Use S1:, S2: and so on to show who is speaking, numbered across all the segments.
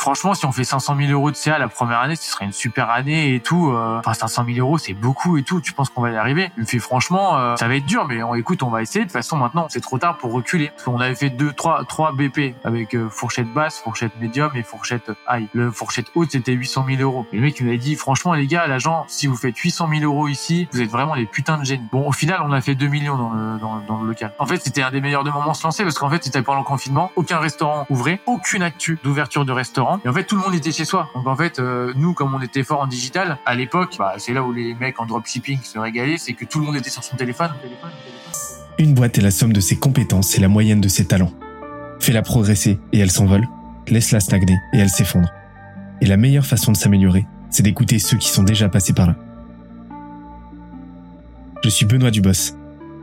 S1: franchement, si on fait 500 000 euros de CA la première année, ce serait une super année et tout. euh. Enfin, 500 000 euros, c'est beaucoup et tout. Tu penses qu'on va y arriver? Il me fait franchement, euh, ça va être dur, mais on, écoute, on va essayer. De toute façon, maintenant, c'est trop tard pour reculer. Parce qu'on avait fait deux, trois, trois BP avec euh, fourchette basse, fourchette médium et fourchette high. Le fourchette haute, c'était 800 000 euros. Et le mec, il m'avait dit, franchement, les gars, l'agent, si vous faites 800 000 euros ici, vous êtes vraiment des putains de génies. Bon, au final, on a fait 2 millions dans le, dans, dans le local. En fait, c'était un des meilleurs de moments se lancer parce qu'en fait, c'était pendant le confinement, aucun restaurant ouvrait, aucune actu d'ouverture de restaurant. Et en fait, tout le monde était chez soi. Donc en fait, euh, nous, comme on était fort en digital, à l'époque, bah, c'est là où les mecs en dropshipping se régalaient, c'est que tout le monde était sur son téléphone.
S2: Une boîte est la somme de ses compétences et la moyenne de ses talents. Fais-la progresser et elle s'envole. Laisse-la stagner et elle s'effondre. Et la meilleure façon de s'améliorer, c'est d'écouter ceux qui sont déjà passés par là. Je suis Benoît Dubos,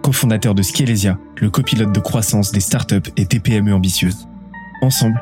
S2: cofondateur de Scalesia, le copilote de croissance des startups et TPME ambitieuses. Ensemble,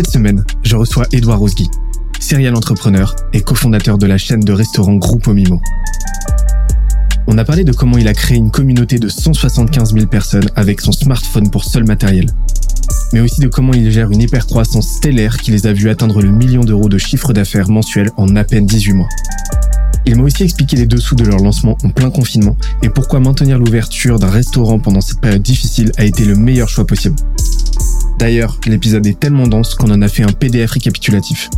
S2: Cette semaine, je reçois Edouard Rosgui, serial entrepreneur et cofondateur de la chaîne de restaurants Groupe Mimo. On a parlé de comment il a créé une communauté de 175 000 personnes avec son smartphone pour seul matériel. Mais aussi de comment il gère une hypercroissance stellaire qui les a vus atteindre le million d'euros de chiffre d'affaires mensuel en à peine 18 mois. Il m'a aussi expliqué les dessous de leur lancement en plein confinement et pourquoi maintenir l'ouverture d'un restaurant pendant cette période difficile a été le meilleur choix possible. D'ailleurs, l'épisode est tellement dense qu'on en a fait un PDF récapitulatif.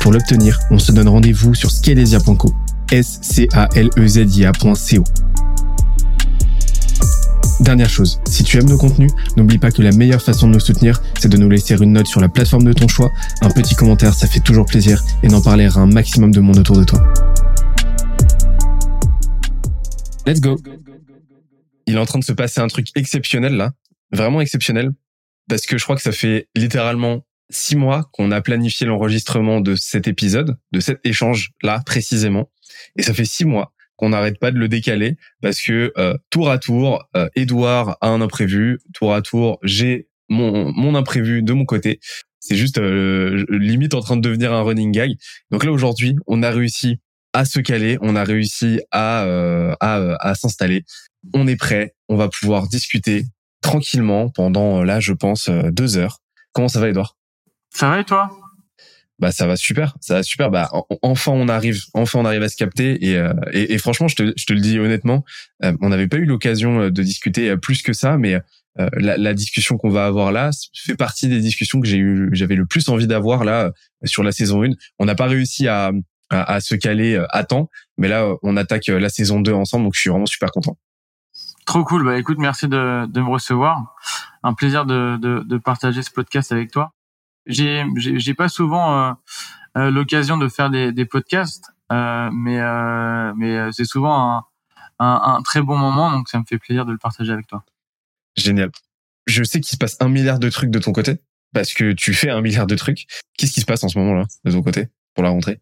S2: Pour l'obtenir, on se donne rendez-vous sur. S-C-A-L-E-Z-I-A.co. Dernière chose, si tu aimes nos contenus, n'oublie pas que la meilleure façon de nous soutenir, c'est de nous laisser une note sur la plateforme de ton choix, un petit commentaire, ça fait toujours plaisir, et d'en parler à un maximum de monde autour de toi. Let's go Il est en train de se passer un truc exceptionnel là, vraiment exceptionnel, parce que je crois que ça fait littéralement six mois qu'on a planifié l'enregistrement de cet épisode, de cet échange là précisément. Et ça fait six mois qu'on n'arrête pas de le décaler parce que euh, tour à tour, euh, Edouard a un imprévu, tour à tour, j'ai mon, mon imprévu de mon côté. C'est juste euh, limite en train de devenir un running gag. Donc là aujourd'hui, on a réussi à se caler, on a réussi à, euh, à, à s'installer. On est prêt, on va pouvoir discuter tranquillement pendant là, je pense, deux heures. Comment ça va, Edouard
S1: Ça va et toi?
S2: Bah ça va super, ça va super. Bah enfin on arrive, enfin on arrive à se capter et, euh, et, et, franchement je te, je te le dis honnêtement, euh, on n'avait pas eu l'occasion de discuter plus que ça, mais euh, la, la, discussion qu'on va avoir là fait partie des discussions que j'ai eu, j'avais le plus envie d'avoir là sur la saison 1. On n'a pas réussi à, à, à, se caler à temps, mais là on attaque la saison 2 ensemble, donc je suis vraiment super content.
S1: Trop cool. Bah écoute, merci de, de me recevoir. Un plaisir de, de, de partager ce podcast avec toi j'ai j'ai pas souvent euh, euh, l'occasion de faire des, des podcasts, euh, mais euh, mais c'est souvent un, un, un, très bon moment, donc ça me fait plaisir de le partager avec toi.
S2: Génial. Je sais qu'il se passe un milliard de trucs de ton côté, parce que tu fais un milliard de trucs. Qu'est-ce qui se passe en ce moment-là de ton côté pour la rentrée?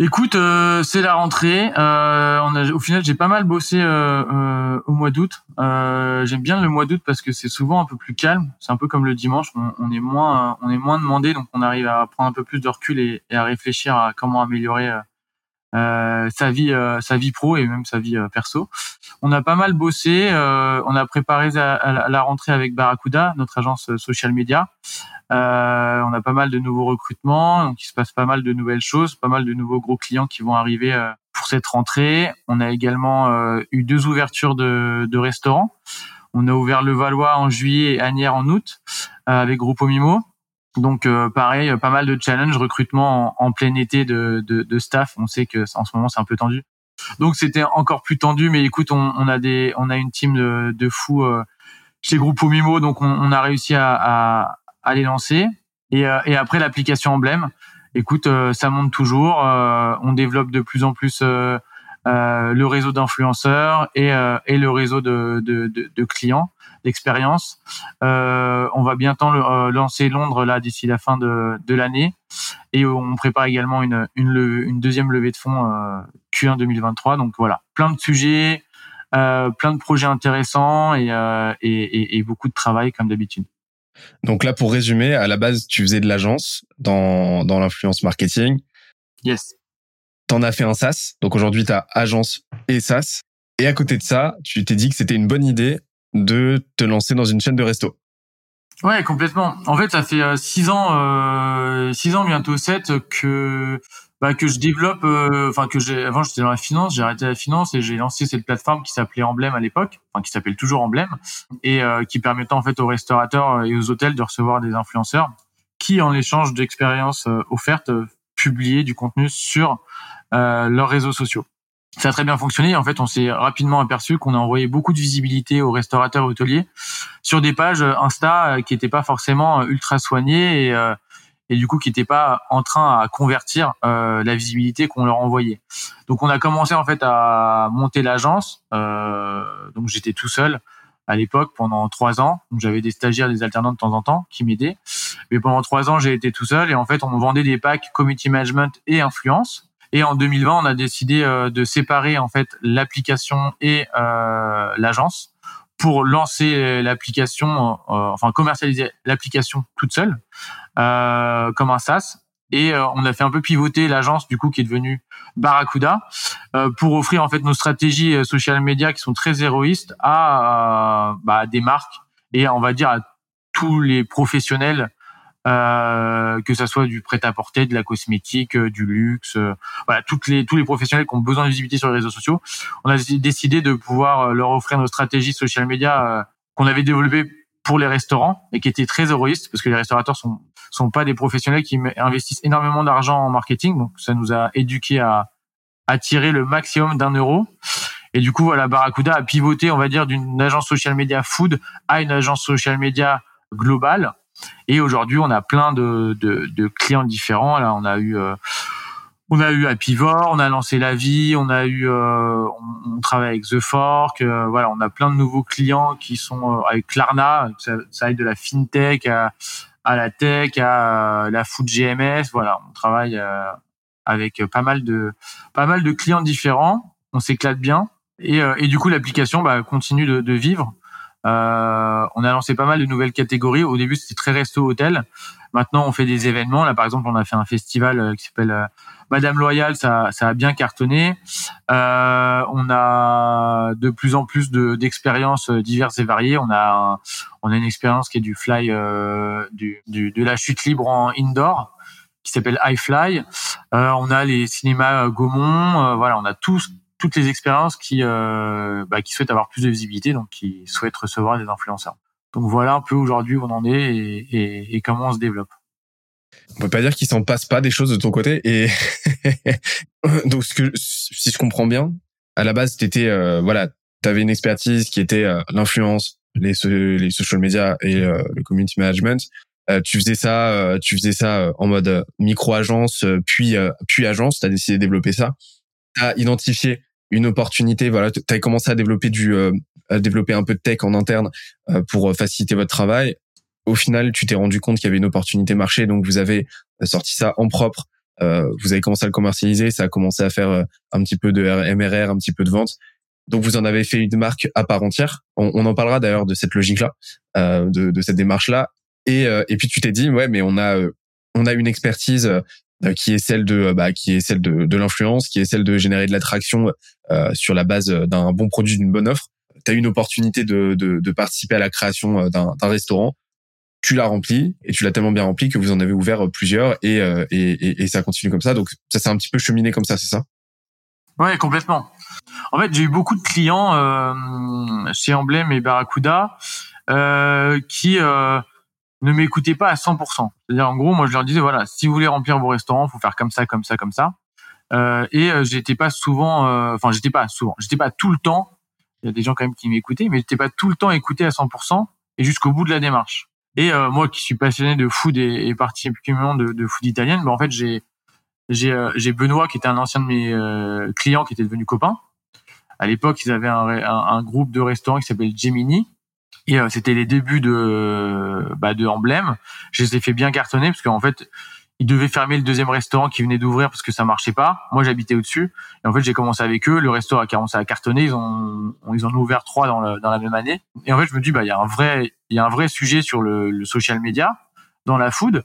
S1: Écoute, euh, c'est la rentrée. Euh, au final, j'ai pas mal bossé euh, au mois d'août. J'aime bien le mois d'août parce que c'est souvent un peu plus calme. C'est un peu comme le dimanche. On, est moins, on est moins demandé, donc on arrive à prendre un peu plus de recul et à réfléchir à comment améliorer sa vie, sa vie pro et même sa vie perso. On a pas mal bossé. on a préparé la, la rentrée avec Barracuda, notre agence social media. Euh, on a pas mal de nouveaux recrutements, donc il se passe pas mal de nouvelles choses, pas mal de nouveaux gros clients qui vont arriver euh, pour cette rentrée. On a également euh, eu deux ouvertures de, de, restaurants. On a ouvert le Valois en juillet et Agnières en août avec Grupo Mimo. Donc pareil, pas mal de challenges, recrutement en, plein été de, de, de, staff. On sait que en ce moment c'est un peu tendu. Donc c'était encore plus tendu, mais écoute, on, on, a des, on a une team de, de fous chez Grupo Mimo, donc on, on a réussi à, à, à les lancer. Et, euh, et après l'application emblème, écoute, euh, ça monte toujours. Euh, on développe de plus en plus le réseau d'influenceurs et, et le réseau de, de, de, de clients d'expérience. on va bientôt lancer Londres là d'ici la fin de, de l'année et on prépare également une, une, une deuxième levée de fonds Q1 2023. Donc voilà, plein de sujets, plein de projets intéressants et, et, et, et beaucoup de travail comme d'habitude.
S2: Donc là, pour résumer, à la base, tu faisais de l'agence dans, dans l'influence marketing.
S1: Yes.
S2: T'en as fait un SaaS. Donc aujourd'hui, tu as agence et SaaS. Et à côté de ça, tu t'es dit que c'était une bonne idée de te lancer dans une chaîne de resto.
S1: Ouais, complètement. En fait, ça fait euh, six ans, euh, six ans bientôt sept que bah, que je développe, euh, enfin que j'ai avant j'étais dans la finance, j'ai arrêté la finance et j'ai lancé cette plateforme qui s'appelait Emblème à l'époque, enfin qui s'appelle toujours Emblème et qui permettait en fait aux restaurateurs et aux hôtels de recevoir des influenceurs qui en échange d'expériences offertes publiaient du contenu sur leurs réseaux sociaux. Ça a très bien fonctionné. En fait, on s'est rapidement aperçu qu'on a envoyé beaucoup de visibilité aux restaurateurs hôteliers sur des pages Insta qui n'étaient pas forcément ultra soignées et et du coup qui n'étaient pas en train à convertir euh, la visibilité qu'on leur envoyait. Donc on a commencé en fait à monter l'agence. Euh, donc j'étais tout seul à l'époque pendant trois ans. Donc j'avais des stagiaires, des alternants de temps en temps qui m'aidaient. Mais pendant trois ans j'ai été tout seul et en fait on vendait des packs community management et influence. Et en 2020 on a décidé euh, de séparer en fait l'application et euh, l'agence pour lancer l'application, euh, enfin commercialiser l'application toute seule comme un SaaS. Et on a fait un peu pivoter l'agence du coup qui est devenue Barracuda pour offrir en fait nos stratégies social media qui sont très héroïstes à bah, des marques et on va dire à tous les professionnels euh, que ça soit du prêt-à-porter, de la cosmétique, euh, du luxe, euh, voilà, toutes les tous les professionnels qui ont besoin de visibilité sur les réseaux sociaux. On a décidé de pouvoir leur offrir nos stratégies social media qu'on avait développées pour les restaurants et qui étaient très héroïstes parce que les restaurateurs sont sont pas des professionnels qui investissent énormément d'argent en marketing, donc ça nous a éduqués à attirer le maximum d'un euro. Et du coup, voilà, Barracuda a pivoté, on va dire, d'une agence social media food à une agence social media globale et aujourd'hui, on a plein de, clients différents. Là, on a eu euh, on a eu on a lancé La Vie, on a eu, euh, on, travaille avec The Fork, euh, voilà, on a plein de nouveaux clients qui sont avec Klarna, ça, ça de la fintech à, la tech, à la food GMS, voilà, on travaille avec pas mal de pas mal de clients différents, on s'éclate bien et, du coup l'application bah, continue de vivre. Euh, on a lancé pas mal de nouvelles catégories. Au début, c'était très resto hôtel. Maintenant, on fait des événements. Là, par exemple, on a fait un festival euh, qui s'appelle euh, Madame Loyal. Ça, ça a bien cartonné. Euh, on a de plus en plus d'expériences diverses et variées. On a, on a une expérience qui est du fly, du, du, de la chute libre en indoor qui s'appelle iFly. Euh, on a les cinémas Gaumont. voilà, on a tous toutes les expériences qui, euh, bah, qui souhaitent avoir plus de visibilité, donc qui souhaitent recevoir des influenceurs. Donc voilà un peu aujourd'hui où on en est et, comment on se développe.
S2: On peut pas dire qu'il s'en passe pas des choses de ton côté et donc ce que si je comprends bien, à la base t'étais euh, voilà, t'avais une expertise qui était euh, l'influence, les les social media et euh, le community management. Tu faisais ça, tu faisais ça en mode micro agence puis puis agence. T'as décidé de développer ça. T'as identifié une opportunité. Voilà, tu as commencé à développer du, euh, à développer un peu de tech en interne euh, pour euh, faciliter votre travail. Au final, tu t'es rendu compte qu'il y avait une opportunité marché, donc vous avez sorti ça en propre. vous avez commencé à le commercialiser, ça a commencé à faire un petit peu de MRR, un petit peu de vente. Donc vous en avez fait une marque à part entière. On, on en parlera d'ailleurs de cette logique-là, de, de, cette démarche-là. Et, et puis tu t'es dit ouais, mais on a on a une expertise euh, qui est celle de bah, qui est celle de, de l'influence, qui est celle de générer de l'attraction euh, sur la base d'un bon produit, d'une bonne offre. Tu as une opportunité de, de, de, participer à la création euh, d'un restaurant. Tu l'as rempli et tu l'as tellement bien rempli que vous en avez ouvert plusieurs et, et, et, ça continue comme ça. Donc ça s'est un petit peu cheminé comme ça, c'est ça?
S1: Ouais, complètement. En fait, j'ai eu beaucoup de clients euh, chez Emblem et Barracuda euh, qui euh, ne m'écoutez pas à 100%. C'est-à-dire, en gros, moi, je leur disais, voilà, si vous voulez remplir vos restaurants, faut faire comme ça, comme ça, comme ça. Euh, et euh, j'étais pas souvent, euh, enfin, j'étais pas souvent, j'étais pas tout le temps. Il y a des gens quand même qui m'écoutaient, mais j'étais pas tout le temps écouté à 100% et jusqu'au bout de la démarche. Et euh, moi, qui suis passionné de food et, et particulièrement de, de food italienne, ben, en fait, j'ai j'ai j'ai Benoît qui était un ancien de mes clients qui était devenu copain. À l'époque, ils avaient un, un, groupe de restaurants qui s'appelle Gemini. Et c'était les débuts de bah, de Emblème. Je les ai fait bien cartonner parce qu'en fait, ils devaient fermer le deuxième restaurant qui venait d'ouvrir parce que ça marchait pas. Moi, j'habitais au-dessus. Et en fait, j'ai commencé avec eux. Le restaurant a commencé à cartonner. Ils ont, ils en ont ouvert trois dans, dans la même année. Et en fait, je me dis, bah, il y a un vrai, il y a un vrai sujet sur le, le social media dans la food.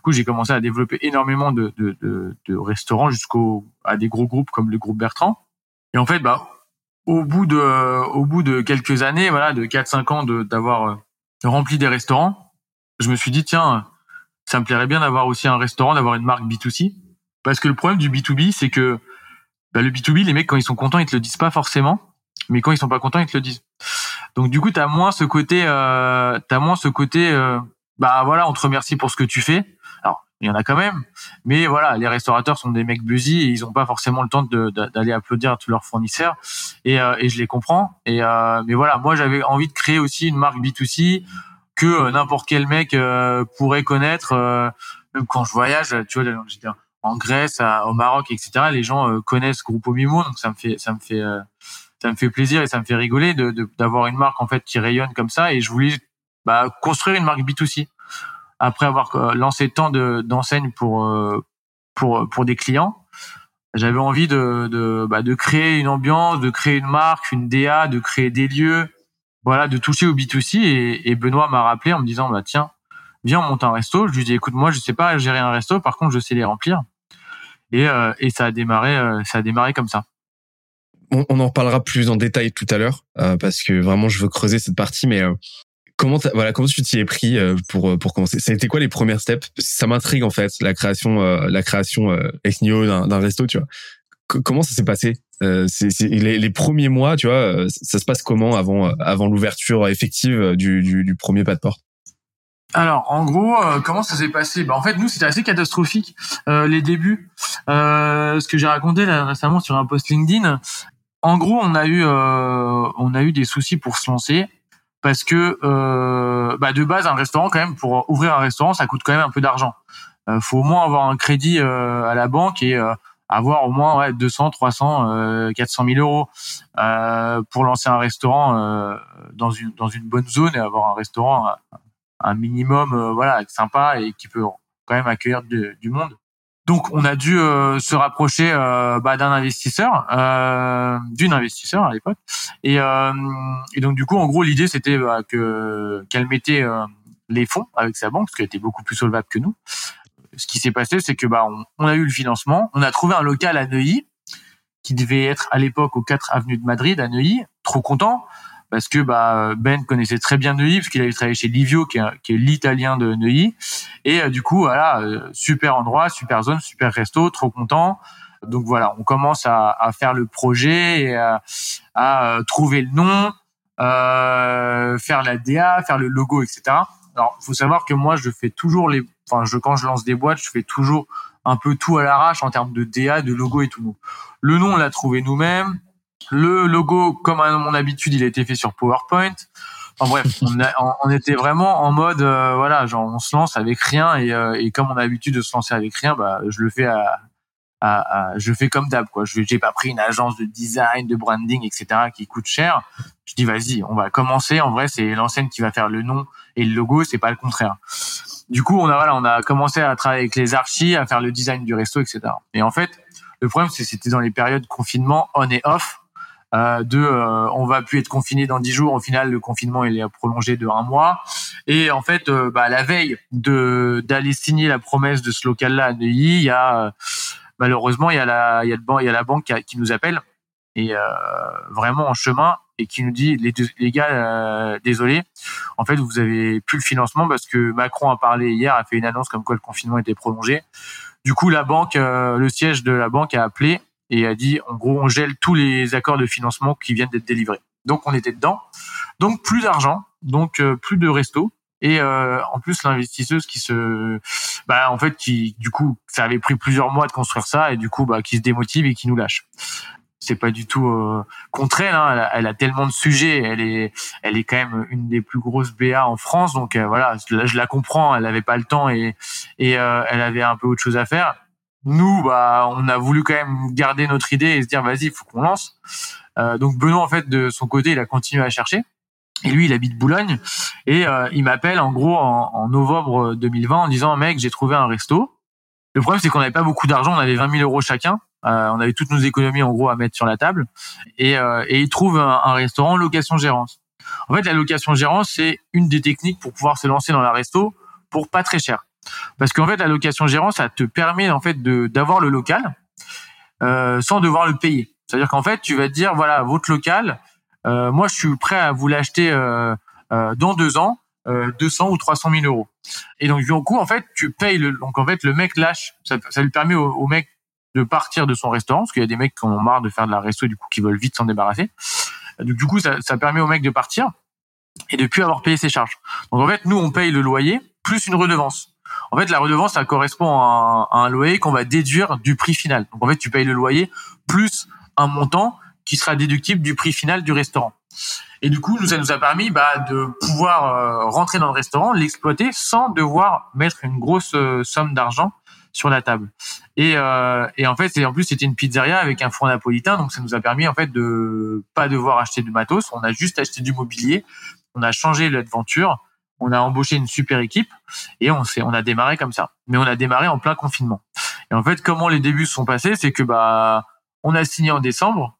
S1: Du coup, j'ai commencé à développer énormément de, de, de, de restaurants jusqu'au à des gros groupes comme le groupe Bertrand. Et en fait, bah, au bout de, au bout de quelques années, voilà, de 4-5 ans d'avoir euh, rempli des restaurants, je me suis dit, tiens, ça me plairait bien d'avoir aussi un restaurant, d'avoir une marque B2C. Parce que le problème du B2B, c'est que bah, le B2B, les mecs, quand ils sont contents, ils te le disent pas forcément. Mais quand ils sont pas contents, ils te le disent. Donc du coup, tu as moins ce côté, euh, as moins ce côté, euh, bah voilà, on te remercie pour ce que tu fais. Il y en a quand même, mais voilà, les restaurateurs sont des mecs busy et ils ont pas forcément le temps d'aller applaudir à tous leurs fournisseurs. Et, euh, et je les comprends. Et euh, mais voilà, moi j'avais envie de créer aussi une marque B2C que euh, n'importe quel mec euh, pourrait connaître. Euh, même quand je voyage, tu vois, j'étais en Grèce, au Maroc, etc. Les gens connaissent Grupo Mimo, donc ça me fait, ça me fait, ça me fait plaisir et ça me fait rigoler de d'avoir une marque en fait qui rayonne comme ça. Et je voulais bah, construire une marque B2C après avoir lancé tant de d'enseignes pour pour pour des clients. J'avais envie de de, bah, de créer une ambiance, de créer une marque, une DA, de créer des lieux, voilà, de toucher au B2C. Et, Benoît m'a rappelé en me disant, bah tiens, viens, on monte un resto. Je lui dis, écoute, moi, je sais pas gérer un resto, par contre, je sais les remplir. Et, euh, et ça a démarré, euh, ça a démarré comme ça.
S2: On, on, en reparlera plus en détail tout à l'heure, euh, parce que vraiment, je veux creuser cette partie. Mais comment, voilà, comment tu t'y es pris pour pour commencer? Ça a été quoi les premières steps? Ça m'intrigue en fait, la création, la création ex nihilo d'un resto, tu vois. comment ça s'est passé? Euh, c'est les, les, premiers mois, tu vois, euh, ça se passe comment avant euh, avant l'ouverture effective du, du, du, premier pas de porte?
S1: Alors, en gros, comment ça s'est passé? Bah, En fait, nous, c'était assez catastrophique les débuts. ce que j'ai raconté là, récemment sur un post LinkedIn. En gros, on a eu on a eu des soucis pour se lancer parce que bah, de base, un restaurant quand même pour ouvrir un restaurant, ça coûte quand même un peu d'argent. faut au moins avoir un crédit à la banque et avoir au moins ouais, 200, 300, 400 000 euros euh, pour lancer un restaurant euh, dans une dans une bonne zone et avoir un restaurant un minimum euh, voilà sympa et qui peut quand même accueillir du monde. Donc on a dû euh, se rapprocher euh, bah, d'un investisseur, d'une investisseur à l'époque, et, et, donc du coup en gros l'idée c'était bah, que qu'elle mettait les fonds avec sa banque, parce qu'elle était beaucoup plus solvable que nous, ce qui s'est passé, c'est que bah on, a eu le financement, on a trouvé un local à Neuilly qui devait être à l'époque au 4 avenue de Madrid à Neuilly. Trop content parce que bah Ben connaissait très bien Neuilly parce qu'il avait travaillé chez Livio qui est, qui est l'italien de Neuilly et euh, du coup voilà euh, super endroit, super zone, super resto, trop content. Donc voilà, on commence à, à faire le projet et à, à euh, trouver le nom, euh, faire la DA, faire le logo, etc. Alors, faut savoir que moi, je fais toujours les enfin, je, quand je lance des boîtes, je fais toujours un peu tout à l'arrache en termes de DA, de logo et tout. Le nom, on l'a trouvé nous-mêmes. Le logo, comme à mon habitude, il a été fait sur PowerPoint. Enfin bref, on, était vraiment en mode, euh, voilà, genre on se lance avec rien et, euh, et, comme on a l'habitude de se lancer avec rien, bah je le fais à, à, je fais comme d'hab quoi. Je j'ai pas pris une agence de design, de branding, etc. qui coûte cher. Je dis vas-y, on va commencer. En vrai, c'est l'enseigne qui va faire le nom et le logo, c'est pas le contraire du coup, on a voilà, on a commencé à travailler avec les archis, à faire le design du resto, etc. Et en fait, le problème, c'est c'était dans les périodes confinement on et off. Euh, de, euh, on va plus être confiné dans dix jours. Au final, le confinement il est prolongé de un mois. Et en fait, euh, bah, la veille de d'aller signer la promesse de ce local-là à Neuilly, il y a euh, malheureusement il y a la il y a la banque qui, nous appelle et vraiment en chemin et qui nous dit les, les gars, euh, désolé, en fait vous avez plus le financement parce que Macron a parlé hier, a fait une annonce comme quoi le confinement était prolongé. Du coup, la banque, euh, le siège de la banque a appelé et a dit en gros on gèle tous les accords de financement qui viennent d'être délivrés. Donc on était dedans. Donc plus d'argent, donc euh, plus de resto. Et en plus l'investisseuse qui se, bah en fait qui du coup ça avait pris plusieurs mois de construire ça et du coup bah qui se démotive et qui nous lâche c'est pas du tout euh, contre elle, hein. elle, a, tellement de sujets, elle est, elle est quand même une des plus grosses BA en France, donc euh, voilà, je la comprends, elle avait pas le temps et et euh, elle avait un peu autre chose à faire. Nous, bah, on a voulu quand même garder notre idée et se dire, vas-y, il faut qu'on lance. Euh, donc Benoît, en fait, de son côté, il a continué à chercher. Et lui, il habite Boulogne. Et euh, il m'appelle, en gros, en, en, novembre 2020, en disant, mec, j'ai trouvé un resto. Le problème, c'est qu'on n'avait pas beaucoup d'argent. On avait 20 000 euros chacun. Euh, on avait toutes nos économies, en gros, à mettre sur la table. Et, euh, et il trouve un, un restaurant location-gérance. En fait, la location-gérance, c'est une des techniques pour pouvoir se lancer dans la resto pour pas très cher. Parce qu'en fait, la location-gérance, ça te permet en fait de d'avoir le local euh, sans devoir le payer. C'est-à-dire qu'en fait, tu vas te dire, voilà, votre local, euh, moi, je suis prêt à vous l'acheter euh, euh dans deux ans, 200 euh, ou 300 000 euros. Et donc, du coup, en fait, tu payes le. Donc, en fait, le mec lâche. Ça, ça lui permet au, au, mec de partir de son restaurant, parce qu'il y a des mecs qui ont marre de faire de la resto, du coup, qui veulent vite s'en débarrasser. Donc, du coup, ça, ça permet au mec de partir et de plus avoir payé ses charges. Donc, en fait, nous, on paye le loyer plus une redevance. En fait, la redevance, ça correspond à un, loyer qu'on va déduire du prix final. Donc, en fait, tu payes le loyer plus un montant qui sera déductible du prix final du restaurant. Et du coup, ça nous a permis bah, de pouvoir euh, rentrer dans le restaurant, l'exploiter sans devoir mettre une grosse euh, somme d'argent sur la table. Et, euh, et en fait, en plus c'était une pizzeria avec un four napolitain, donc ça nous a permis en fait de pas devoir acheter du matos. On a juste acheté du mobilier, on a changé l'aventure, on a embauché une super équipe et on s'est on a démarré comme ça. Mais on a démarré en plein confinement. Et en fait, comment les débuts se sont passés, c'est que bah on a signé en décembre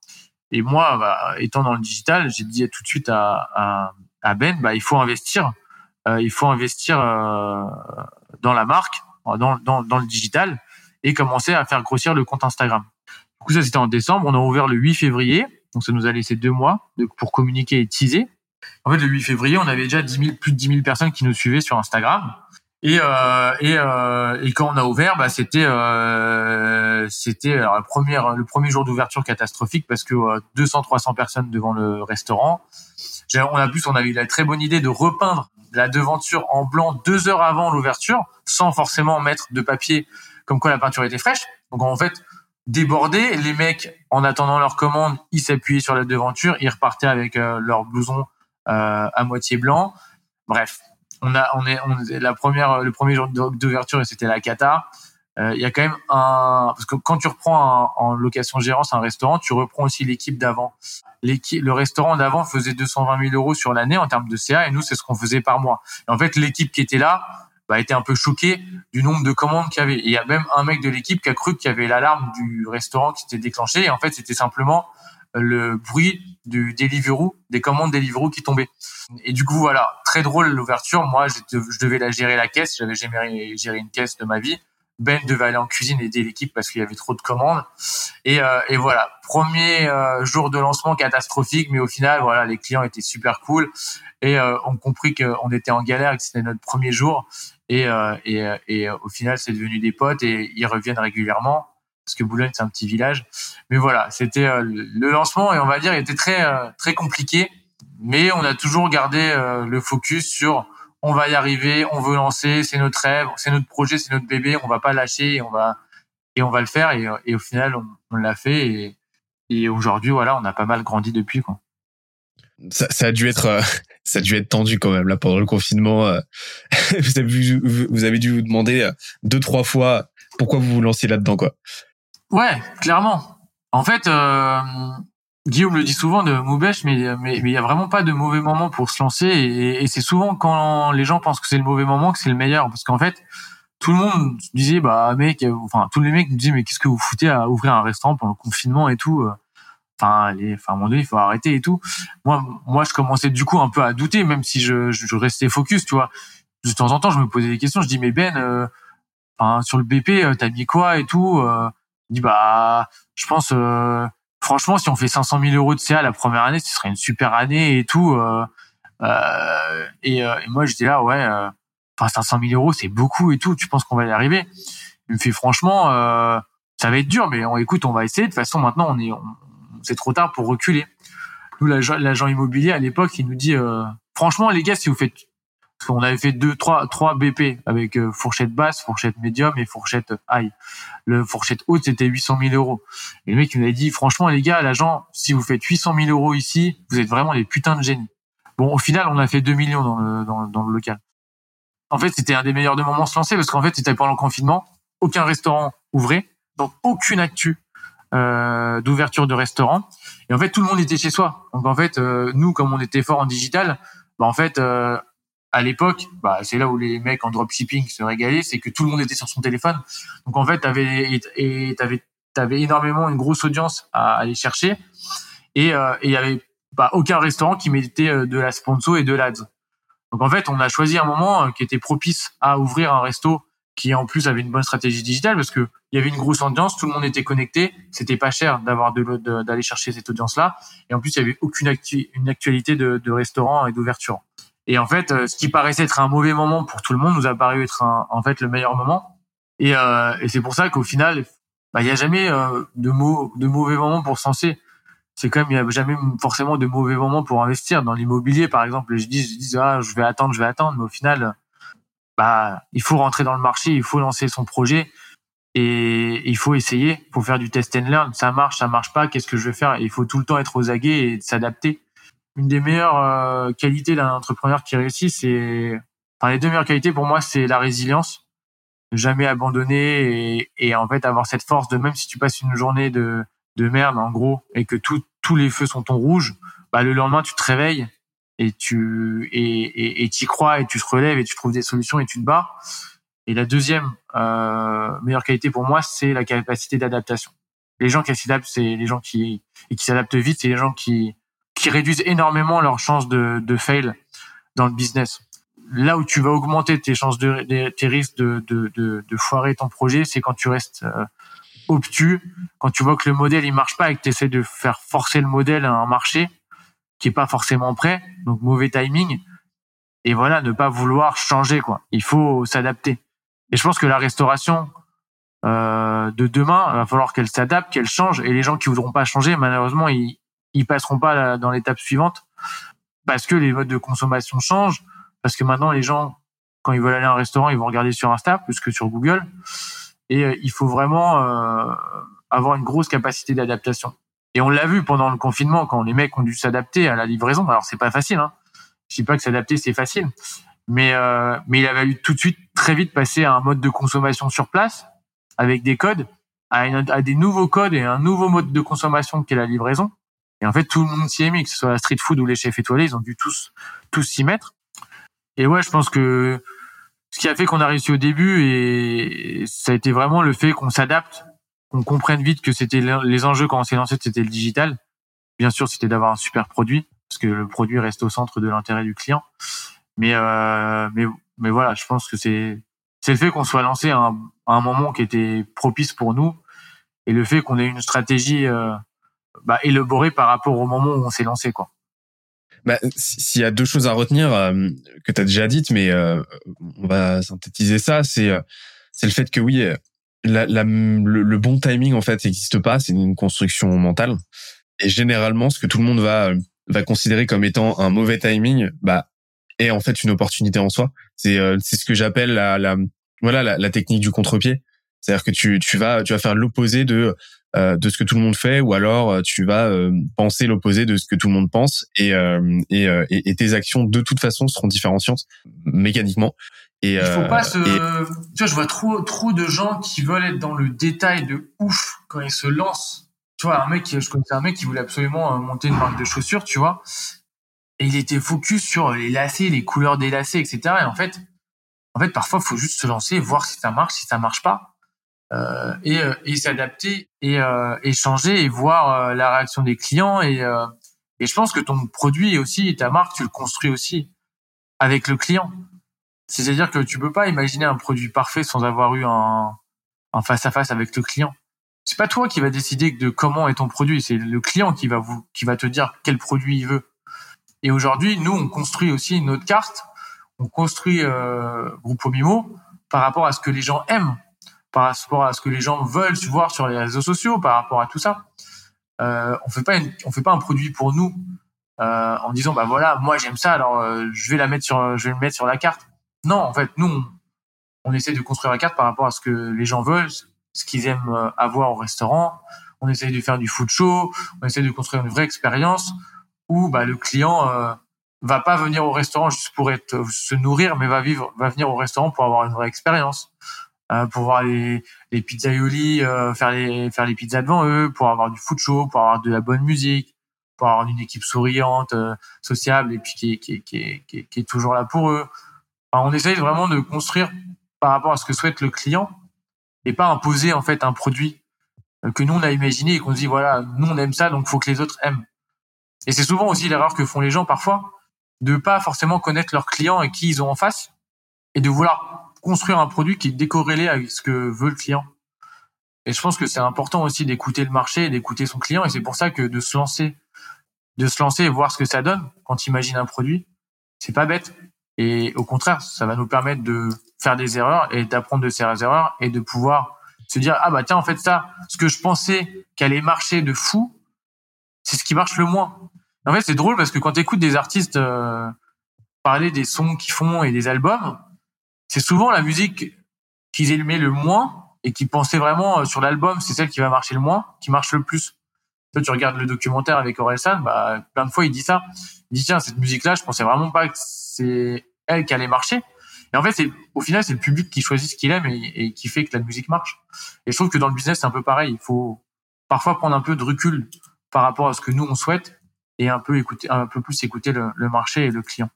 S1: et moi, bah, étant dans le digital, j'ai dit tout de suite à, à, Ben, bah il faut investir, euh, il faut investir euh, dans la marque, dans, dans, dans le digital et commencer à faire grossir le compte Instagram. Du coup, ça c'était en décembre. On a ouvert le 8 février, donc ça nous a laissé deux mois pour communiquer et teaser. En fait, le 8 février, on avait déjà 10 000, plus de 10 000 personnes qui nous suivaient sur Instagram. Et, euh, et, euh, et quand on a ouvert, bah, c'était euh, c'était première le premier jour d'ouverture catastrophique parce que 200-300 euh, personnes devant le restaurant. On a plus on avait eu la très bonne idée de repeindre la devanture en blanc deux heures avant l'ouverture, sans forcément mettre de papier comme quoi la peinture était fraîche. Donc en fait, débordé, les mecs en attendant leur commande, ils s'appuyaient sur la devanture, ils repartaient avec euh, leur blouson euh, à moitié blanc. Bref, on a, on est, on la première, le premier jour d'ouverture, c'était la cata. Euh, il y a quand même un, parce que quand tu reprends en location gérance un restaurant, tu reprends aussi l'équipe d'avant. L'équipe, le restaurant d'avant faisait 220 000 euros sur l'année en termes de CA, et nous, c'est ce qu'on faisait par mois. En fait, l'équipe qui était là, bah, était un peu choqué du nombre de commandes qu'il y avait. il y a même un mec de l'équipe qui a cru qu'il y avait l'alarme du restaurant qui s'était déclenchée. Et en fait, c'était simplement le bruit du Deliveroo, des commandes Deliveroo qui tombaient. Et du coup, voilà, très drôle l'ouverture. Moi, je, devais la gérer la caisse. J'avais jamais géré une caisse de ma vie. Ben devait aller en cuisine aider l'équipe parce qu'il y avait trop de commandes. Et, euh, et voilà, premier euh, jour de lancement catastrophique, mais au final, voilà, les clients étaient super cool et euh, ont compris qu'on était en galère, que c'était notre premier jour. Et, euh, et, et au final, c'est devenu des potes et ils reviennent régulièrement parce que Boulogne c'est un petit village. Mais voilà, c'était euh, le lancement et on va dire il était très euh, très compliqué, mais on a toujours gardé euh, le focus sur on va y arriver, on veut lancer, c'est notre rêve, c'est notre projet, c'est notre bébé, on va pas lâcher et on va et on va le faire et, au final on, l'a fait et, aujourd'hui voilà on a pas mal grandi depuis quoi.
S2: Ça, a dû être ça a dû être tendu quand même pendant le confinement. vous avez dû vous demander deux trois fois pourquoi vous vous lanciez là-dedans quoi.
S1: Ouais, clairement. En fait, euh, Guillaume le dit souvent de Moubèche, mais mais il y a vraiment pas de mauvais moment pour se lancer. Et, et c'est souvent quand les gens pensent que c'est le mauvais moment que c'est le meilleur, parce qu'en fait, tout le monde disait bah mec, enfin tous les mecs me disaient mais qu'est-ce que vous foutez à ouvrir un restaurant pendant le confinement et tout. Euh. Enfin, les, enfin moment donné, il faut arrêter et tout. Moi, moi, je commençais du coup un peu à douter, même si je, je restais focus, tu vois. De temps en temps, je me posais des questions. Je dis mais Ben, euh, enfin, sur le BP, euh, t'as mis quoi et tout. Euh, dit bah je pense euh, franchement si on fait 500 000 euros de CA la première année ce serait une super année et tout euh, euh, et, et, moi j'étais là ouais enfin 500 000 euros c'est beaucoup et tout tu penses qu'on va y arriver? Il me fait franchement ça va être dur mais on écoute on va essayer. De toute façon maintenant on est c'est trop tard pour reculer. Nous l'agent immobilier à l'époque il nous dit franchement les gars si vous faites on avait fait deux, trois, trois BP avec euh, fourchette basse, fourchette médium et fourchette high. Le fourchette haute, c'était 800 000 euros. Et le mec, il a dit, franchement, les gars, l'agent, si vous faites 800 000 euros ici, vous êtes vraiment des putains de génies. Bon, au final, on a fait 2 millions dans le, dans, le local. En fait, c'était un des meilleurs de moments se lancer parce qu'en fait, c'était pendant le confinement. Aucun restaurant ouvrait. donc aucune actu euh, d'ouverture de restaurant. Et en fait, tout le monde était chez soi. Donc en fait, euh, nous, comme on était fort en digital, bah, en fait, euh, à l'époque, bah, c'est là où les mecs en dropshipping se régalaient, c'est que tout le monde était sur son téléphone. Donc en fait, t'avais et t'avais t'avais énormément une grosse audience à aller chercher et il y avait bah, aucun restaurant qui mettait de la sponsor et de l'ads. Donc en fait, on a choisi un moment qui était propice à ouvrir un resto qui en plus avait une bonne stratégie digitale parce que il y avait une grosse audience, tout le monde était connecté, c'était pas cher d'avoir de d'aller chercher cette audience-là, et en plus il y avait aucune une actualité de restaurant et d'ouverture. Et en fait, euh, ce qui paraissait être un mauvais moment pour tout le monde nous a paru être en fait le meilleur moment. Et, euh, et c'est pour ça qu'au final, bah, il y a jamais euh, de, de mauvais moments pour censer. C'est quand même il y a jamais forcément de mauvais moments pour investir dans l'immobilier par exemple. Je dis je dis ah je vais attendre, je vais attendre, mais au final bah, il faut rentrer dans le marché, il faut lancer son projet et il faut essayer, il faut faire du test and learn. Ça marche, ça marche pas, qu'est-ce que je vais faire? Il faut tout le temps être aux aguets et s'adapter. Une des meilleures euh, qualités d'un entrepreneur qui réussit, c'est, enfin les deux meilleures qualités pour moi, c'est la résilience, jamais abandonner et, en fait avoir cette force de même si tu passes une journée de, de merde en gros et que tous les feux sont en rouge, bah le lendemain tu te réveilles et tu et et crois et tu te relèves et tu trouves des solutions et tu te bats. Et la deuxième euh, meilleure qualité pour moi, c'est la capacité d'adaptation. Les gens qui s'adaptent, c'est les gens qui et qui s'adaptent vite, c'est les gens qui qui réduisent énormément leurs chances de de fail dans le business. Là où tu vas augmenter tes chances de, tes risques de, de, de, de foirer ton projet, c'est quand tu restes euh, obtus, quand tu vois que le modèle il marche pas et que tu de faire forcer le modèle à un marché qui est pas forcément prêt, donc mauvais timing. Et voilà, ne pas vouloir changer quoi. Il faut s'adapter. Et je pense que la restauration euh, de demain, il va falloir qu'elle s'adapte, qu'elle change. Et les gens qui voudront pas changer, malheureusement, ils ils passeront pas dans l'étape suivante parce que les modes de consommation changent, parce que maintenant les gens, quand ils veulent aller à un restaurant, ils vont regarder sur Insta plus que sur Google. Et euh, il faut vraiment euh, avoir une grosse capacité d'adaptation. Et on l'a vu pendant le confinement quand les mecs ont dû s'adapter à la livraison. Alors c'est pas facile. Hein. Je dis pas que s'adapter c'est facile, mais euh, mais il a fallu tout de suite très vite passer à un mode de consommation sur place avec des codes, à, à des nouveaux codes et un nouveau mode de consommation qui est la livraison. Et en fait tout le monde s'y est mis, que ce soit la street food ou les chefs étoilés, ils ont dû tous tous s'y mettre. Et ouais, je pense que ce qui a fait qu'on a réussi au début et ça a été vraiment le fait qu'on s'adapte qu'on comprenne vite que c'était les enjeux quand on s'est lancé, c'était le digital. Bien sûr, c'était d'avoir un super produit parce que le produit reste au centre de l'intérêt du client. Mais euh, mais mais voilà, je pense que c'est c'est le fait qu'on soit lancé à un, à un, moment qui était propice pour nous et le fait qu'on ait une stratégie euh, bah, élaborée par rapport au moment où on s'est lancé quoi.
S2: Bah, s'il y a deux choses à retenir euh, que tu as déjà dites, mais euh, on va synthétiser ça, c'est euh, c'est le fait que oui, la, la, le, bon timing en fait n'existe pas, c'est une construction mentale. Et généralement, ce que tout le monde va va considérer comme étant un mauvais timing, bah est en fait une opportunité en soi. C'est euh, c'est ce que j'appelle la, la voilà la technique du contre-pied. C'est-à-dire que tu tu vas tu vas faire l'opposé de euh, de ce que tout le monde fait ou alors euh, tu vas penser l'opposé de ce que tout le monde pense et, et, et, tes actions de toute façon seront différenciantes mécaniquement
S1: et, il faut pas euh, se. Tu vois, je vois trop trop de gens qui veulent être dans le détail de ouf quand ils se lancent. Tu vois, un mec, je connaissais un mec qui voulait absolument euh, monter une marque de chaussures, tu vois, et il était focus sur les lacets, les couleurs des lacets, etc. Et en fait, en fait, parfois, il faut juste se lancer, voir si ça marche, si ça marche pas, euh, et, euh, et s'adapter et, euh, et changer et voir la réaction des clients. Et, et je pense que ton produit aussi, ta marque, tu le construis aussi avec le client. C'est-à-dire que tu peux pas imaginer un produit parfait sans avoir eu un, face à face avec le client. C'est pas toi qui va décider de comment est ton produit, c'est le client qui va vous, qui va te dire quel produit il veut. Et aujourd'hui, nous, on construit aussi notre carte, on construit euh, Groupe Mimo par rapport à ce que les gens aiment, par rapport à ce que les gens veulent voir sur les réseaux sociaux, par rapport à tout ça. Euh, on fait pas, on fait pas un produit pour nous euh, en disant bah voilà, moi j'aime ça, alors euh, je vais la mettre sur, je vais le mettre sur la carte. Non, en fait, nous, on, essaie de construire la carte par rapport à ce que les gens veulent, ce qu'ils aiment euh, avoir au restaurant. On essaie de faire du food show, on essaie de construire une vraie expérience où bah, le client euh, va pas venir au restaurant juste pour être se nourrir, mais va vivre, va venir au restaurant pour avoir une vraie expérience. Euh, pour voir les, les pizzaioli euh, faire les faire les pizzas devant eux, pour avoir du foot show, pour avoir de la bonne musique, pour avoir une équipe souriante, euh, sociable et puis qui est, qui, est, qui, est, qui, est, toujours là pour eux. on essaye vraiment de construire par rapport à ce que souhaite le client et pas imposer en fait un produit que nous on a imaginé et qu'on se dit voilà nous on aime ça donc faut que les autres aiment. Et c'est souvent aussi l'erreur que font les gens parfois de pas forcément connaître leurs clients et qui ils ont en face et de vouloir construire un produit qui est décorrélé avec ce que veut le client. Et je pense que c'est important aussi d'écouter le marché et d'écouter son client. Et c'est pour ça que de se lancer, de se lancer et voir ce que ça donne quand il imagine un produit, c'est pas bête. Et au contraire, ça va nous permettre de faire des erreurs et d'apprendre de ces erreurs et de pouvoir se dire ah bah tiens en fait ça, ce que je pensais qu'allait marcher de fou, c'est ce qui marche le moins. En fait, c'est drôle parce que quand tu écoutes des artistes euh, parler des sons qu'ils font et des albums, c'est souvent la musique qu'ils aimaient le moins et qui pensaient vraiment euh, sur l'album, c'est celle qui va marcher le moins, qui marche le plus. Toi, tu regardes le documentaire avec Orelsan, bah, plein de fois, il dit ça. Il dit, tiens, cette musique-là, je pensais vraiment pas que c'est elle qui allait marcher. Et en fait, c'est, au final, c'est le public qui choisit ce qu'il aime et, qui fait que la musique marche. Et je trouve que dans le business, c'est un peu pareil. Il faut parfois prendre un peu de recul par rapport à ce que nous, on souhaite et un peu écouter, un peu plus écouter le marché et le client.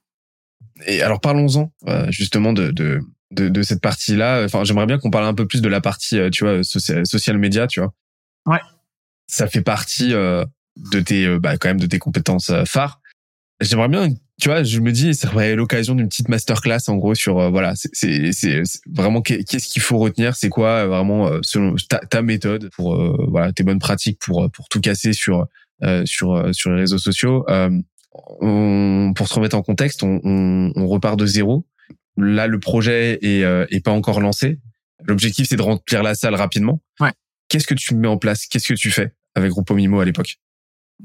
S2: Et alors parlons-en euh, justement de, de, de, de cette partie-là. Enfin, j'aimerais bien qu'on parle un peu plus de la partie, euh, tu vois, social, social media, tu vois.
S1: Ouais.
S2: Ça fait partie euh, de tes, bah, quand même, de tes compétences phares. J'aimerais bien, tu vois, je me dis, ça serait l'occasion d'une petite masterclass en gros sur, voilà, c'est, c'est, vraiment qu'est-ce qu'il faut retenir, c'est quoi vraiment selon ta, ta méthode pour, voilà, tes bonnes pratiques pour pour tout casser sur sur sur les réseaux sociaux on, pour se remettre en contexte, on, on, on, repart de zéro. Là, le projet est, euh, est pas encore lancé. L'objectif, c'est de remplir la salle rapidement.
S1: Ouais.
S2: Qu'est-ce que tu mets en place? Qu'est-ce que tu fais avec Grupo Mimo à l'époque?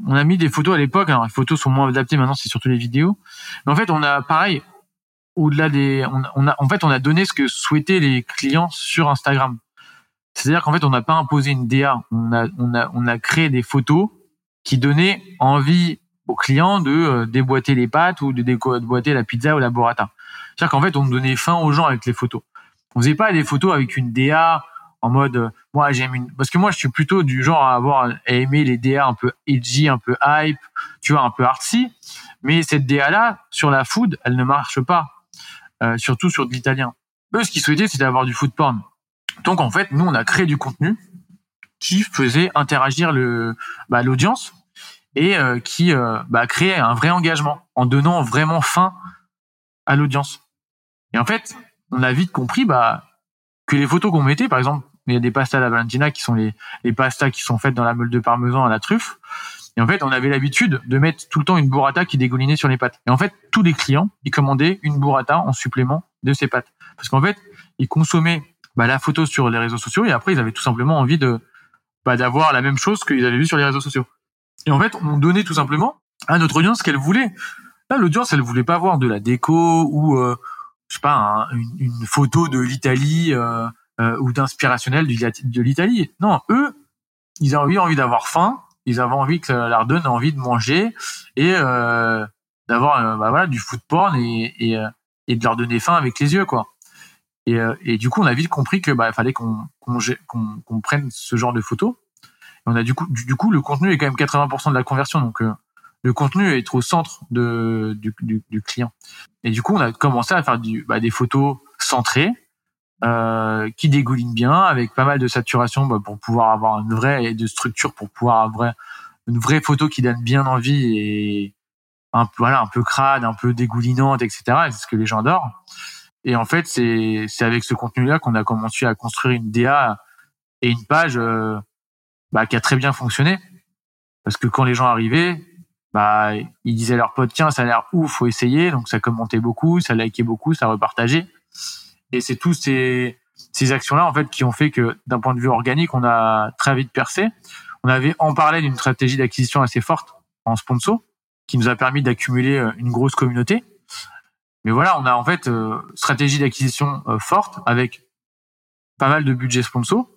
S1: On a mis des photos à l'époque. Alors, les photos sont moins adaptées maintenant, c'est surtout les vidéos. Mais en fait, on a pareil. Au-delà des, on on a, en fait, on a donné ce que souhaitaient les clients sur Instagram. C'est-à-dire qu'en fait, on n'a pas imposé une DA. On a, on a, on a créé des photos qui donnaient envie aux clients de euh, déboîter les pâtes ou de déboîter la pizza ou la burrata. C'est-à-dire qu'en fait, on donnait fin aux gens avec les photos. On faisait pas des photos avec une DA en mode euh, moi j'aime une parce que moi je suis plutôt du genre à avoir à aimer les DA un peu edgy, un peu hype, tu vois, un peu artsy. Mais cette DA là sur la food, elle ne marche pas, euh, surtout sur de l'italien. Eux, ce qu'ils souhaitaient, c'était avoir du food porn. Donc en fait, nous on a créé du contenu qui faisait interagir le bah, l'audience et euh, qui euh, bah, crée un vrai engagement en donnant vraiment fin à l'audience. Et en fait, on a vite compris bah, que les photos qu'on mettait, par exemple, il y a des pastas à la Valentina qui sont les, les pastas qui sont faites dans la meule de parmesan à la truffe. Et en fait, on avait l'habitude de mettre tout le temps une burrata qui dégoulinait sur les pâtes. Et en fait, tous les clients, ils commandaient une burrata en supplément de ces pâtes. Parce qu'en fait, ils consommaient bah, la photo sur les réseaux sociaux et après, ils avaient tout simplement envie de bah, d'avoir la même chose qu'ils avaient vu sur les réseaux sociaux. Et en fait, on donnait tout simplement à notre audience ce qu'elle voulait. Là, l'audience, elle voulait pas voir de la déco ou, euh, je sais pas, une, photo de l'Italie euh, euh, ou d'inspirationnel de l'Italie. Non, eux, ils avaient envie d'avoir faim, ils avaient envie que leur donne envie de manger et euh, d'avoir bah, voilà, du food porn et, et, et, de leur donner faim avec les yeux, quoi. Et, et du coup, on a vite compris que bah, fallait qu'on qu'on prenne ce genre de photos on a du coup, du, coup, le contenu est quand même 80% de la conversion, donc euh, le contenu est au centre de, du, du, du, client. Et du coup, on a commencé à faire du, bah, des photos centrées, euh, qui dégoulinent bien, avec pas mal de saturation bah, pour pouvoir avoir une vraie de structure pour pouvoir avoir une vraie photo qui donne bien envie et un peu voilà un peu crade, un peu dégoulinante, etc. C'est ce que les gens adorent. Et en fait, c'est c'est avec ce contenu-là qu'on a commencé à construire une DA et une page euh, bah, qui a très bien fonctionné. Parce que quand les gens arrivaient, bah, ils disaient à leurs potes, tiens, ça a l'air ouf, faut essayer. Donc ça commentait beaucoup, ça likait beaucoup, ça repartageait. Et c'est tous ces, ces actions-là, en fait, qui ont fait que d'un point de vue organique, on a très vite percé. On avait en parlé d'une stratégie d'acquisition assez forte en sponsor, qui nous a permis d'accumuler euh, une grosse communauté. Mais voilà, on a en fait euh, stratégie d'acquisition euh, forte avec pas mal de budget sponsor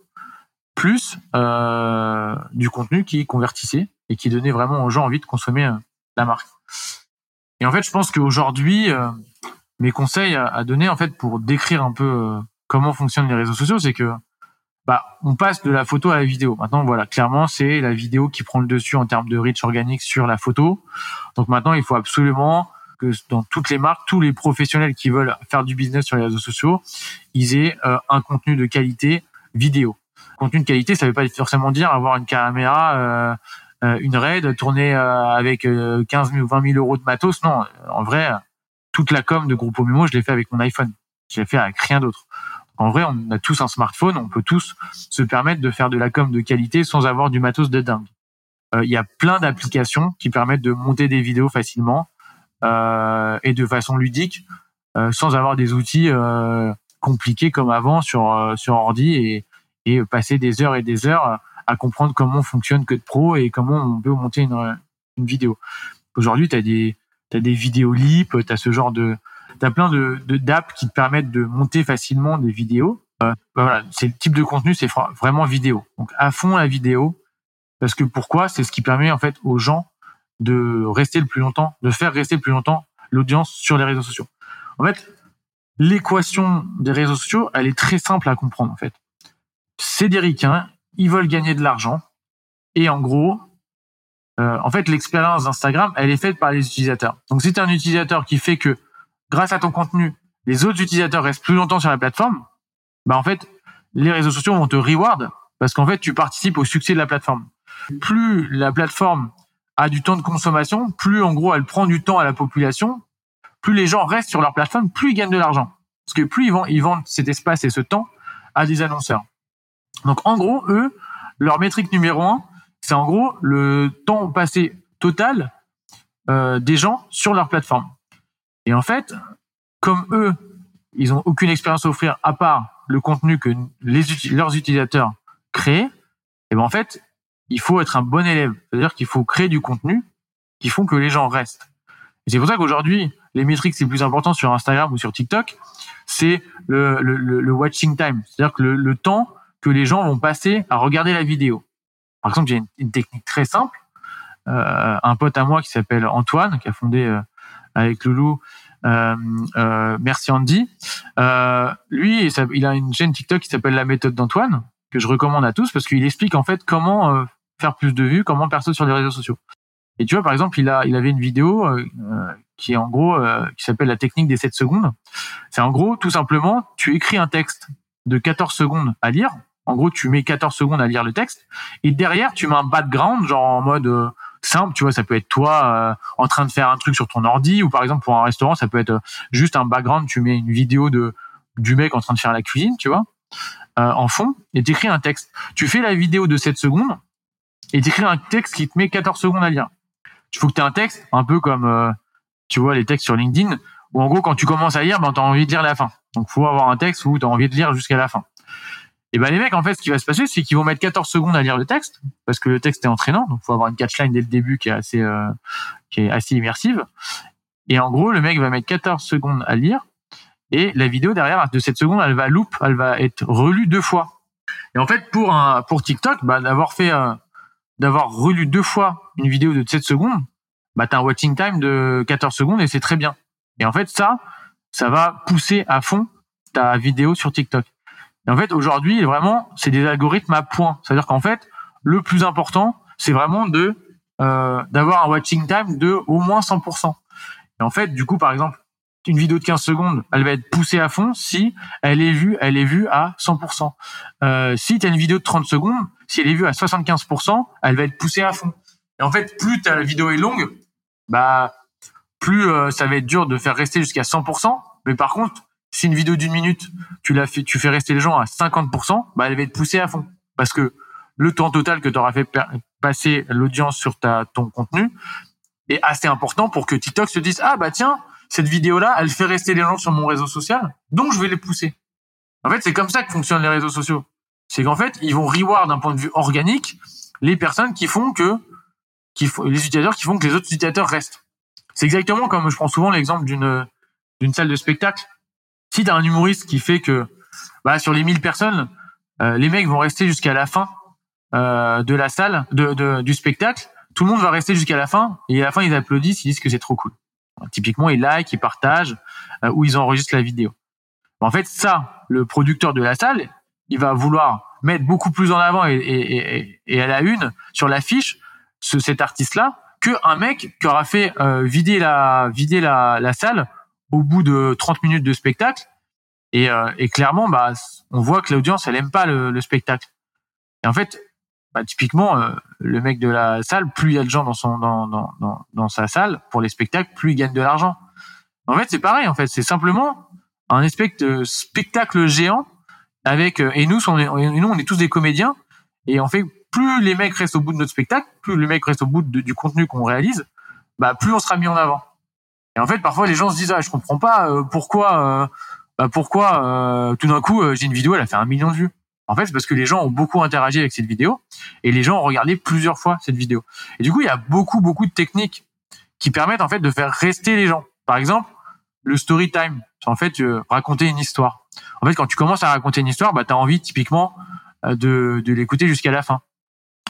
S1: plus euh, du contenu qui convertissait et qui donnait vraiment aux gens envie de consommer euh, la marque. Et en fait, je pense qu'aujourd'hui, euh, mes conseils à, donner en fait pour décrire un peu comment fonctionnent les réseaux sociaux, c'est que bah, on passe de la photo à la vidéo. Maintenant, voilà, clairement, c'est la vidéo qui prend le dessus en termes de reach organique sur la photo. Donc maintenant, il faut absolument que dans toutes les marques, tous les professionnels qui veulent faire du business sur les réseaux sociaux, ils aient un contenu de qualité vidéo. De qualité, ça ne veut pas forcément dire avoir une caméra, euh, euh une RAID, tourner avec 15 000 ou 20 000 euros de matos. Non, en vrai, toute la com de Groupe Mimo, je l'ai fait avec mon iPhone. Je l'ai fait avec rien d'autre. En vrai, on a tous un smartphone, on peut tous se permettre de faire de la com de qualité sans avoir du matos de dingue. Euh, il y a plein d'applications qui permettent de monter des vidéos facilement euh, et de façon ludique, euh, sans avoir des outils compliqués comme avant sur sur ordi et, et passer des heures et des heures à comprendre comment fonctionne Code Pro et comment on peut monter une, une vidéo. Aujourd'hui, tu as des t'as des vidéos lip, tu as ce genre de tu as plein de d'apps qui te permettent de monter facilement des vidéos. Euh, bah voilà, c'est le type de contenu, c'est vraiment vidéo. Donc à fond la vidéo, parce que pourquoi? C'est ce qui permet en fait aux gens de rester le plus longtemps, de faire rester le plus longtemps l'audience sur les réseaux sociaux. En fait, l'équation des réseaux sociaux, elle est très simple à comprendre en fait. C'est des ricains, ils veulent gagner de l'argent, et en gros, euh, en fait, l'expérience d'Instagram, elle est faite par les utilisateurs. Donc, si tu un utilisateur qui fait que grâce à ton contenu, les autres utilisateurs restent plus longtemps sur la plateforme, bah en fait, les réseaux sociaux vont te reward parce qu'en fait, tu participes au succès de la plateforme. Plus la plateforme a du temps de consommation, plus en gros elle prend du temps à la population, plus les gens restent sur leur plateforme, plus ils gagnent de l'argent. Parce que plus ils, vont, ils vendent cet espace et ce temps à des annonceurs. Donc en gros, eux, leur métrique numéro un, c'est en gros le temps passé total euh, des gens sur leur plateforme. Et en fait, comme eux, ils ont aucune expérience à offrir à part le contenu que leurs utilisateurs créent, et eh ben en fait, il faut être un bon élève. C'est-à-dire qu'il faut créer du contenu qui font que les gens restent. Et c'est pour ça qu'aujourd'hui, les métriques les plus importantes sur Instagram ou sur TikTok, c'est le, watching time. C'est-à-dire que le, temps que les gens vont passer à regarder la vidéo. Par exemple, j'ai une, technique très simple. Euh, un pote à moi qui s'appelle Antoine, qui a fondé euh, avec Loulou. Euh, euh, merci Andy. Euh, lui, il a une chaîne TikTok qui s'appelle La méthode d'Antoine que je recommande à tous parce qu'il explique en fait comment euh, faire plus de vues, comment percer sur les réseaux sociaux. Et tu vois, par exemple, il a, il avait une vidéo qui est en gros, qui s'appelle la technique des 7 secondes. C'est en gros, tout simplement, tu écris un texte de 14 secondes à lire. En gros, tu mets 14 secondes à lire le texte. Et derrière, tu mets un background, genre en mode, simple, tu vois, ça peut être toi euh, en train de faire un truc sur ton ordi ou par exemple pour un restaurant, ça peut être euh, juste un background, tu mets une vidéo de du mec en train de faire la cuisine, tu vois, euh, en fond et t'écris un texte. Tu fais la vidéo de 7 secondes et t'écris un texte qui te met 14 secondes à lire. Il faut que tu aies un texte un peu comme tu vois les textes sur LinkedIn où en gros quand tu commences à lire, ben tu as envie de lire la fin. Donc faut avoir un texte où tu as envie de lire jusqu'à la fin. Et ben les mecs, en fait, ce qui va se passer, c'est qu'ils vont mettre 14 secondes à lire le texte parce que le texte est entraînant, donc faut avoir une catchline dès le début qui est assez euh, qui est assez immersive. Et en gros, le mec va mettre 14 secondes à lire et la vidéo derrière de cette seconde, elle va loop, elle va être relue deux fois. Et en fait, pour un pour TikTok, bah, d'avoir fait euh, d'avoir relu deux fois une vidéo de 7 secondes, bah t'as un watching time de 14 secondes et c'est très bien. Et en fait, ça, ça va pousser à fond ta vidéo sur TikTok. Et en fait, aujourd'hui, vraiment, c'est des algorithmes à points. C'est-à-dire qu'en fait, le plus important, c'est vraiment de euh, d'avoir un watching time de au moins 100%. Et en fait, du coup, par exemple, une vidéo de 15 secondes, elle va être poussée à fond si elle est vue, elle est vue à 100%. Euh, si tu as une vidéo de 30 secondes, si elle est vue à 75%, elle va être poussée à fond. Et en fait, plus ta vidéo est longue, bah plus euh, ça va être dur de faire rester jusqu'à 100%. Mais par contre, si une vidéo d'une minute, tu la fais, tu fais rester les gens à 50%, bah, elle va être poussée à fond. Parce que le temps total que tu auras fait passer l'audience sur ton contenu est assez important pour que TikTok se dise, ah, bah, tiens, cette vidéo-là, elle fait rester les gens sur mon réseau social, donc je vais les pousser. En fait, c'est comme ça que fonctionnent les réseaux sociaux. C'est qu'en fait, ils vont reward d'un point de vue organique les personnes qui font que, les utilisateurs qui font que les autres utilisateurs restent. C'est exactement comme je prends souvent l'exemple d'une salle de spectacle si t'as un humoriste qui fait que bah, sur les 1000 personnes, euh, les mecs vont rester jusqu'à la fin euh, de la salle, de, du spectacle, tout le monde va rester jusqu'à la fin et à la fin ils applaudissent, ils disent que c'est trop cool. typiquement, ils like, ils partagent euh, ou ils enregistrent la vidéo. En fait, ça, le producteur de la salle, il va vouloir mettre beaucoup plus en avant et, et, et, à la une sur l'affiche ce, cet artiste-là que un mec qui aura fait euh, vider la vider la, la salle au bout de 30 minutes de spectacle. Et, euh, clairement bah on voit que l'audience elle aime pas le, le, spectacle. Et en fait bah, typiquement euh, le mec de la salle plus il y a de gens dans sa salle pour les spectacles plus il gagne de l'argent. En fait c'est pareil en fait. C'est simplement un spectacle géant avec euh, et nous on est, nous on est tous des comédiens. Et en fait plus les mecs restent au bout de notre spectacle plus les mecs restent au bout du contenu qu'on réalise bah plus on sera mis en avant et en fait parfois les gens se disent ah je comprends pas euh, pourquoi euh, bah pourquoi tout d'un coup j'ai une vidéo elle a fait un million de vues. En fait c'est parce que les gens ont beaucoup interagi avec cette vidéo et les gens ont regardé plusieurs fois cette vidéo. Et du coup il y a beaucoup beaucoup de techniques qui permettent en fait de faire rester les gens. Par exemple le story time. C'est en fait raconter une histoire. En fait, quand tu commences à raconter une histoire, bah, tu as envie typiquement euh, de, de l'écouter jusqu'à la fin.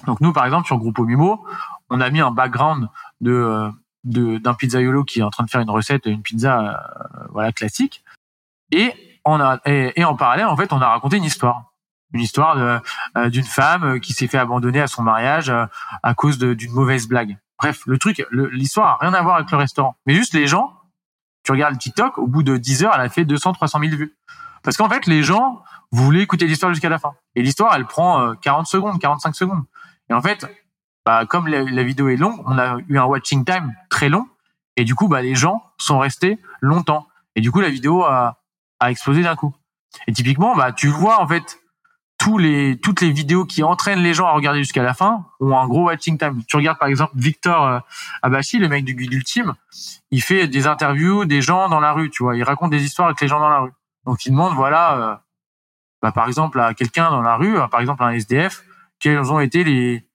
S1: Donc nous, par exemple, sur Grupo Mimo, on a mis un background de euh, d'un pizzaiolo qui est en train de faire une recette, une pizza euh, voilà classique, et on a et, en parallèle, en fait, on a raconté une histoire, une histoire d'une femme qui s'est fait abandonner à son mariage à cause d'une mauvaise blague. Bref, le truc, l'histoire a rien à voir avec le restaurant, mais juste les gens. Tu regardes TikTok, au bout de 10 heures, elle a fait 200, 300 000 vues. Parce qu'en fait, les gens voulaient écouter l'histoire jusqu'à la fin. Et l'histoire, elle prend 40 euh, secondes, 45 secondes. Et en fait, bah, comme la, vidéo est longue, on a eu un watching time très long. Et du coup, bah, les gens sont restés longtemps. Et du coup, la vidéo a, a explosé d'un coup. Et typiquement, bah, tu vois, en fait, tous les, toutes les vidéos qui entraînent les gens à regarder jusqu'à la fin ont un gros watching time. Tu regardes par exemple Victor euh, Abachi, le mec du Guide Ultime, il fait des interviews des gens dans la rue, tu vois, il raconte des histoires avec les gens dans la rue. Donc il demande voilà, euh, bah, par exemple à quelqu'un dans la rue, par exemple à un SDF, quels ont été les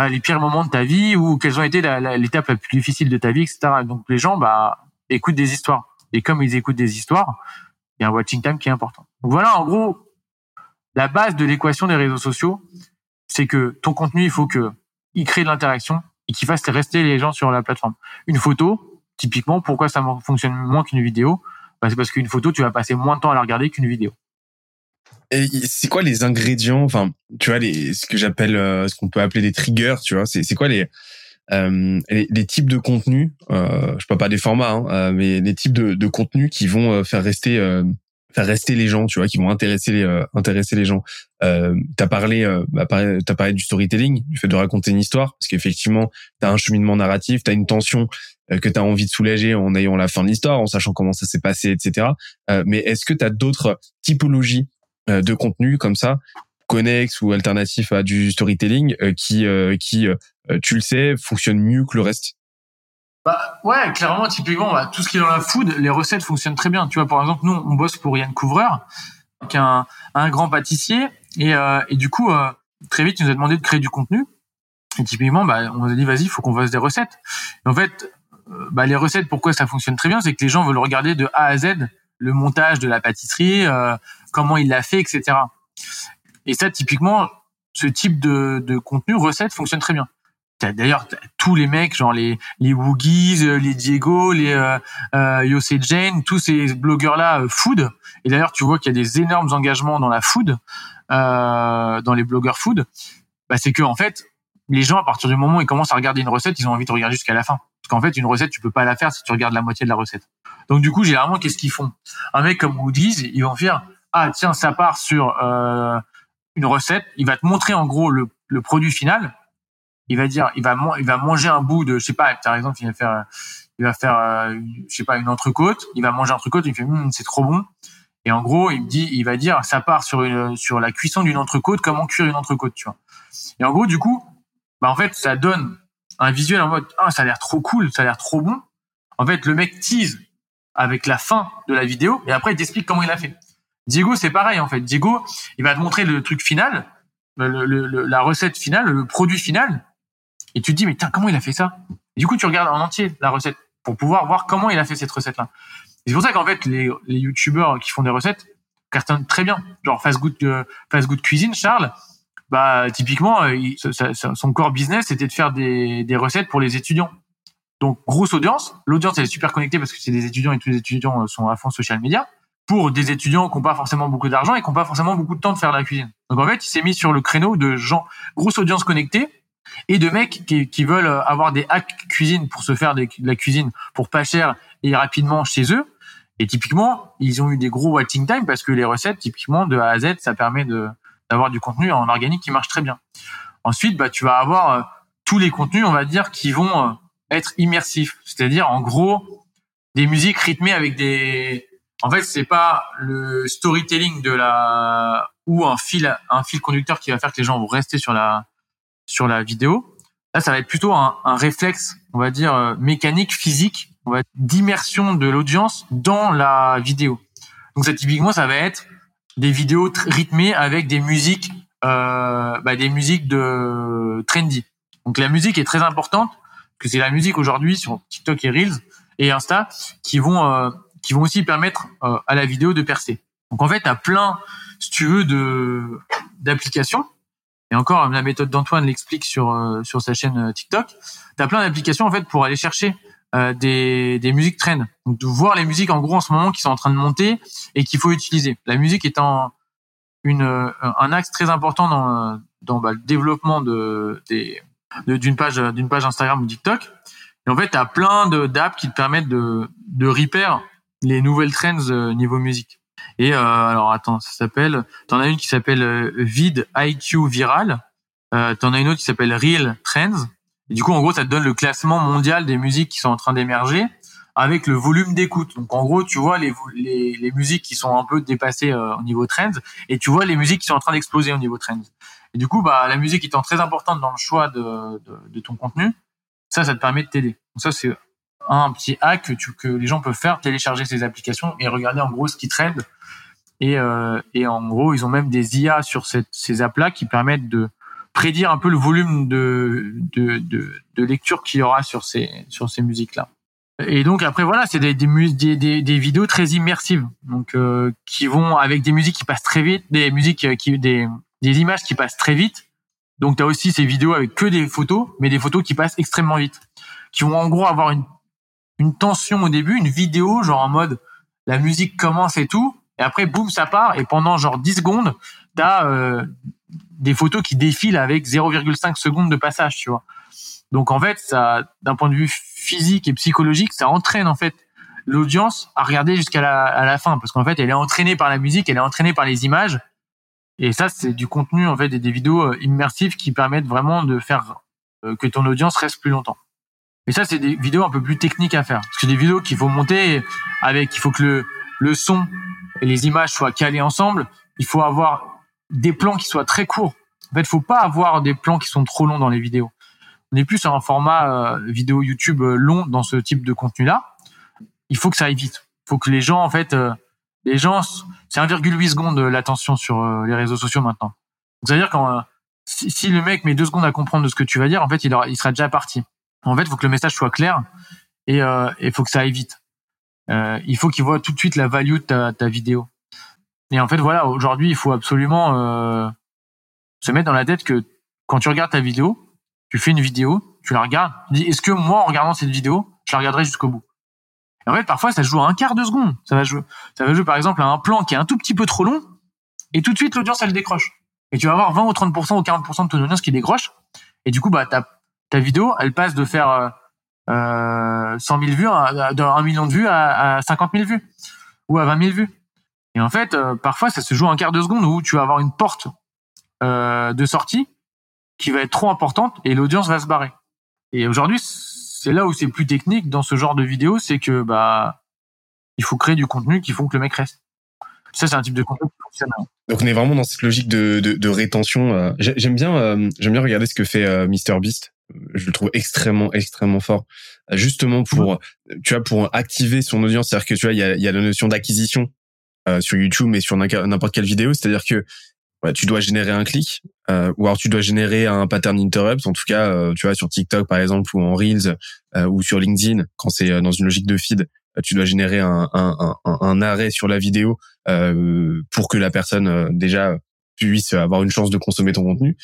S1: bah, les pires moments de ta vie ou quelles ont été l'étape la, plus difficile de ta vie, etc. Donc les gens bah écoutent des histoires et comme ils écoutent des histoires, il y a un watching time qui est important. Donc voilà en gros la base de l'équation des réseaux sociaux, c'est que ton contenu il faut que il crée de l'interaction et qu'il fasse rester les gens sur la plateforme. Une photo, typiquement, pourquoi ça fonctionne moins qu'une vidéo? Bah, c'est parce qu'une photo, tu vas passer moins de temps à la regarder qu'une vidéo.
S2: Et c'est quoi les ingrédients, enfin, tu vois, les, ce que j'appelle, euh, ce qu'on peut appeler des triggers, tu vois, c'est, quoi les, euh, les, types de contenus, euh, je parle pas des formats, hein, euh, mais les types de, de contenus qui vont euh, faire rester, faire rester les gens, tu vois, qui vont intéresser les, intéresser les gens. Euh, t'as parlé, bah, t'as parlé du storytelling, du fait de raconter une histoire, parce qu'effectivement, t'as un cheminement narratif, t'as une tension euh, que tu as envie de soulager en ayant la fin de l'histoire, en sachant comment ça s'est passé, etc. Euh, mais est-ce que tu as d'autres typologies euh, de contenu comme ça, connexes ou alternatifs à du storytelling, qui, qui tu le sais, fonctionnent mieux que le reste
S1: bah ouais, clairement, typiquement, bah, tout ce qui est dans la food, les recettes fonctionnent très bien. Tu vois, par exemple, nous, on bosse pour Yann Couvreur, qui est un, grand pâtissier, et, du coup, très vite, il nous a demandé de créer du contenu. Et typiquement, bah, on nous a dit, vas-y, il faut qu'on fasse des recettes. Et en fait, euh, bah, les recettes, pourquoi ça fonctionne très bien, c'est que les gens veulent regarder de A à Z le montage de la pâtisserie, euh, comment il l'a fait, etc. Et ça, typiquement, ce type de, de contenu recette fonctionne très bien. D'ailleurs, tous les mecs, genre les les Woogies, euh, les Diego, les euh, euh Jane, tous ces blogueurs-là food. Et d'ailleurs, tu vois qu'il y a des énormes engagements dans la food, euh, dans les blogueurs food. Bah, c'est que en fait, les gens, à partir du moment où ils commencent à regarder une recette, ils ont envie de regarder jusqu'à la fin qu'en fait, une recette, tu peux pas la faire si tu regardes la moitié de la recette. Donc du coup, généralement, qu'est-ce qu'ils font? Un mec comme Woody's, ils vont faire ah tiens, ça part sur euh, une recette. Il va te montrer en gros le, le, produit final. Il va dire, il va il va manger un bout de, je sais pas, par exemple, il va faire, il va faire, euh, je sais pas, une entrecôte. Il va manger un entrecôte. Il fait, hum, c'est trop bon. Et en gros, il me dit, il va dire, ça part sur une, sur la cuisson d'une entrecôte, comment cuire une entrecôte, tu vois. Et en gros, du coup, bah en fait, ça donne un visuel en mode ah ça a l'air trop cool, ça a l'air trop bon. En fait, le mec tease avec la fin de la vidéo et après il t'explique comment il a fait. Diego, c'est pareil en fait. Diego, il va te montrer le truc final, le, la recette finale, le produit final, et tu te dis mais tiens comment il a fait ça? Du coup, tu regardes en entier la recette pour pouvoir voir comment il a fait cette recette là. C'est pour ça qu'en fait les, les youtubeurs qui font des recettes cartonnent très bien. Genre Fast Good, euh, Fast Good Cuisine, Charles, bah typiquement euh, son core business c'était de faire des, recettes pour les étudiants. Donc grosse audience, l'audience elle est super connectée parce que c'est des étudiants et tous les étudiants euh, sont à fond social media. pour des étudiants qui n'ont pas forcément beaucoup d'argent et qui n'ont pas forcément beaucoup de temps de faire la cuisine. Donc en fait, il s'est mis sur le créneau de gens, grosse audience connectée, et de mecs qui, qui veulent avoir des hacks cuisine pour se faire de la cuisine pour pas cher et rapidement chez eux. Et typiquement, ils ont eu des gros waiting time parce que les recettes, typiquement, de A à Z, ça permet de d'avoir du contenu en organique qui marche très bien. Ensuite, bah, tu vas avoir euh, tous les contenus, on va dire, qui vont euh, être immersifs. C'est-à-dire, en gros, des musiques rythmées avec des, en fait, c'est pas le storytelling de la, ou un fil, un fil conducteur qui va faire que les gens vont rester sur la, sur la vidéo. Là, ça va être plutôt un, réflexe, on va dire, euh, mécanique, physique, on va d'immersion de l'audience dans la vidéo. Donc ça typiquement ça va être des vidéos rythmées avec des musiques euh, bah, des musiques de trendy. Donc la musique est très importante que c'est la musique aujourd'hui sur TikTok et Reels et Insta qui vont euh, qui vont aussi permettre euh, à la vidéo de percer. Donc en fait, as plein si tu veux de d'applications et encore la méthode d'Antoine l'explique sur sur sa chaîne TikTok. Tu as plein d'applications en fait pour aller chercher euh, des, des musiques trend. Donc de voir les musiques en gros en ce moment qui sont en train de monter et qu'il faut utiliser. La musique étant une, euh, un axe très important dans, dans bah, le développement de, des, d'une page d'une page Instagram ou TikTok. Et en fait, tu as plein de d'apps qui te permettent de de repair les nouvelles trends euh, niveau musique. Et euh, alors attends, ça s'appelle. T'en as une qui s'appelle Vid IQ Viral. Euh, T'en as une autre qui s'appelle Real Trends. Et du coup, en gros, ça te donne le classement mondial des musiques qui sont en train d'émerger avec le volume d'écoute. Donc, en gros, tu vois les, les, les, musiques qui sont un peu dépassées euh, au niveau trends et tu vois les musiques qui sont en train d'exploser au niveau trends. Et du coup, bah, la musique étant très importante dans le choix de, de, de ton contenu, ça, ça te permet de t'aider. Donc ça, c'est un petit hack que, tu, que les gens peuvent faire, télécharger ces applications et regarder en gros ce qui trend. Et, euh, et en gros, ils ont même des IA sur cette, ces apps-là qui permettent de prédire un peu le volume de, de, de, de lecture qu'il y aura sur ces, sur ces musiques-là. Et donc après voilà, c'est des, des, des, des, vidéos très immersives, donc euh, qui vont avec des musiques qui passent très vite, des musiques qui des, des images qui passent très vite. Donc tu as aussi ces vidéos avec que des photos, mais des photos qui passent extrêmement vite, qui vont en gros avoir une une tension au début, une vidéo genre en mode la musique commence et tout, et après boum ça part et pendant genre 10 secondes, tu euh, des photos qui défilent avec 0,5 secondes de passage, tu vois. Donc en fait, ça, d'un point de vue physique et psychologique, ça entraîne en fait l'audience à regarder jusqu'à la, à la fin, parce qu'en fait, elle est entraînée par la musique, elle est entraînée par les images, et ça, c'est du contenu en fait, des, des vidéos euh, immersives qui permettent vraiment de faire euh, que ton audience reste plus longtemps. Et ça, c'est des vidéos un peu plus techniques à faire, parce que des vidéos qu'il faut monter avec, il faut que le le son et les images soient calés ensemble. Il faut avoir des plans qui soient très courts. En fait, faut pas avoir des plans qui sont trop longs dans les vidéos. On est plus sur un format euh, vidéo YouTube euh, long dans ce type de contenu-là. Il faut que ça aille vite. Il faut que les gens, en fait, euh, les gens, c'est 1,8 secondes l'attention sur les réseaux sociaux maintenant. C'est-à-dire quand si, si, le mec met deux secondes à comprendre de ce que tu vas dire, en fait, il, il sera déjà parti. En fait, faut que le message soit clair et il faut que ça aille vite. il faut qu'il voit tout de suite la value de ta, ta vidéo. Et en fait, voilà, aujourd'hui, il faut absolument euh, se mettre dans la tête que quand tu regardes ta vidéo, tu fais une vidéo, tu la regardes, tu dis est-ce que moi, en regardant cette vidéo, je la regarderai jusqu'au bout? En fait, parfois, ça joue à un quart de seconde. Ça va jouer, ça va jouer par exemple à un plan qui est un tout petit peu trop long, et tout de suite, l'audience, elle décroche. Et tu vas avoir 20 ou 30% ou 40% de ton audience qui décroche. Et du coup, bah, ta, ta vidéo, elle passe de faire euh, 100 000 vues, à, de 1 million de vues à, à 50 000 vues ou à 20 000 vues. Et en fait, euh, parfois, ça se joue un quart de seconde où tu vas avoir une porte euh, de sortie qui va être trop importante et l'audience va se barrer. Et aujourd'hui, c'est là où c'est plus technique dans ce genre de vidéo, c'est que bah il faut créer du contenu qui font que le mec reste. Ça, c'est un type de contenu qui fonctionne.
S2: Donc, on est vraiment dans cette logique de, de, de rétention. Euh. J'aime bien, euh, j'aime bien regarder ce que fait euh, MrBeast. Je le trouve extrêmement, extrêmement fort. Justement pour, tu vois, pour activer son audience. C'est-à-dire que tu vois, il y a, y a la notion d'acquisition euh, sur YouTube, mais sur n'importe quelle vidéo. C'est-à-dire que tu dois générer un clic, euh, ou alors tu dois générer un pattern interrupt. En tout cas, euh, tu vois, sur TikTok par exemple, ou en Reels, euh, ou sur LinkedIn, quand c'est euh, dans une logique de feed, tu dois générer un, un, un, un arrêt sur la vidéo pour que la personne déjà puisse avoir une chance de consommer ton contenu.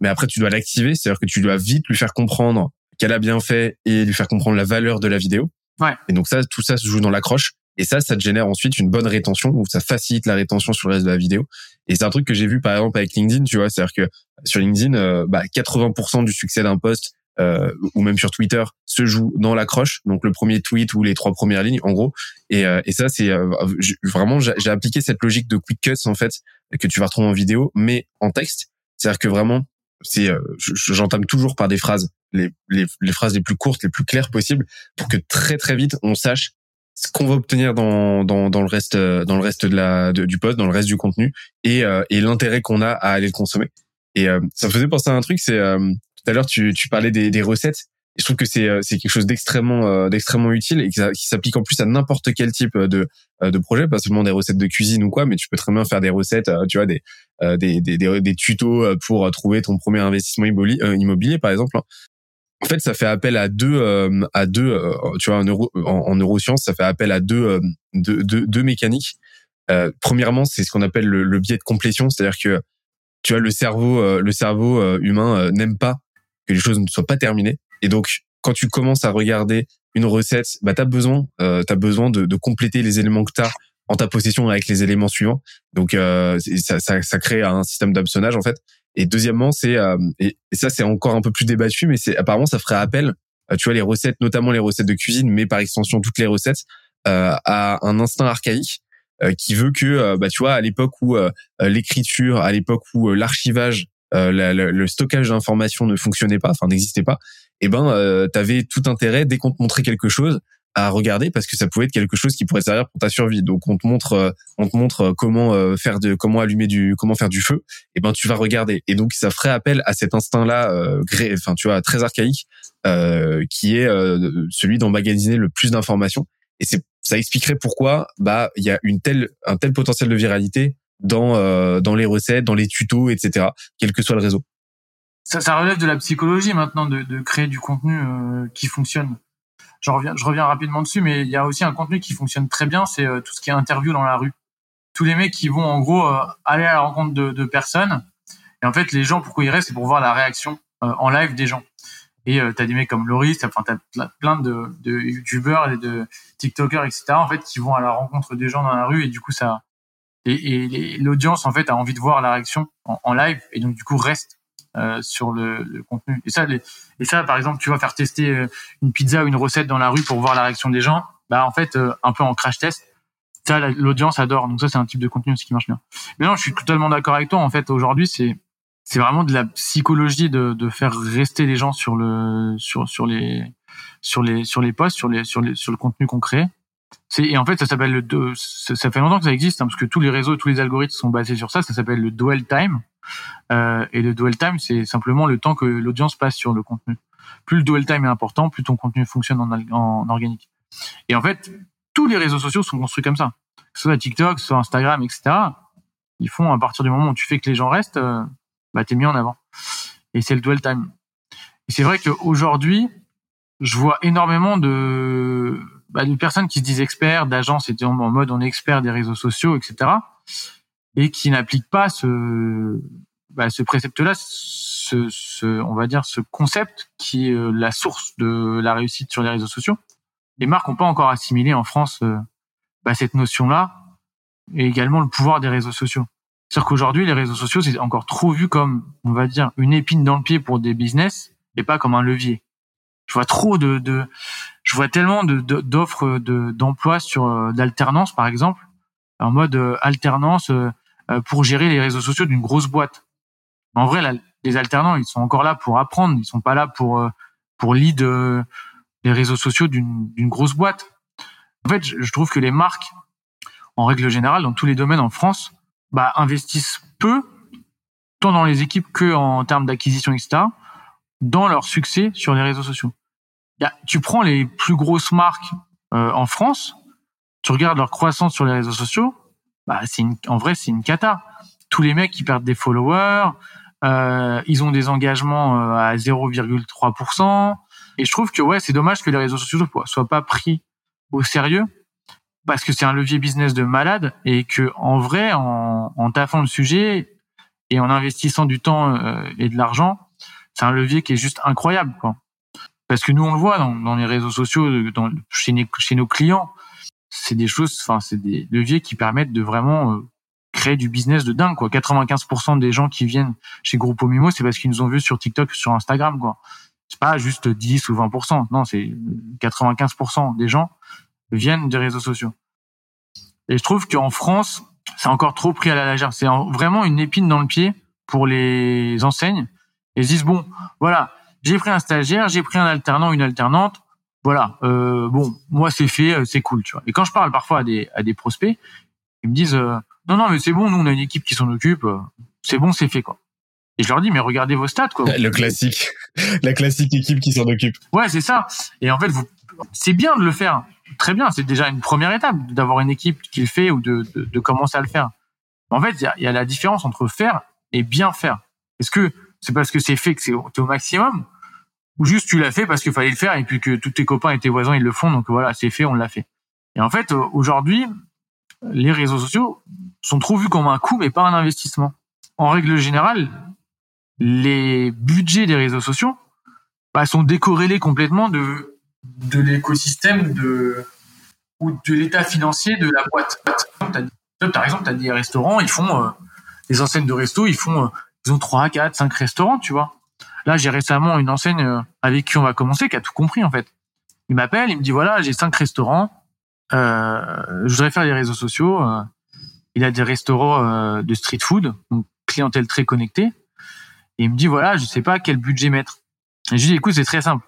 S2: Mais après, tu dois l'activer, c'est-à-dire que tu dois vite lui faire comprendre qu'elle a bien fait et lui faire comprendre la valeur de la vidéo.
S1: Ouais.
S2: Et donc ça, tout ça se joue dans l'accroche. Et ça, ça te génère ensuite une bonne rétention ou ça facilite la rétention sur le reste de la vidéo. Et c'est un truc que j'ai vu par exemple avec LinkedIn, tu vois, c'est-à-dire que sur LinkedIn, euh, bah, 80% du succès d'un post euh, ou même sur Twitter se joue dans l'accroche, donc le premier tweet ou les trois premières lignes en gros. Et, euh, et ça, c'est euh, vraiment j'ai appliqué cette logique de quick cuts en fait que tu vas retrouver en vidéo, mais en texte. C'est-à-dire que vraiment, c'est j'entame toujours par des phrases les, les, les phrases les plus courtes, les plus claires possibles, pour que très très vite on sache ce qu'on va obtenir dans, dans, dans le reste dans le reste de la du post, dans le reste du contenu et, et l'intérêt qu'on a à aller le consommer. Et ça me faisait penser à un truc, c'est tout à l'heure, tu, tu parlais des, des recettes. Et je trouve que c'est euh, c'est quelque chose d'extrêmement euh, d'extrêmement utile et qui, s'applique en plus à n'importe quel type de euh, de projet, pas seulement des recettes de cuisine ou quoi, mais tu peux très bien faire des recettes, tu vois, des des, des, des, tutos pour trouver ton premier investissement immobilier, immobilier par exemple. En fait, ça fait appel à deux à deux, tu vois, en, neuro, en, neurosciences, ça fait appel à deux deux, deux, deux mécaniques. premièrement, c'est ce qu'on appelle le, le biais de complétion, c'est-à-dire que tu vois le cerveau le cerveau humain n'aime pas que les choses ne soient pas terminées. Et donc, quand tu commences à regarder une recette, bah, tu as besoin, euh, as besoin de, de, compléter les éléments que tu as en ta possession avec les éléments suivants. Donc, euh, ça, ça, ça, crée un système d'absonnage, en fait. Et deuxièmement, c'est, euh, et, ça, c'est encore un peu plus débattu, mais c'est apparemment, ça ferait appel, euh, tu vois, les recettes, notamment les recettes de cuisine, mais par extension, toutes les recettes, euh, à un instinct archaïque qui veut que, bah, tu vois, à l'époque où l'écriture, à l'époque où l'archivage le stockage d'informations ne fonctionnait pas, enfin n'existait pas, et eh ben euh, tu tout intérêt dès qu'on te montrait quelque chose à regarder parce que ça pouvait être quelque chose qui pourrait servir pour ta survie. Donc on te montre euh, on te montre comment faire de comment allumer du comment faire du feu, et eh ben tu vas regarder. Et donc ça ferait appel à cet instinct là enfin tu vois très archaïque qui est celui d'emmagasiner le plus d'informations et c'est ça expliquerait pourquoi bah il y a une telle un tel potentiel de viralité dans euh, dans les recettes, dans les tutos, etc. Quel que soit le réseau.
S1: Ça, ça relève de la psychologie maintenant de, de créer du contenu euh, qui fonctionne. Je reviens, je reviens rapidement dessus, mais il y a aussi un contenu qui fonctionne très bien, c'est euh, tout ce qui est interview dans la rue. Tous les mecs qui vont en gros aller à la rencontre de, de, personnes. Et en fait, les gens, pourquoi ils restent, c'est pour voir la réaction en live des gens. Et euh, t'as des mecs comme Loris, enfin t'as plein de, de youtubeurs et de tiktokers, etc. En fait, qui vont à la rencontre des gens dans la rue et du coup ça et, et l'audience en fait a envie de voir la réaction en, live et donc du coup reste euh, sur le, le, contenu. Et ça, les, et ça, par exemple, tu vas faire tester euh, une pizza ou une recette dans la rue pour voir la réaction des gens. Bah en fait, euh, un peu en crash test, ça l'audience adore. Donc ça, c'est un type de contenu aussi qui marche bien. Mais non, je suis totalement d'accord avec toi. En fait, aujourd'hui, c'est c'est vraiment de la psychologie de, de faire rester les gens sur le sur sur les sur les sur les posts, sur les sur les sur le contenu qu'on crée et en fait ça s'appelle le ça fait longtemps que ça existe hein, parce que tous les réseaux tous les algorithmes sont basés sur ça ça s'appelle le dwell time euh, et le dwell time c'est simplement le temps que l'audience passe sur le contenu. Plus le dwell time est important plus ton contenu fonctionne en, organique. Et en fait tous les réseaux sociaux sont construits comme ça. Soit TikTok soit Instagram etc ils font à partir du moment où tu fais que les gens restent euh, bah t'es mis en avant. Et c'est le dwell time. Et c'est vrai qu'aujourd'hui je vois énormément de bah, personnes qui se disent experts, d'agences étaient en mode on est expert des réseaux sociaux, etc. Et qui n'appliquent pas ce, bah, ce précepte-là, ce, ce, on va dire ce concept qui est euh, la source de la réussite sur les réseaux sociaux. Les marques n'ont pas encore assimilé en France euh, bah, cette notion-là et également le pouvoir des réseaux sociaux. C'est-à-dire qu'aujourd'hui, les réseaux sociaux, c'est encore trop vu comme, on va dire, une épine dans le pied pour des business et pas comme un levier. Je vois trop de, de je vois tellement d'offres de, d'emploi sur euh, d'alternance, par exemple, en mode alternance pour gérer les réseaux sociaux d'une grosse boîte. En vrai, les alternants, ils sont encore là pour apprendre, ils sont pas là pour pour lead les réseaux sociaux d'une d'une grosse boîte. En fait, je trouve que les marques, en règle générale, dans tous les domaines en France, bah, investissent peu, tant dans les équipes que en termes d'acquisition, etc., dans leur succès sur les réseaux sociaux tu prends les plus grosses marques euh, en France, tu regardes leur croissance sur les réseaux sociaux, bah c'est en vrai c'est une cata. Tous les mecs qui perdent des followers, euh, ils ont des engagements euh, à 0,3%. Et je trouve que ouais, c'est dommage que les réseaux sociaux soient pas pris au sérieux parce que c'est un levier business de malade et que en vrai, en, en taffant le sujet et en investissant du temps euh, et de l'argent, c'est un levier qui est juste incroyable. Quoi. Parce que nous, on le voit dans, dans les réseaux sociaux, dans, chez, nos clients. C'est des choses, enfin, c'est des leviers qui permettent de vraiment euh, créer du business de dingue, quoi. 95% des gens qui viennent chez Grupo Mimo, c'est parce qu'ils nous ont vus sur TikTok, sur Instagram, quoi. C'est pas juste 10 ou 20%. Non, c'est 95% des gens viennent des réseaux sociaux. Et je trouve qu'en France, c'est encore trop pris à la légère. C'est vraiment une épine dans le pied pour les enseignes. Ils se disent, bon, voilà, j'ai pris un stagiaire, j'ai pris un alternant, une alternante. Voilà, euh, bon, moi c'est fait, euh, c'est cool, tu vois. Et quand je parle parfois à des, à des prospects, ils me disent, euh, non, non, mais c'est bon, nous on a une équipe qui s'en occupe, euh, c'est bon, c'est fait, quoi. Et je leur dis, mais regardez vos stats, quoi.
S2: Le classique, la classique équipe qui s'en occupe.
S1: Ouais, c'est ça. Et en fait, vous, c'est bien de le faire. Très bien, c'est déjà une première étape d'avoir une équipe qui le fait ou de, de, de commencer à le faire. En fait, il y a, y a, la différence entre faire et bien faire. Est-ce que c'est parce que c'est fait que c'est au maximum ou juste tu l'as fait parce qu'il fallait le faire et puis que tous tes copains et tes voisins ils le font. Donc voilà c'est fait on l'a fait. Et en fait aujourd'hui les réseaux sociaux sont trop vus comme un coût mais pas un investissement. En règle générale les budgets des réseaux sociaux bah, sont décorrélés complètement de de l'écosystème de ou de l'état financier de la boîte. Par exemple tu as des restaurants ils font euh, les enseignes de resto ils font euh, ils ont 3, 4, 5 restaurants tu vois Là, j'ai récemment une enseigne euh, avec qui on va commencer, qui a tout compris en fait. Il m'appelle, il me dit voilà, j'ai cinq restaurants, euh, je voudrais faire des réseaux sociaux. Euh, il a des restaurants de street food, donc clientèle très connectée. Et il me dit voilà, je sais pas quel budget mettre. Et je lui dis écoute, c'est très simple.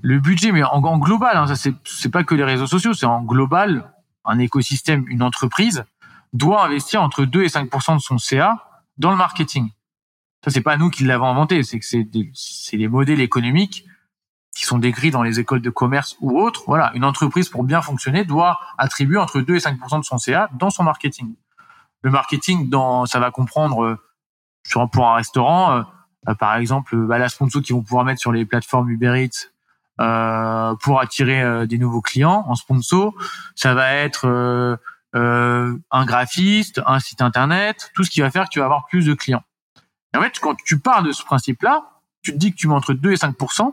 S1: Le budget, mais en, global, hein, ça c'est c'est pas que les réseaux sociaux, c'est en global, un écosystème, une entreprise doit investir entre 2 et 5% de son CA dans le marketing. Ça, c'est pas nous qui l'avons inventé, c'est que c'est des, les modèles économiques qui sont décrits dans les écoles de commerce ou autres. Voilà, une entreprise pour bien fonctionner doit attribuer entre 2 et 5% de son CA dans son marketing. Le marketing, dans, ça va comprendre euh, sur pour un restaurant, euh, par exemple, bah, la sponsor qu'ils vont pouvoir mettre sur les plateformes Uber Eats euh, pour attirer euh, des nouveaux clients en sponsor. Ça va être euh, un graphiste, un site internet, tout ce qui va faire que tu vas avoir plus de clients. En fait, quand tu pars de ce principe-là, tu te dis que tu mets entre 2 et 5%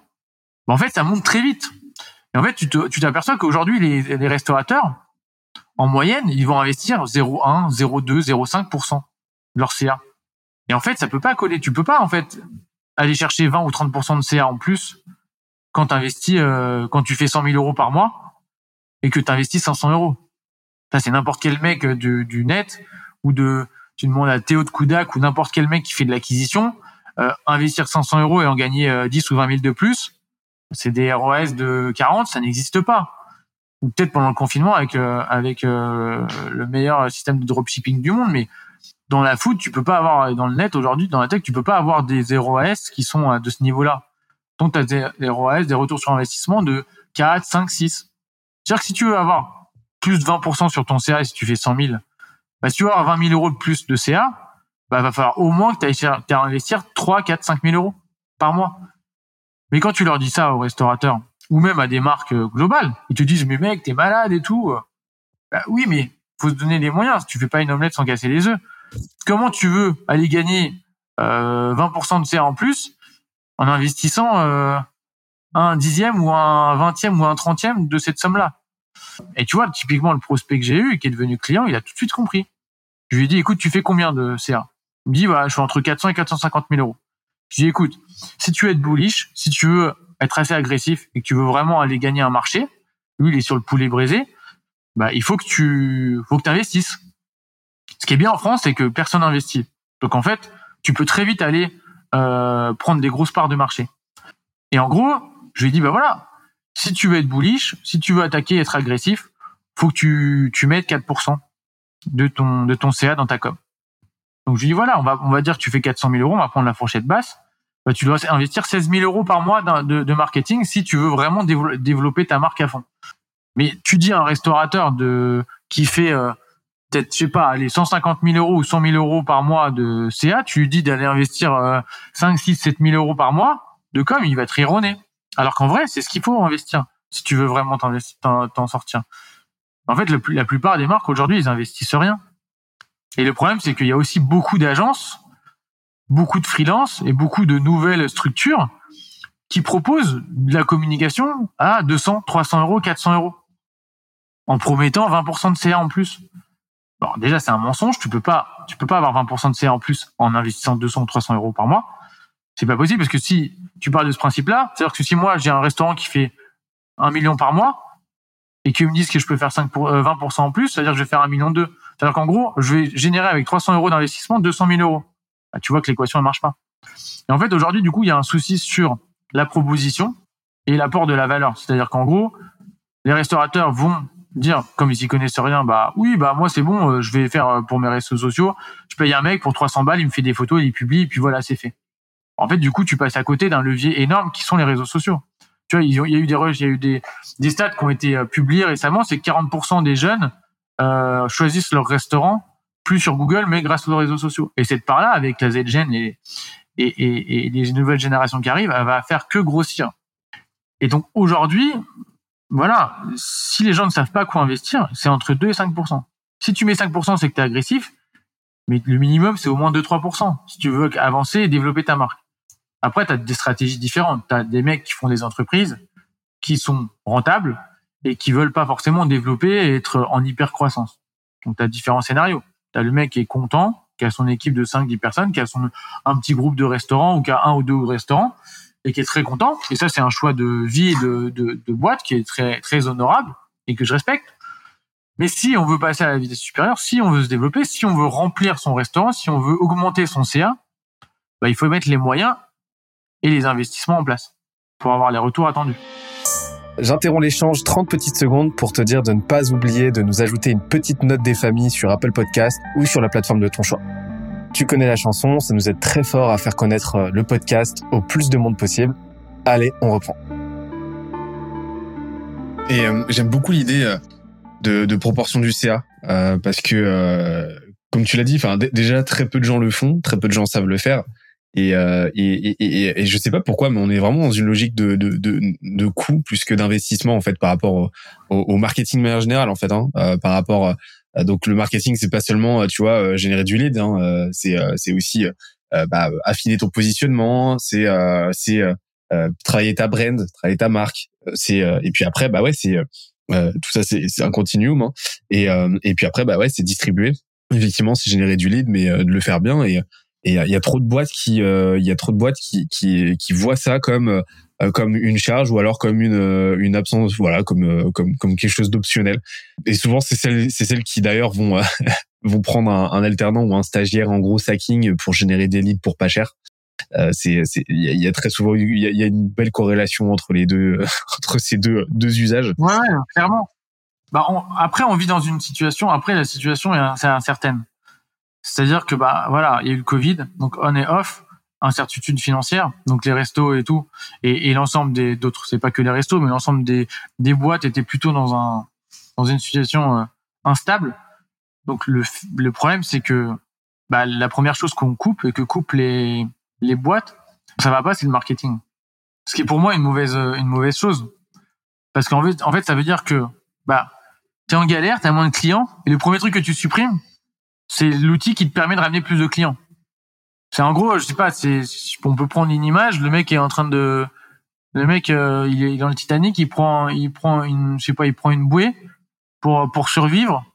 S1: en fait, ça monte très vite. Et en fait, tu t'aperçois qu'aujourd'hui, les, restaurateurs, en moyenne, ils vont investir 0,1, 0,2, 0,5% de leur CA. Et en fait, ça peut pas coller. Tu peux pas, en fait, aller chercher 20 ou 30% de CA en plus quand tu euh, quand tu fais 100 000 euros par mois et que tu investis 500 euros. Ça, c'est n'importe quel mec du, du net ou de, tu demandes à Théo de Koudak ou n'importe quel mec qui fait de l'acquisition, euh, investir 500 euros et en gagner euh, 10 ou 20 000 de plus, c'est des ROS de 40, ça n'existe pas. Ou peut-être pendant le confinement avec euh, avec euh, le meilleur système de dropshipping du monde, mais dans la food, tu peux pas avoir dans le net aujourd'hui, dans la tech, tu peux pas avoir des ROS qui sont de ce niveau-là. Donc tu as des ROS, des retours sur investissement de 4, 5, 6. C'est-à-dire que si tu veux avoir plus de 20% sur ton CA, si tu fais 100 000, bah, si tu veux avoir 20 000 euros de plus de CA, bah, va falloir au moins que tu ailles investir 3, 4, 5 000 euros par mois. Mais quand tu leur dis ça aux restaurateurs, ou même à des marques euh, globales, ils te disent, mais mec, t'es malade et tout. Bah, oui, mais faut se donner les moyens. Tu fais pas une omelette sans casser les œufs. Comment tu veux aller gagner euh, 20% de CA en plus en investissant euh, un dixième ou un vingtième ou un trentième de cette somme-là? Et tu vois, typiquement, le prospect que j'ai eu, qui est devenu client, il a tout de suite compris. Je lui ai dit, écoute, tu fais combien de CA Il me dit, voilà, je suis entre 400 et 450 000 euros. Je lui ai dit, écoute, si tu veux être bullish, si tu veux être assez agressif et que tu veux vraiment aller gagner un marché, lui, il est sur le poulet brisé, bah, il faut que tu, faut que investisses. Ce qui est bien en France, c'est que personne n'investit. Donc, en fait, tu peux très vite aller euh, prendre des grosses parts de marché. Et en gros, je lui ai dit, bah voilà, si tu veux être bullish, si tu veux attaquer, être agressif, faut que tu, tu mettes 4% de ton, de ton CA dans ta com. Donc je lui dis voilà, on va, on va dire que tu fais 400 000 euros, on va prendre la fourchette basse. Bah, tu dois investir 16 000 euros par mois de, de marketing si tu veux vraiment développer ta marque à fond. Mais tu dis à un restaurateur de qui fait euh, peut-être je sais pas, les 150 000 euros ou 100 000 euros par mois de CA, tu lui dis d'aller investir euh, 5, 6, 7 000 euros par mois de com, il va te rironner. Alors qu'en vrai, c'est ce qu'il faut investir si tu veux vraiment t'en sortir. En fait, la plupart des marques aujourd'hui, ils investissent rien. Et le problème, c'est qu'il y a aussi beaucoup d'agences, beaucoup de freelance et beaucoup de nouvelles structures qui proposent de la communication à 200, 300 euros, 400 euros. en promettant 20% de CA en plus. Bon, déjà, c'est un mensonge. Tu peux pas, tu peux pas avoir 20% de CA en plus en investissant 200 ou 300 euros par mois. C'est pas possible parce que si tu parles de ce principe-là, c'est-à-dire que si moi j'ai un restaurant qui fait un million par mois et qu'ils me disent que je peux faire 5 pour, 20% euh, en plus, c'est-à-dire que je vais faire un million deux. C'est-à-dire qu'en gros, je vais générer avec 300 euros d'investissement 200 000 euros. Bah, tu vois que l'équation ne marche pas. Et en fait, aujourd'hui, du coup, il y a un souci sur la proposition et l'apport de la valeur. C'est-à-dire qu'en gros, les restaurateurs vont dire, comme ils y connaissent rien, bah oui, bah moi c'est bon, euh, je vais faire euh, pour mes réseaux sociaux, je paye un mec pour 300 balles, il me fait des photos, il publie, et puis voilà, c'est fait. En fait, du coup, tu passes à côté d'un levier énorme qui sont les réseaux sociaux. Il y a eu des il y a eu des, des stats qui ont été euh, publiés récemment, c'est que 40% des jeunes euh, choisissent leur restaurant plus sur Google, mais grâce aux réseaux sociaux. Et cette part-là, avec la Z-Gen et, les nouvelles générations qui arrivent, elle va faire que grossir. Et donc aujourd'hui, voilà, si les gens ne savent pas quoi investir, c'est entre 2 et 5% Si tu mets 5% c'est que tu es agressif, mais le minimum, c'est au moins 2-3% si tu veux avancer et développer ta marque. Après, tu as des stratégies différentes. Tu as des mecs qui font des entreprises qui sont rentables et qui veulent pas forcément développer et être en hyper croissance. Donc, tu as différents scénarios. Tu as le mec qui est content, qui a son équipe de 5-10 personnes, qui a son, un petit groupe de restaurants ou qui a un ou deux restaurants et qui est très content. Et ça, c'est un choix de vie et de, de, de, boîte qui est très, très honorable et que je respecte. Mais si on veut passer à la vitesse supérieure, si on veut se développer, si on veut remplir son restaurant, si on veut augmenter son CA, bah, il faut mettre les moyens et les investissements en place pour avoir les retours attendus.
S2: J'interromps l'échange 30 petites secondes pour te dire de ne pas oublier de nous ajouter une petite note des familles sur Apple Podcast ou sur la plateforme de ton choix. Tu connais la chanson, ça nous aide très fort à faire connaître euh, le podcast au plus de monde possible. Allez, on reprend. Et euh, j'aime beaucoup l'idée euh, de, de, proportion du CA parce que, comme tu l'as dit, enfin déjà très peu de gens le font, très peu de gens savent le faire. Et, et, et, et, je sais pas pourquoi, mais on est vraiment dans une logique de, de, de, de coût plus que d'investissement en fait par rapport au, au, marketing de manière générale en fait, hein, par rapport euh, donc le marketing, c'est pas seulement, euh, tu vois, euh, générer du lead, hein, c'est c'est aussi bah, affiner ton positionnement, c'est c'est travailler ta brand, travailler ta marque, c'est et puis après bah ouais c'est tout ça c'est c'est un continuum hein, et et puis après bah ouais c'est distribuer. Effectivement, c'est générer du lead, mais de le faire bien et et il y a trop de boîtes qui il y a trop de boîtes qui qui qui voient ça comme euh, comme une charge ou alors comme une euh, une absence voilà comme euh, comme comme quelque chose d'optionnel. Et souvent c'est celles c'est celles qui d'ailleurs vont vont prendre un, un, alternant ou un stagiaire en gros sacking pour générer des leads pour pas cher. C'est c'est il y, a très souvent il y y a, une belle corrélation entre les deux entre ces deux deux usages.
S1: Ouais clairement. Bah après on vit dans une situation après la situation est incertaine c'est-à-dire que bah voilà il y a eu le Covid donc on et off incertitude financière, donc les restos et tout, et, et l'ensemble des d'autres, c'est pas que les restos, mais l'ensemble des, des boîtes étaient plutôt dans un dans une situation euh, instable. Donc le, le problème, c'est que bah, la première chose qu'on coupe et que coupent les les boîtes, ça va pas, c'est le marketing. Ce qui est pour moi une mauvaise une mauvaise chose, parce qu'en fait en fait ça veut dire que bah t'es en galère, t'as moins de clients, et le premier truc que tu supprimes, c'est l'outil qui te permet de ramener plus de clients. C'est en gros, je sais pas, c'est on peut prendre une image, le mec est en train de le mec euh, il est dans le Titanic, il prend il prend une je sais pas, il prend une bouée pour pour survivre.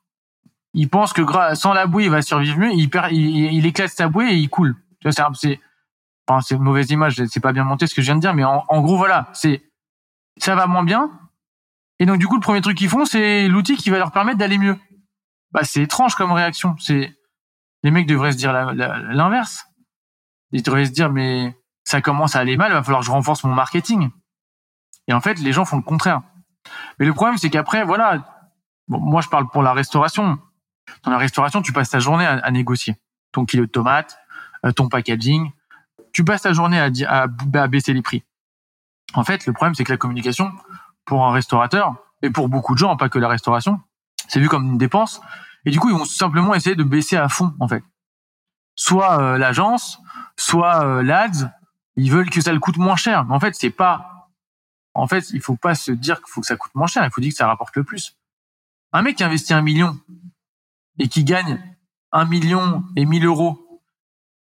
S1: Il pense que sans la bouée, il va survivre mieux, il perd il, éclate sa bouée et il coule. Tu vois c'est c'est enfin, c'est une mauvaise image, c'est pas bien monté ce que je viens de dire mais en, en gros voilà, c'est ça va moins bien. Et donc du coup le premier truc qu'ils font, c'est l'outil qui va leur permettre d'aller mieux. Bah c'est étrange comme réaction, c'est les mecs devraient se dire l'inverse ils devraient se dire mais ça commence à aller mal, il va falloir que je renforce mon marketing. Et en fait, les gens font le contraire. Mais le problème, c'est qu'après, voilà, bon, moi je parle pour la restauration. Dans la restauration, tu passes ta journée à, négocier ton kilo de tomates, euh, ton packaging. Tu passes ta journée à, baisser les prix. En fait, le problème, c'est que la communication, pour un restaurateur, et pour beaucoup de gens, pas que la restauration, c'est vu comme une dépense. Et du coup, ils vont simplement essayer de baisser à fond, en fait. Soit euh, l'agence, soit euh, l'ADS, ils veulent que ça le coûte moins cher. Mais en fait, c'est pas. En fait, il faut pas se dire qu'il faut que ça coûte moins cher. Il faut dire que ça rapporte le plus. Un mec qui investit un million et qui gagne un million et mille euros,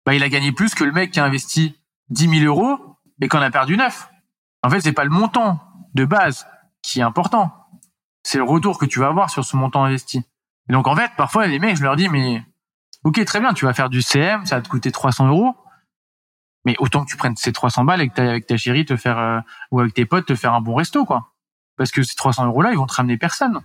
S1: bah, il a gagné plus que le mec qui a investi dix mille euros et qu'on a perdu neuf. En fait, c'est pas le montant de base qui est important. C'est le retour que tu vas avoir sur ce montant investi. Et donc en fait, parfois les mecs, je leur dis mais ok très bien, tu vas faire du CM, ça va te coûter 300 euros, mais autant que tu prennes ces 300 balles et que avec ta chérie te faire euh, ou avec tes potes te faire un bon resto quoi. Parce que ces 300 euros là, ils vont te ramener personne.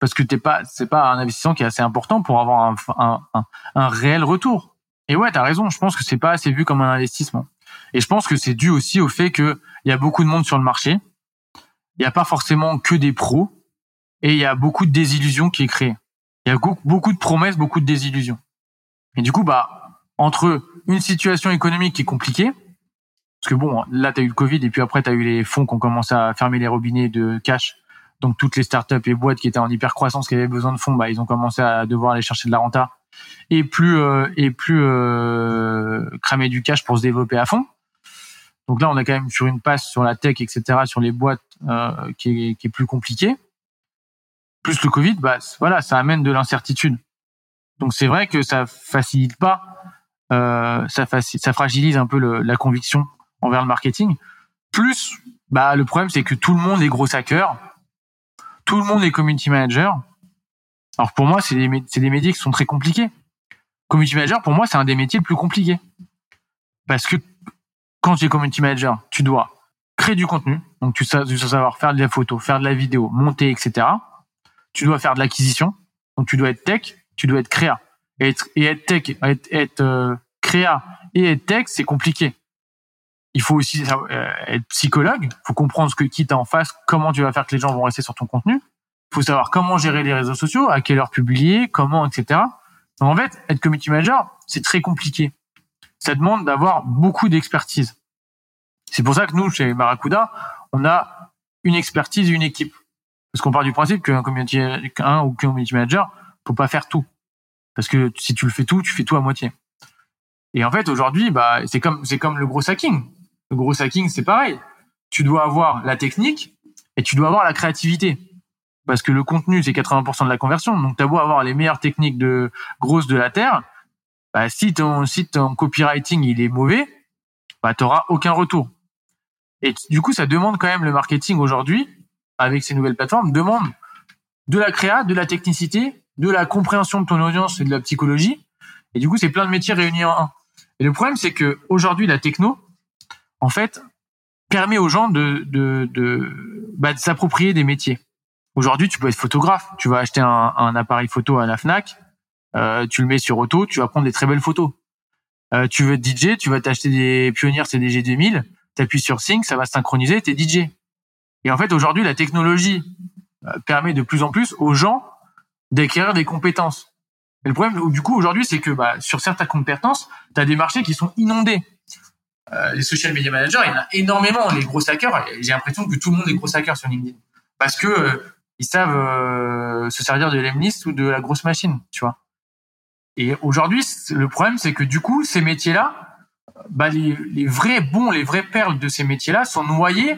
S1: Parce que t'es pas, c'est pas un investissement qui est assez important pour avoir un, un, un, un réel retour. Et ouais, t'as raison. Je pense que c'est pas assez vu comme un investissement. Et je pense que c'est dû aussi au fait que il y a beaucoup de monde sur le marché. Il n'y a pas forcément que des pros et il y a beaucoup de désillusions qui est créée. Il y a beaucoup de promesses, beaucoup de désillusions. Et du coup, bah, entre une situation économique qui est compliquée, parce que bon, là, tu as eu le Covid et puis après, tu as eu les fonds qui ont commencé à fermer les robinets de cash. Donc, toutes les startups et boîtes qui étaient en hyper croissance, qui avaient besoin de fonds, bah, ils ont commencé à devoir aller chercher de la renta et plus, euh, et plus euh, cramer du cash pour se développer à fond. Donc là, on a quand même sur une passe sur la tech, etc., sur les boîtes euh, qui, est, qui est plus compliqué. Plus le Covid, bah voilà, ça amène de l'incertitude. Donc c'est vrai que ça facilite pas, euh, ça, fragilise un peu la conviction envers le marketing. Plus, bah le problème c'est que tout le monde est gros hacker, tout le monde est community manager. Alors pour moi, c'est des, des métiers qui sont très compliqués. Community manager, pour moi, c'est un des métiers les plus compliqués. Parce que quand tu es community manager, tu dois créer du contenu, donc tu dois, savoir faire de la photo, faire de la vidéo, monter, etc. Tu dois faire de l'acquisition, donc tu dois être tech, tu dois être créa. Et être, et être tech, être, être euh, créa et être tech, c'est compliqué. Il faut aussi euh, être psychologue, il faut comprendre ce que qui t'as en face, comment tu vas faire que les gens vont rester sur ton contenu. Il faut savoir comment gérer les réseaux sociaux, à quelle heure publier, comment, etc. Donc en fait, être community manager, c'est très compliqué ça demande d'avoir beaucoup d'expertise. C'est pour ça que nous, chez Barracuda, on a une expertise et une équipe. Parce qu'on part du principe qu'un community, un ou community manager faut pas faire tout. Parce que si tu le fais tout, tu fais tout à moitié. Et en fait, aujourd'hui, bah, c'est comme, c'est comme le gros hacking. Le gros hacking, c'est pareil. Tu dois avoir la technique et tu dois avoir la créativité. Parce que le contenu, c'est 80% de la conversion. Donc, tu as beau avoir les meilleures techniques de grosses de la Terre bah, si ton si ton copywriting il est mauvais, bah t'auras aucun retour. Et du coup, ça demande quand même le marketing aujourd'hui avec ces nouvelles plateformes demande de la créa, de la technicité, de la compréhension de ton audience et de la psychologie. Et du coup, c'est plein de métiers réunis en un. Et le problème, c'est que aujourd'hui, la techno, en fait, permet aux gens de de de, bah, de s'approprier des métiers. Aujourd'hui, tu peux être photographe. Tu vas acheter un, un appareil photo à la Fnac euh, tu le mets sur auto, tu vas prendre des très belles photos. Euh, tu veux être DJ, tu vas t'acheter des Pioneer CDG 2000, appuies sur Sync, ça va synchroniser, t'es DJ. Et en fait, aujourd'hui, la technologie euh, permet de plus en plus aux gens d'acquérir des compétences. Et le problème, du coup, aujourd'hui, c'est que bah, sur certaines compétences, tu as des marchés qui sont inondés. Euh, les social media managers, il y en a énormément. Les gros hackers, j'ai l'impression que tout le monde est gros hacker sur LinkedIn. Parce que euh, ils savent se servir de l'emlist ou de la grosse machine, tu vois. Et aujourd'hui, le problème, c'est que du coup, ces métiers-là, bah, les, les, vrais bons, les vraies perles de ces métiers-là sont noyés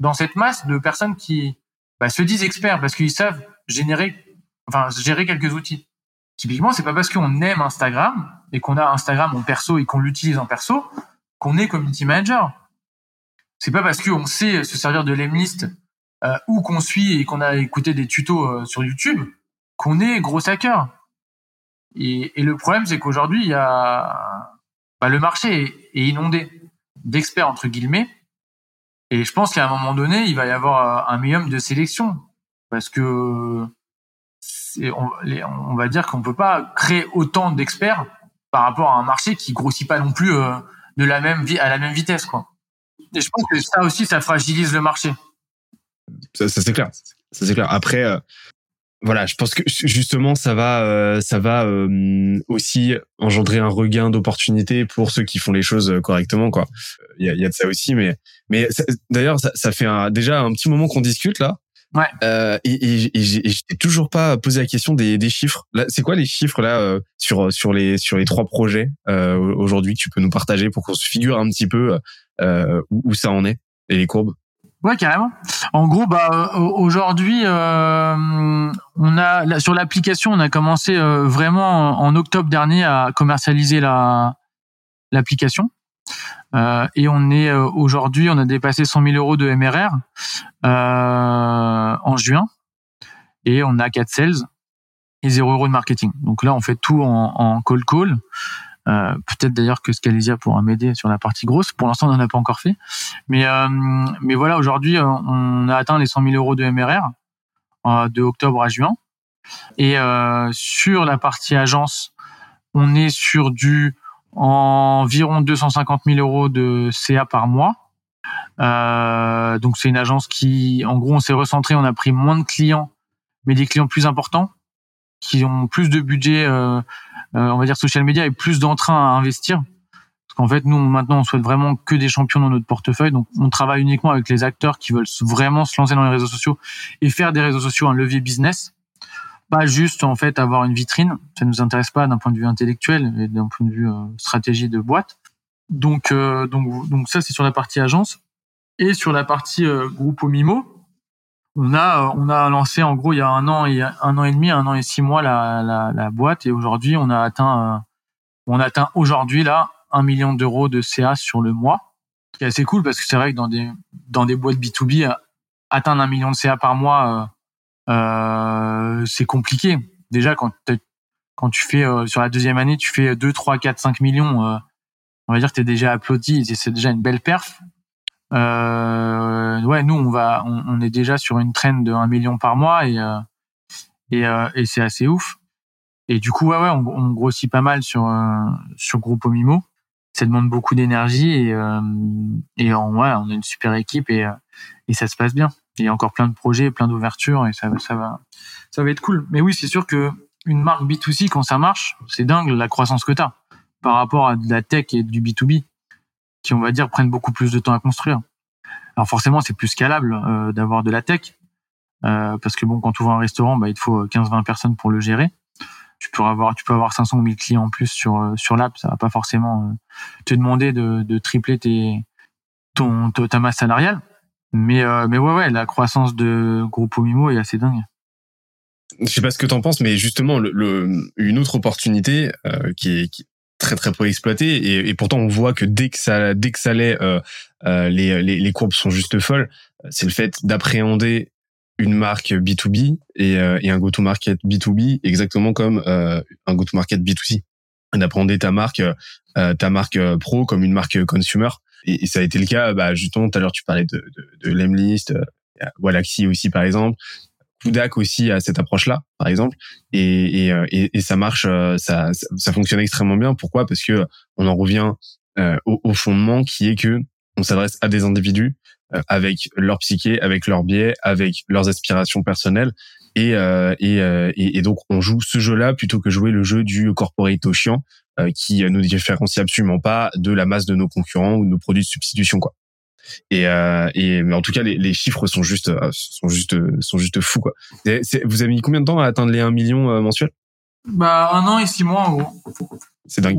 S1: dans cette masse de personnes qui bah, se disent experts parce qu'ils savent générer, enfin, gérer quelques outils. Typiquement, c'est pas parce qu'on aime Instagram et qu'on a Instagram en perso et qu'on l'utilise en perso qu'on est community manager. C'est pas parce qu'on sait se servir de l'emlist euh, ou qu'on suit et qu'on a écouté des tutos euh, sur YouTube qu'on est gros hacker. Et, le problème, c'est qu'aujourd'hui, il y a bah, le marché est, inondé d'experts entre guillemets. Et je pense qu'à un moment donné, il va y avoir un minimum de sélection parce que on, va dire qu'on peut pas créer autant d'experts par rapport à un marché qui grossit pas non plus euh, de la même à la même vitesse, quoi. Et je pense que ça aussi, ça fragilise le marché.
S2: Ça, ça c'est clair. Ça c'est clair. Après, euh, voilà, je pense que justement ça va, euh, ça va euh, aussi engendrer un regain d'opportunités pour ceux qui font les choses euh, correctement, quoi. Il y a, y a, de ça aussi, mais mais d'ailleurs ça, ça, fait un, déjà un petit moment qu'on discute là.
S1: Ouais.
S2: Euh, et, et, et j'ai toujours pas posé la question des, des chiffres. Là, c'est quoi les chiffres là sur sur les sur les trois projets aujourd'hui que tu peux nous partager pour qu'on se figure un petit peu où, où ça en est et les courbes?
S1: Ouais, carrément. En gros, bah euh, aujourd'hui, euh, on a sur l'application, on a commencé euh, vraiment en, octobre dernier à commercialiser la l'application. et on est aujourd'hui, on a dépassé 100 000 euros de MRR en juin. et on a quatre sales et 0 euros de marketing. Donc là, on fait tout en, en call call. Euh, peut-être d'ailleurs que Scalesia pourra m'aider sur la partie grosse. Pour l'instant, on n'en a pas encore fait. Mais, euh, mais voilà, aujourd'hui, euh, on a atteint les 100 000 euros de MRR de octobre à juin. Et sur la partie agence, on est sur du environ 250 000 euros de CA par mois. donc c'est une agence qui, en gros, on s'est recentré, on a pris moins de clients, mais des clients plus importants qui ont plus de budget, euh, euh, on va dire social media et plus d'entrain à investir. Parce qu'en fait, nous maintenant, on souhaite vraiment que des champions dans notre portefeuille. Donc, on travaille uniquement avec les acteurs qui veulent vraiment se lancer dans les réseaux sociaux et faire des réseaux sociaux un levier business. Pas juste en fait avoir une vitrine. Ça nous intéresse pas d'un point de vue intellectuel et d'un point de vue euh, stratégie de boîte. Donc, donc, donc ça, c'est sur la partie agence et sur la partie groupe Mimo on a on a lancé en gros il y a un an et un an et demi, un an et six mois la, la, la boîte. Et aujourd'hui on a atteint euh, on atteint aujourd'hui là un million d'euros de CA sur le mois, qui est assez cool parce que c'est vrai que dans des dans des boîtes B2B euh, atteindre un million de CA par mois euh, euh, c'est compliqué. Déjà quand quand tu fais sur la deuxième année tu fais 2 3 4 5 millions on va dire que tu es déjà applaudi c'est déjà une belle perf ouais, nous on va, on, est déjà sur une traîne de 1 million par mois et euh, et, euh, et c'est assez ouf. Et du coup, ouais, ouais, on, grossit pas mal sur euh, sur Groupe Mimo. Ça demande beaucoup d'énergie et et on, ouais, on a une super équipe et et ça se passe bien. Il y a encore plein de projets, plein d'ouvertures et ça ça va ça va être cool. Mais oui, c'est sûr que une marque B2C quand ça marche, c'est dingue la croissance que tu as par rapport à de la tech et du B2B qui, on va dire, prennent beaucoup plus de temps à construire. Alors forcément, c'est plus scalable euh, d'avoir de la tech, euh, parce que bon, quand tu ouvres un restaurant, bah, il te faut 15-20 personnes pour le gérer. Tu peux avoir, tu peux avoir 500 000 clients en plus sur euh, sur l'app. Ça va pas forcément te demander de, tripler tes ton, ta masse salariale. Mais mais ouais ouais, la croissance de Groupe Mimo est assez dingue.
S2: Je sais pas ce que t'en penses, mais justement, le, une autre opportunité qui est qui, très très peu exploité et, pourtant on voit que dès que ça dès que ça l'est euh, euh les, les, les courbes sont juste folles. C'est le fait d'appréhender une marque B2B et, euh, et un go-to-market B2B exactement comme euh, un go-to-market B2C d'appréhender ta marque ta marque pro comme une marque consumer. Et, et, ça a été le cas bah, justement tout à l'heure tu parlais de, de, de Lemlist Walaxy aussi par exemple Kudak aussi a cette approche-là, par exemple, et, et, euh, et, ça marche, euh, ça, ça fonctionne extrêmement bien. Pourquoi? Parce que on en revient euh, au, au, fondement qui est que on s'adresse à des individus avec leur psyché, avec leurs biais, avec leurs aspirations personnelles, et, et, et, donc on joue ce jeu-là plutôt que jouer le jeu du corporate chiant qui nous différencie absolument pas de la masse de nos concurrents ou de nos produits de substitution, quoi. Et, euh, et mais en tout cas, les, les chiffres sont juste, euh, sont juste, sont juste fous quoi. vous avez mis combien de temps à atteindre les 1 million euh, mensuels?
S1: Bah un an et six mois en gros.
S2: C'est dingue.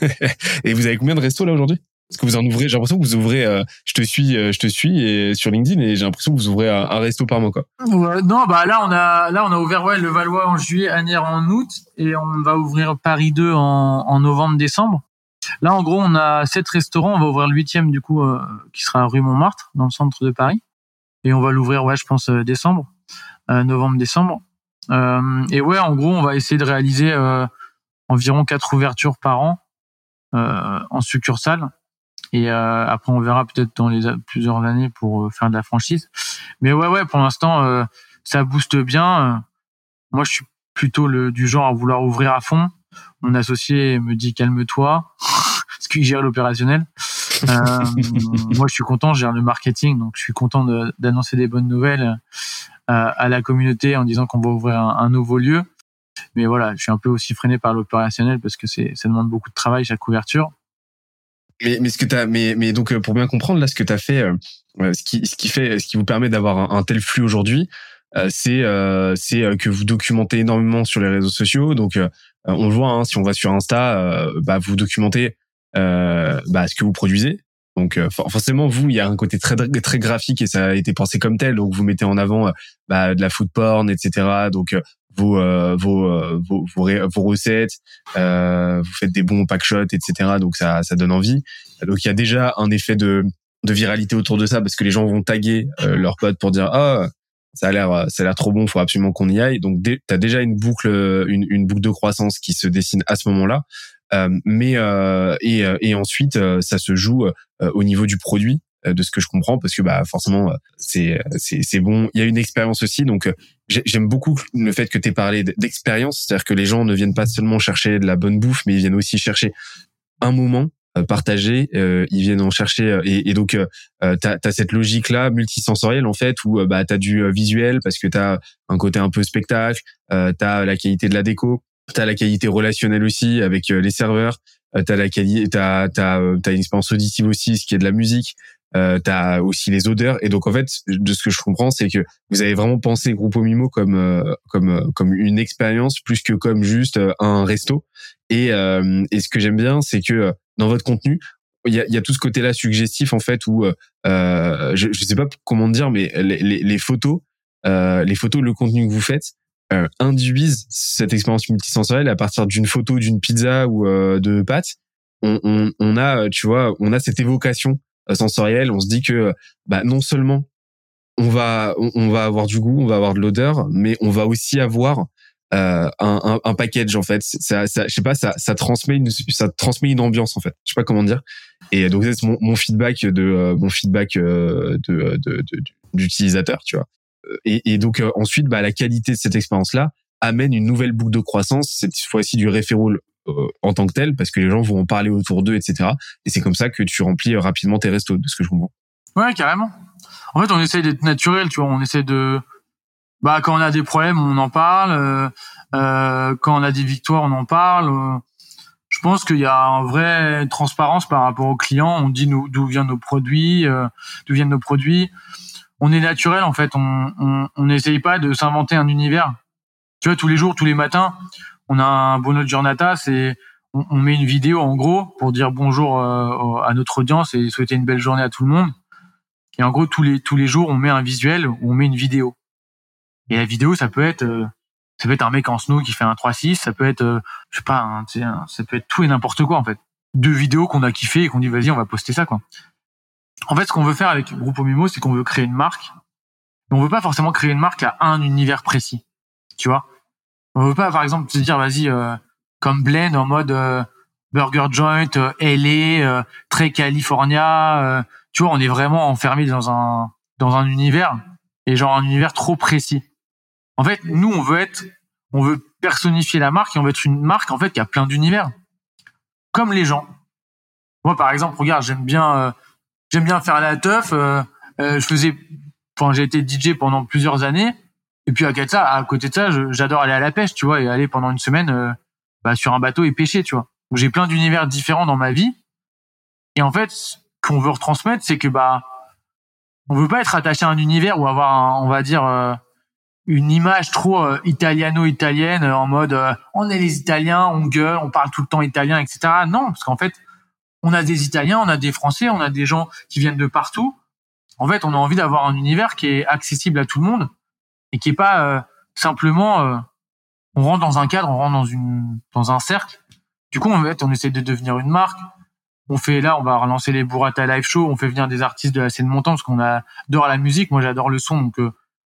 S2: et vous avez combien de restos là aujourd'hui? Parce que vous en ouvrez, j'ai l'impression que vous ouvrez. Euh, je te suis, euh, je te suis et sur LinkedIn et j'ai l'impression que vous ouvrez un, resto par mois quoi.
S1: Ouais, non, bah là on a, là on a ouvert ouais le Valois en juillet, Anières en août et on va ouvrir Paris 2 en, en novembre-décembre. Là, en gros, on a sept restaurants. On va ouvrir le huitième, du coup, euh, qui sera rue Montmartre, dans le centre de Paris. Et on va l'ouvrir, ouais, je pense, euh, décembre, euh, novembre-décembre. et ouais, en gros, on va essayer de réaliser environ quatre ouvertures par an en succursale. Et après, on verra peut-être dans les plusieurs années pour faire de la franchise. Mais ouais, ouais, pour l'instant, ça booste bien. moi, je suis plutôt le, du genre à vouloir ouvrir à fond mon associé me dit calme-toi, parce qu'il gère l'opérationnel. Euh, moi, je suis content, je gère le marketing, donc je suis content d'annoncer des bonnes nouvelles euh, à la communauté en disant qu'on va ouvrir un, nouveau lieu. Mais voilà, je suis un peu aussi freiné par l'opérationnel parce que c'est ça demande beaucoup de travail chaque couverture.
S2: Mais, mais ce que as, mais, mais donc pour bien comprendre là, ce que tu as fait, euh, ce qui, ce qui fait, ce qui vous permet d'avoir un, un, tel flux aujourd'hui, c'est c'est que vous documentez énormément sur les réseaux sociaux. Donc euh, on le voit, hein, si on va sur Insta, euh, bah, vous documentez euh, bah, ce que vous produisez. Donc forcément, vous, il y a un côté très très graphique et ça a été pensé comme tel. Donc vous mettez en avant bah, de la food porn, etc. Donc vos, vos, vos, vos, recettes, vous faites des bons pack shots, etc. Donc ça, ça donne envie. Donc il y a déjà un effet de, de viralité autour de ça parce que les gens vont taguer leurs potes pour dire ah ça a l'air ça a l'air trop bon, faut absolument qu'on y aille. Donc tu as déjà une boucle une, une boucle de croissance qui se dessine à ce moment-là. Euh, mais euh, et, et ensuite ça se joue au niveau du produit de ce que je comprends parce que bah forcément c'est c'est c'est bon il y a une expérience aussi donc j'aime beaucoup le fait que tu aies parlé d'expérience c'est-à-dire que les gens ne viennent pas seulement chercher de la bonne bouffe mais ils viennent aussi chercher un moment euh, partagé, euh, ils viennent en chercher euh, et, et donc t'as as cette logique là multisensorielle en fait où bah t'as du visuel parce que t'as un côté un peu spectacle, euh, t'as la qualité de la déco, t'as la qualité relationnelle aussi avec les serveurs, t'as la qualité, t'as t'as t'as une expérience auditive aussi, ce qui est de la musique. Euh, t'as aussi les odeurs et donc en fait de ce que je comprends c'est que vous avez vraiment pensé Grupo Mimo comme comme comme une expérience plus que comme juste un resto et et ce que j'aime bien c'est que dans votre contenu, il y a, y a, tout ce côté-là suggestif en fait où euh, je, je sais pas comment dire, mais les, les, les photos, euh, les photos, le contenu que vous faites euh, induisent cette expérience multisensorielle à partir d'une photo d'une pizza ou euh, de pâtes. On, on, on, a, tu vois, on a cette évocation euh, sensorielle. On se dit que bah, non seulement on va, on va avoir du goût, on va avoir de l'odeur, mais on va aussi avoir euh, un, un, un, package en fait. Ça, ça, je sais pas, ça, ça transmet une, ça transmet une ambiance en fait. Je sais pas comment dire. Et donc c'est mon, mon, feedback de euh, mon feedback euh, de, de, d'utilisateur, tu vois. Et, et donc ensuite, bah, la qualité de cette expérience-là amène une nouvelle boucle de croissance. Cette fois-ci du référol en tant que tel, parce que les gens vont en parler autour d'eux, etc. Et c'est comme ça que tu remplis rapidement tes restos, de ce que je comprends.
S1: Ouais, carrément. En fait, on essaye d'être naturel, tu vois. On essaie de bah quand on a des problèmes, on en parle. Euh, euh, quand on a des victoires, on en parle. Euh, je pense qu'il y a une vraie transparence par rapport aux clients. On dit d'où viennent nos produits, euh, d'où viennent nos produits. On est naturel en fait. On n'essaye on, pas de s'inventer un univers. Tu vois, tous les jours, tous les matins, on a un bonheur giornata. C'est on, on, met une vidéo en gros pour dire bonjour euh, à notre audience et souhaiter une belle journée à tout le monde. Et en gros, tous les tous les jours, on met un visuel ou on met une vidéo. Et la vidéo, ça peut être, euh, ça peut être un mec en snow qui fait un 3-6, ça peut être, euh, je sais pas, un, ça peut être tout et n'importe quoi en fait. Deux vidéos qu'on a kiffé et qu'on dit vas-y, on va poster ça quoi. En fait, ce qu'on veut faire avec Grupo Mimo, c'est qu'on veut créer une marque. On veut pas forcément créer une marque à un univers précis, tu vois. On veut pas, par exemple, se dire vas-y, euh, comme Blend en mode burger joint, LA, très California. tu vois, on est vraiment enfermé dans un dans un univers et genre un univers trop précis. En fait, nous, on veut être, on veut personnifier la marque et on veut être une marque en fait qui a plein d'univers, comme les gens. Moi, par exemple, regarde, j'aime bien, euh, j'aime bien faire la teuf. Euh, euh, je faisais, enfin, j'ai été DJ pendant plusieurs années. Et puis à côté de ça, à côté de ça, j'adore aller à la pêche, tu vois, et aller pendant une semaine bah, sur un bateau et pêcher, tu vois. J'ai plein d'univers différents dans ma vie. Et en fait, ce qu'on veut retransmettre, c'est que bah on veut pas être attaché à un univers ou avoir, on va dire, une image trop euh, italiano-italienne euh, en mode euh, on est les Italiens, on gueule, on parle tout le temps italien, etc. Non, parce qu'en fait, on a des Italiens, on a des Français, on a des gens qui viennent de partout. En fait, on a envie d'avoir un univers qui est accessible à tout le monde et qui est pas simplement on rentre dans un cadre, on rentre dans un cercle. Du coup, en fait, on essaie de devenir une marque. On fait là, on va relancer les Burrata Live Show, on fait venir des artistes de la scène montante parce qu'on adore la musique. Moi, j'adore le son, donc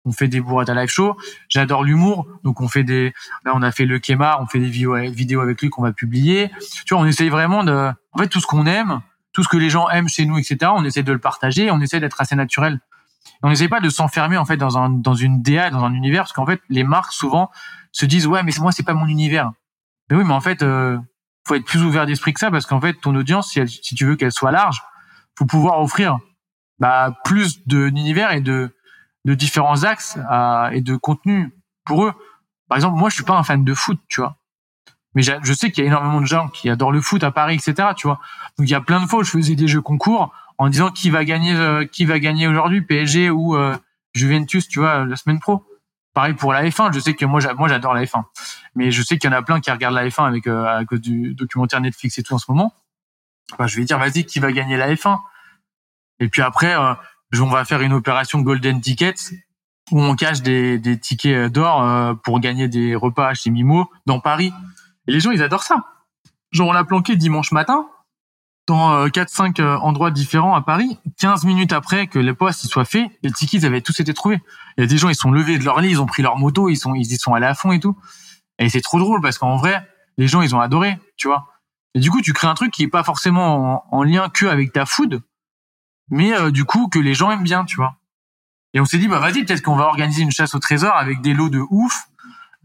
S1: on fait des à live show. J'adore l'humour, donc on fait des. Là, on a fait le Kemar, on fait des vidéos avec lui qu'on va publier. Tu vois, on essaye vraiment de. En fait, tout ce qu'on aime, tout ce que les gens aiment chez nous, etc. On essaie de le partager. On essaie d'être assez naturel. On n'essaie pas de s'enfermer en fait dans un dans une DA, dans un univers, parce qu'en fait, les marques souvent se disent ouais, mais moi, c'est pas mon univers. Mais oui, mais en fait, euh, faut être plus ouvert d'esprit que ça, parce qu'en fait, ton audience, si, si tu veux qu'elle soit large, faut pouvoir offrir bah, plus d'univers et de de différents axes et de contenu pour eux. Par exemple, moi, je suis pas un fan de foot, tu vois. Mais je sais qu'il y a énormément de gens qui adorent le foot à Paris, etc. Tu vois. Donc il y a plein de fois où je faisais des jeux concours en disant qui va gagner, euh, qui va gagner aujourd'hui, PSG ou euh, Juventus, tu vois, la semaine pro. Pareil pour la F1. Je sais que moi, moi, j'adore la F1, mais je sais qu'il y en a plein qui regardent la F1 avec euh, à cause du documentaire Netflix et tout en ce moment. Bah, je vais dire, vas-y, qui va gagner la F1 Et puis après, on va faire une opération Golden Tickets où on cache des, des tickets d'or euh, pour gagner des repas chez Mimo dans Paris. Et les gens, ils adorent ça. Genre, on l'a planqué dimanche matin. Dans 4-5 endroits différents à Paris. 15 minutes après que les postes soient faits, les tickets avaient tous été trouvés. Il y a des gens, ils sont levés de leur lit, ils ont pris leur moto, ils sont, ils y sont allés à fond et tout. Et c'est trop drôle parce qu'en vrai, les gens, ils ont adoré, tu vois. Et du coup, tu crées un truc qui est pas forcément en, lien que avec ta food, mais euh, du coup que les gens aiment bien, tu vois. Et on s'est dit, bah vas-y, peut-être qu'on va organiser une chasse au trésor avec des lots de ouf,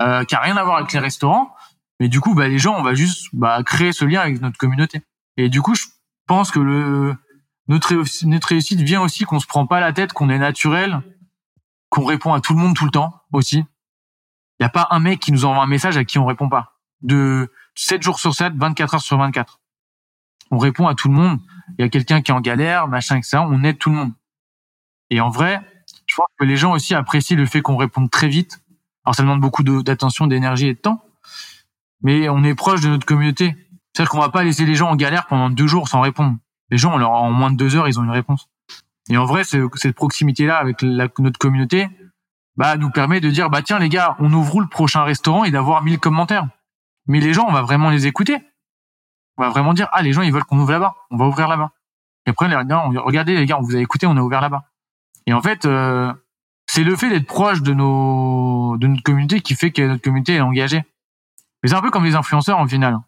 S1: euh, qui a rien à voir avec les restaurants. Mais du coup, bah les gens, on va juste bah, créer ce lien avec notre communauté. Et du coup, je pense que le notre, réussite vient aussi qu'on se prend pas la tête, qu'on est naturel, qu'on répond à tout le monde tout le temps aussi. Il y a pas un mec qui nous envoie un message à qui on répond pas. De 7 jours sur 7, 24 heures sur 24. On répond à tout le monde. Il y a quelqu'un qui est en galère, machin, ça. On aide tout le monde. Et en vrai, je pense que les gens aussi apprécient le fait qu'on réponde très vite. Alors ça demande beaucoup d'attention, d'énergie et de temps. Mais on est proche de notre communauté. C'est-à-dire qu'on va pas laisser les gens en galère pendant deux jours sans répondre. Les gens, en moins de deux heures, ils ont une réponse. Et en vrai, cette proximité-là avec notre communauté, bah, nous permet de dire, bah, tiens, les gars, on ouvre le prochain restaurant et d'avoir 1000 commentaires. Mais les gens, on va vraiment les écouter. On va vraiment dire, ah, les gens, ils veulent qu'on ouvre là-bas. On va ouvrir là-bas. Et après, les gars, regardez, les gars, on vous a écouté, on a ouvert là-bas. Et en fait, euh, c'est le fait d'être proche de nos, de notre communauté qui fait que notre communauté est engagée. Mais c'est un peu comme les influenceurs, en final.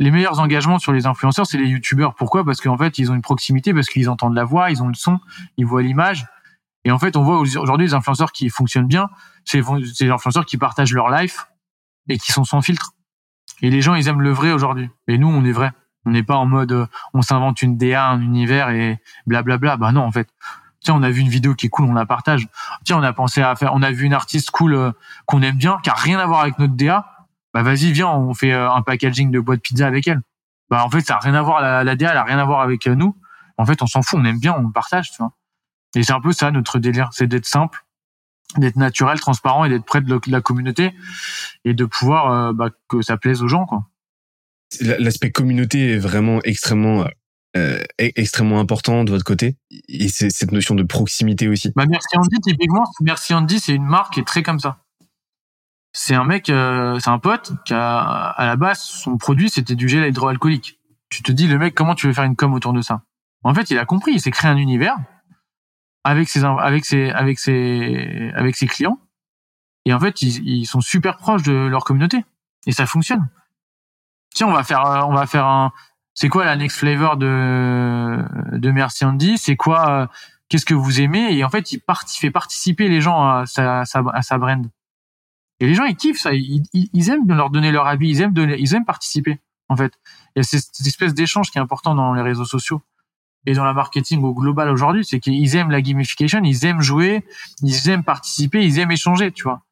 S1: Les meilleurs engagements sur les influenceurs, c'est les youtubeurs. Pourquoi? Parce qu'en fait, ils ont une proximité, parce qu'ils entendent la voix, ils ont le son, ils voient l'image. Et en fait, on voit aujourd'hui les influenceurs qui fonctionnent bien, c'est les influenceurs qui partagent leur life et qui sont sans filtre. Et les gens, ils aiment le vrai aujourd'hui. Et nous, on est vrai. On n'est pas en mode, euh, on s'invente une DA, un univers et blablabla. Bah non, en fait. Tiens, on a vu une vidéo qui est cool, on la partage. Tiens, on a pensé à faire, on a vu une artiste cool euh, qu'on aime bien, qui a rien à voir avec notre DA. Bah vas-y, viens, on fait euh, un packaging de boîte pizza avec elle. Bah en fait, ça a rien à voir, la, la DA, elle a rien à voir avec nous. En fait, on s'en fout, on aime bien, on partage, tu vois. Et c'est un peu ça notre délire, c'est d'être simple, d'être naturel, transparent et d'être près de la communauté et de pouvoir euh, bah, que ça plaise aux gens quoi.
S2: L'aspect communauté est vraiment extrêmement euh, e-, extrêmement important de votre côté et c'est cette notion de proximité aussi.
S1: Bah merci Andy typiquement, merci Andy c'est une marque qui est très comme ça. C'est un mec, euh, c'est un pote qui a à la base son produit c'était du gel hydroalcoolique. Tu te dis le mec comment tu veux faire une com autour de ça? En fait il a compris, il s'est créé un univers avec ses avec ses avec ses avec ses clients. Et en fait ils, ils sont super proches de leur communauté. Et ça fonctionne. Tiens on va faire on va faire un c'est quoi la next flavor de de Merci Andy? C'est quoi qu'est-ce que vous aimez? Et en fait il, part, fait participer les gens à sa, à sa brand et les gens ils kiffent ça ils, ils aiment leur donner leur avis ils aiment donner, ils aiment participer en fait y a cette espèce d'échange qui est important dans les réseaux sociaux et dans la marketing au global aujourd'hui, c'est qu'ils aiment la gamification, ils aiment jouer, ils aiment participer, ils aiment échanger, tu vois.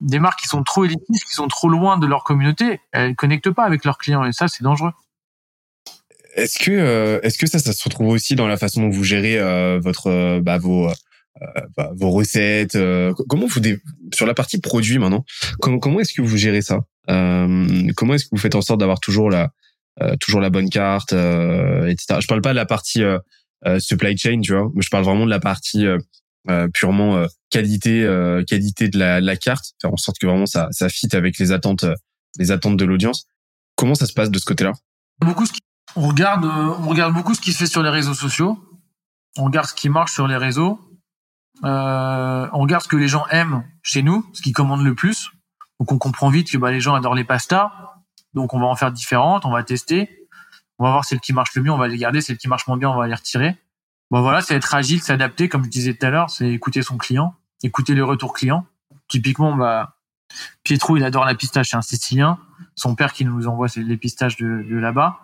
S1: Des marques qui sont trop élitistes, qui sont trop loin de leur communauté, elles connectent pas avec leurs clients et ça, c'est dangereux.
S2: Est-ce que euh, est-ce que ça, ça se retrouve aussi dans la façon dont vous gérez euh, votre euh, bah, vos bah, vos recettes Comment vous sur la partie produit maintenant Comment comment est-ce que vous gérez ça? Comment est-ce que vous faites en sorte d'avoir toujours la euh, toujours la bonne carte, euh, etc. Je parle pas de la partie euh, supply chain, tu vois, mais je parle vraiment de la partie purement qualité, qualité de la, la, carte, faire en sorte que vraiment ça, ça fit avec les attentes, les attentes de l'audience. Comment ça se passe de ce côté-là?
S1: Beaucoup, on regarde, on regarde beaucoup ce qui se fait sur les réseaux sociaux. On regarde ce qui marche sur les réseaux. Euh, on regarde ce que les gens aiment chez nous, ce qu'ils commandent le plus. Donc on comprend vite que bah, les gens adorent les pastas. Donc on va en faire différentes, on va tester, on va voir celles qui marchent le mieux, on va les garder, celles qui marchent moins bien, on va les retirer. Bon voilà, c'est être agile, s'adapter, comme je disais tout à l'heure, c'est écouter son client, écouter les retours clients. Typiquement, bah, Pietro, il adore la pistache, c'est un Sicilien. Son père qui nous envoie les pistaches de là-bas.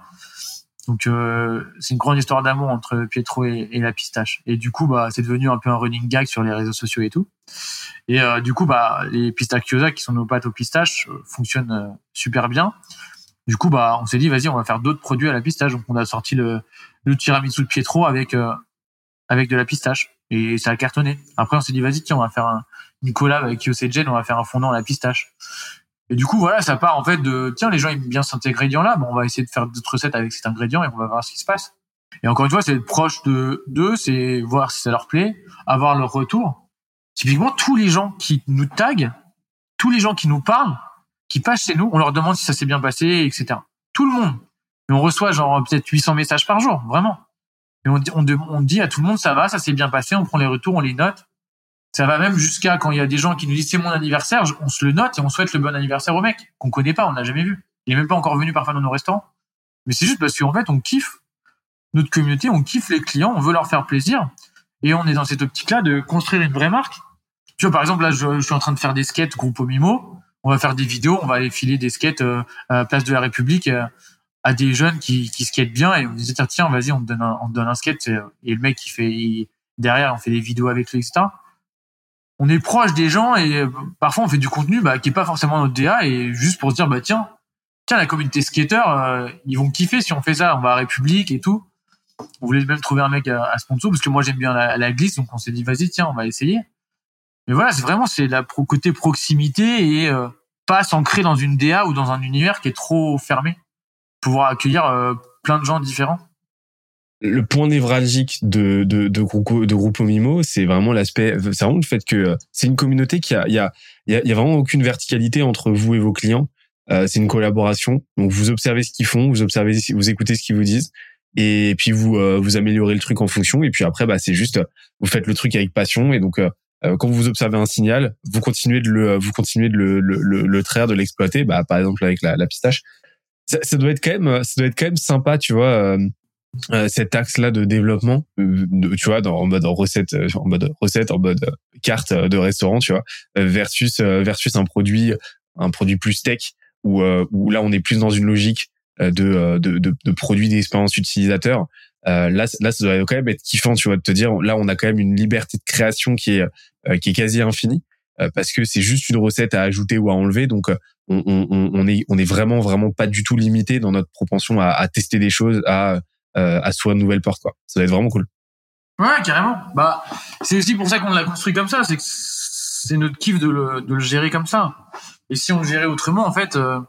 S1: Donc euh, c'est une grande histoire d'amour entre Pietro et, la pistache. Et du coup, bah, c'est devenu un peu un running gag sur les réseaux sociaux et tout. Et euh, du coup, bah, les pistachiosa, qui sont nos pâtes aux pistaches, euh, fonctionnent super bien. Du coup, bah, on s'est dit, vas-y, on va faire d'autres produits à la pistache. Donc, on a sorti le, tiramisu de Pietro avec avec de la pistache et ça a cartonné. Après, on s'est dit, vas-y, tiens, on va faire un, une collab avec Yosei on va faire un fondant à la pistache. Et du coup, voilà, ça part en fait de tiens, les gens aiment bien cet ingrédient-là, bon, on va essayer de faire d'autres recettes avec cet ingrédient et on va voir ce qui se passe. Et encore une fois, c'est être proche de d'eux, c'est voir si ça leur plaît, avoir leur retour. Typiquement, tous les gens qui nous taguent, tous les gens qui nous parlent, qui passent chez nous, on leur demande si ça s'est bien passé, etc. Tout le monde. Mais on reçoit genre peut-être 800 messages par jour, vraiment. Et on dit à tout le monde, ça va, ça s'est bien passé, on prend les retours, on les note. Ça va même jusqu'à quand il y a des gens qui nous disent c'est mon anniversaire, on se le note et on souhaite le bon anniversaire au mec qu'on connaît pas, on n'a jamais vu. Il est même pas encore venu parfois dans nos restaurants. Mais c'est juste parce qu'en fait, on kiffe notre communauté, on kiffe les clients, on veut leur faire plaisir. Et on est dans cette optique-là de construire une vraie marque. Tu vois, par exemple, là, je, suis en train de faire des skates groupe Mimo. On va faire des vidéos, on va aller filer des skates euh, à la place de la République euh, à des jeunes qui, qui skatent bien. Et on dit, tiens, vas-y, on te donne un, on skate. Et le mec, qui fait, derrière, on fait des vidéos avec lui, etc on est proche des gens et euh, parfois on fait du contenu bah, qui est pas forcément notre DA et juste pour se dire bah tiens tiens la communauté skater euh, ils vont kiffer si on fait ça on va à République et tout. On voulait même trouver un mec à, sponsor parce que moi j'aime bien la, glisse donc on s'est dit vas-y tiens on va essayer. Mais voilà c'est vraiment c'est la côté proximité et euh, pas s'ancrer dans une DA ou dans un univers qui est trop fermé. Pouvoir accueillir plein de gens différents
S2: le point névralgique de de de groupe de Mimo, c'est vraiment l'aspect, c'est vraiment le fait que euh, c'est une communauté qui a il y a il y a, vraiment aucune verticalité entre vous et vos clients. Euh, c'est une collaboration. Donc vous observez ce qu'ils font, vous observez, vous écoutez ce qu'ils vous disent, et puis vous euh, vous améliorez le truc en fonction. Et puis après, bah c'est juste vous faites le truc avec passion. Et donc euh, quand vous observez un signal, vous continuez de le vous continuez de le le, le, traire, de l'exploiter. Bah par exemple avec la, la pistache, ça, ça, doit être quand même ça doit être quand même sympa, tu vois euh, cet axe-là de développement, euh, tu vois, dans, en mode recette, euh, en mode recette, en mode carte de restaurant, tu vois, versus versus un produit, un produit plus tech où où là on est plus dans une logique de de de, de produit d'expérience utilisateur. là là ça doit quand même être kiffant, tu vois, de te dire là on a quand même une liberté de création qui est qui est quasi infinie parce que c'est juste une recette à ajouter ou à enlever, donc on, on, on est on est vraiment vraiment pas du tout limité dans notre propension à, à tester des choses, à euh, à soi de nouvelles portes quoi. Ça va être vraiment cool.
S1: Ouais, carrément. Bah, c'est aussi pour ça qu'on l'a construit comme ça. C'est que c'est notre kiff de le, de le gérer comme ça. Et si on le gérait autrement, en fait, euh,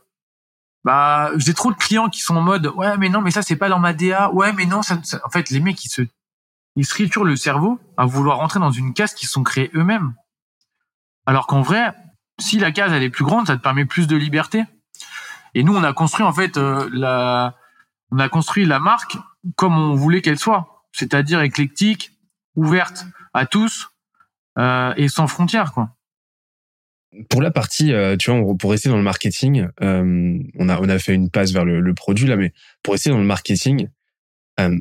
S1: bah, j'ai trop de clients qui sont en mode, ouais, mais non, mais ça c'est pas dans ma DA. Ouais, mais non, ça, en fait, les mecs ils se, ils se triturent le cerveau à vouloir rentrer dans une case qu'ils sont créés eux-mêmes. Alors qu'en vrai, si la case elle est plus grande, ça te permet plus de liberté. Et nous, on a construit en fait euh, la, on a construit la marque comme on voulait qu'elle soit, c'est-à-dire éclectique, ouverte à tous euh, et sans frontières, quoi.
S2: Pour la partie, euh, tu vois, pour rester dans le marketing, euh, on a on a fait une passe vers le, produit là, mais pour rester dans le marketing,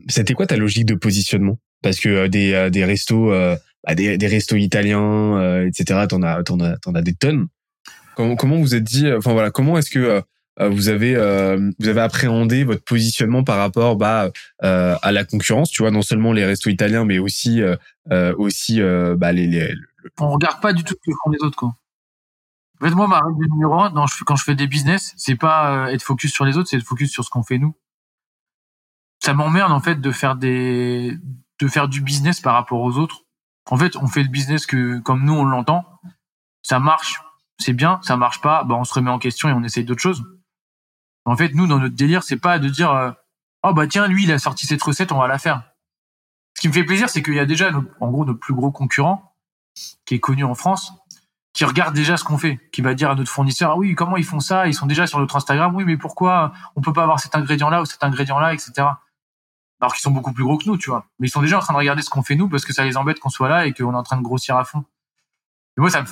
S2: c'était quoi ta logique de positionnement? Parce que des des restos, bah, des, des restos italiens, etc. T'en as t'en as t'en as des tonnes. Comment comment vous êtes dit Enfin voilà, comment est-ce que euh, vous avez euh, vous avez appréhendé votre positionnement par rapport bah, euh, à la concurrence tu vois non seulement les restos italiens mais aussi aussi bah, les, les
S1: on regarde pas du tout ce que font les autres quoi. En fait moi ma règle numéro un quand je fais des business c'est pas être focus sur les autres c'est être focus sur ce qu'on fait nous. Ça m'emmerde en fait de faire des de faire du business par rapport aux autres. En fait on fait le business que comme nous on l'entend. Ça marche c'est bien. Ça marche pas bah on se remet en question et on essaye d'autres choses en fait, nous, dans notre délire, c'est pas de dire euh, oh bah tiens, lui, il a sorti cette recette, on va la faire. Ce qui me fait plaisir, c'est qu'il y a déjà, en gros, notre plus gros concurrent, qui est connu en France, qui regarde déjà ce qu'on fait, qui va dire à notre fournisseur ah oui, comment ils font ça? Ils sont déjà sur notre Instagram. Oui, mais pourquoi on peut pas avoir cet ingrédient-là ou cet ingrédient-là, etc. Alors qu'ils sont beaucoup plus gros que nous, tu vois. Mais ils sont déjà en train de regarder ce qu'on fait nous parce que ça les embête qu'on soit là et qu'on est en train de grossir à fond. Et moi, ça,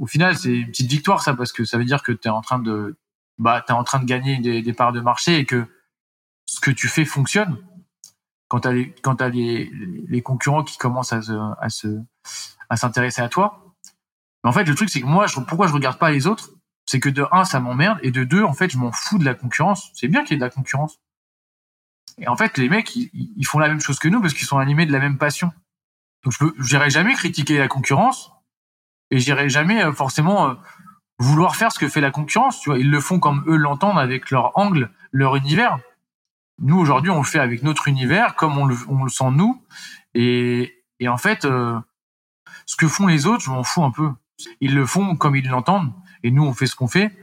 S1: au final, c'est une petite victoire, ça, parce que ça veut dire que tu es en train de bah, tu es en train de gagner des, des, parts de marché et que ce que tu fais fonctionne. Quand tu as, les, quand les, les concurrents qui commencent à se, à se, à s'intéresser à toi. Mais en fait, le truc, c'est que moi, je, pourquoi je regarde pas les autres? C'est que de un, ça m'emmerde, et de deux, en fait, je m'en fous de la concurrence. C'est bien qu'il y ait de la concurrence. Et en fait, les mecs, ils, ils font la même chose que nous parce qu'ils sont animés de la même passion. Donc, je n'irai jamais critiquer la concurrence et j'irai jamais euh, forcément euh, vouloir faire ce que fait la concurrence. Tu vois, ils le font comme eux l'entendent avec leur angle, leur univers. Nous aujourd'hui, on le fait avec notre univers, comme on le, on le sent nous. Et, et en fait, euh, ce que font les autres, je m'en fous un peu. Ils le font comme ils l'entendent, et nous, on fait ce qu'on fait.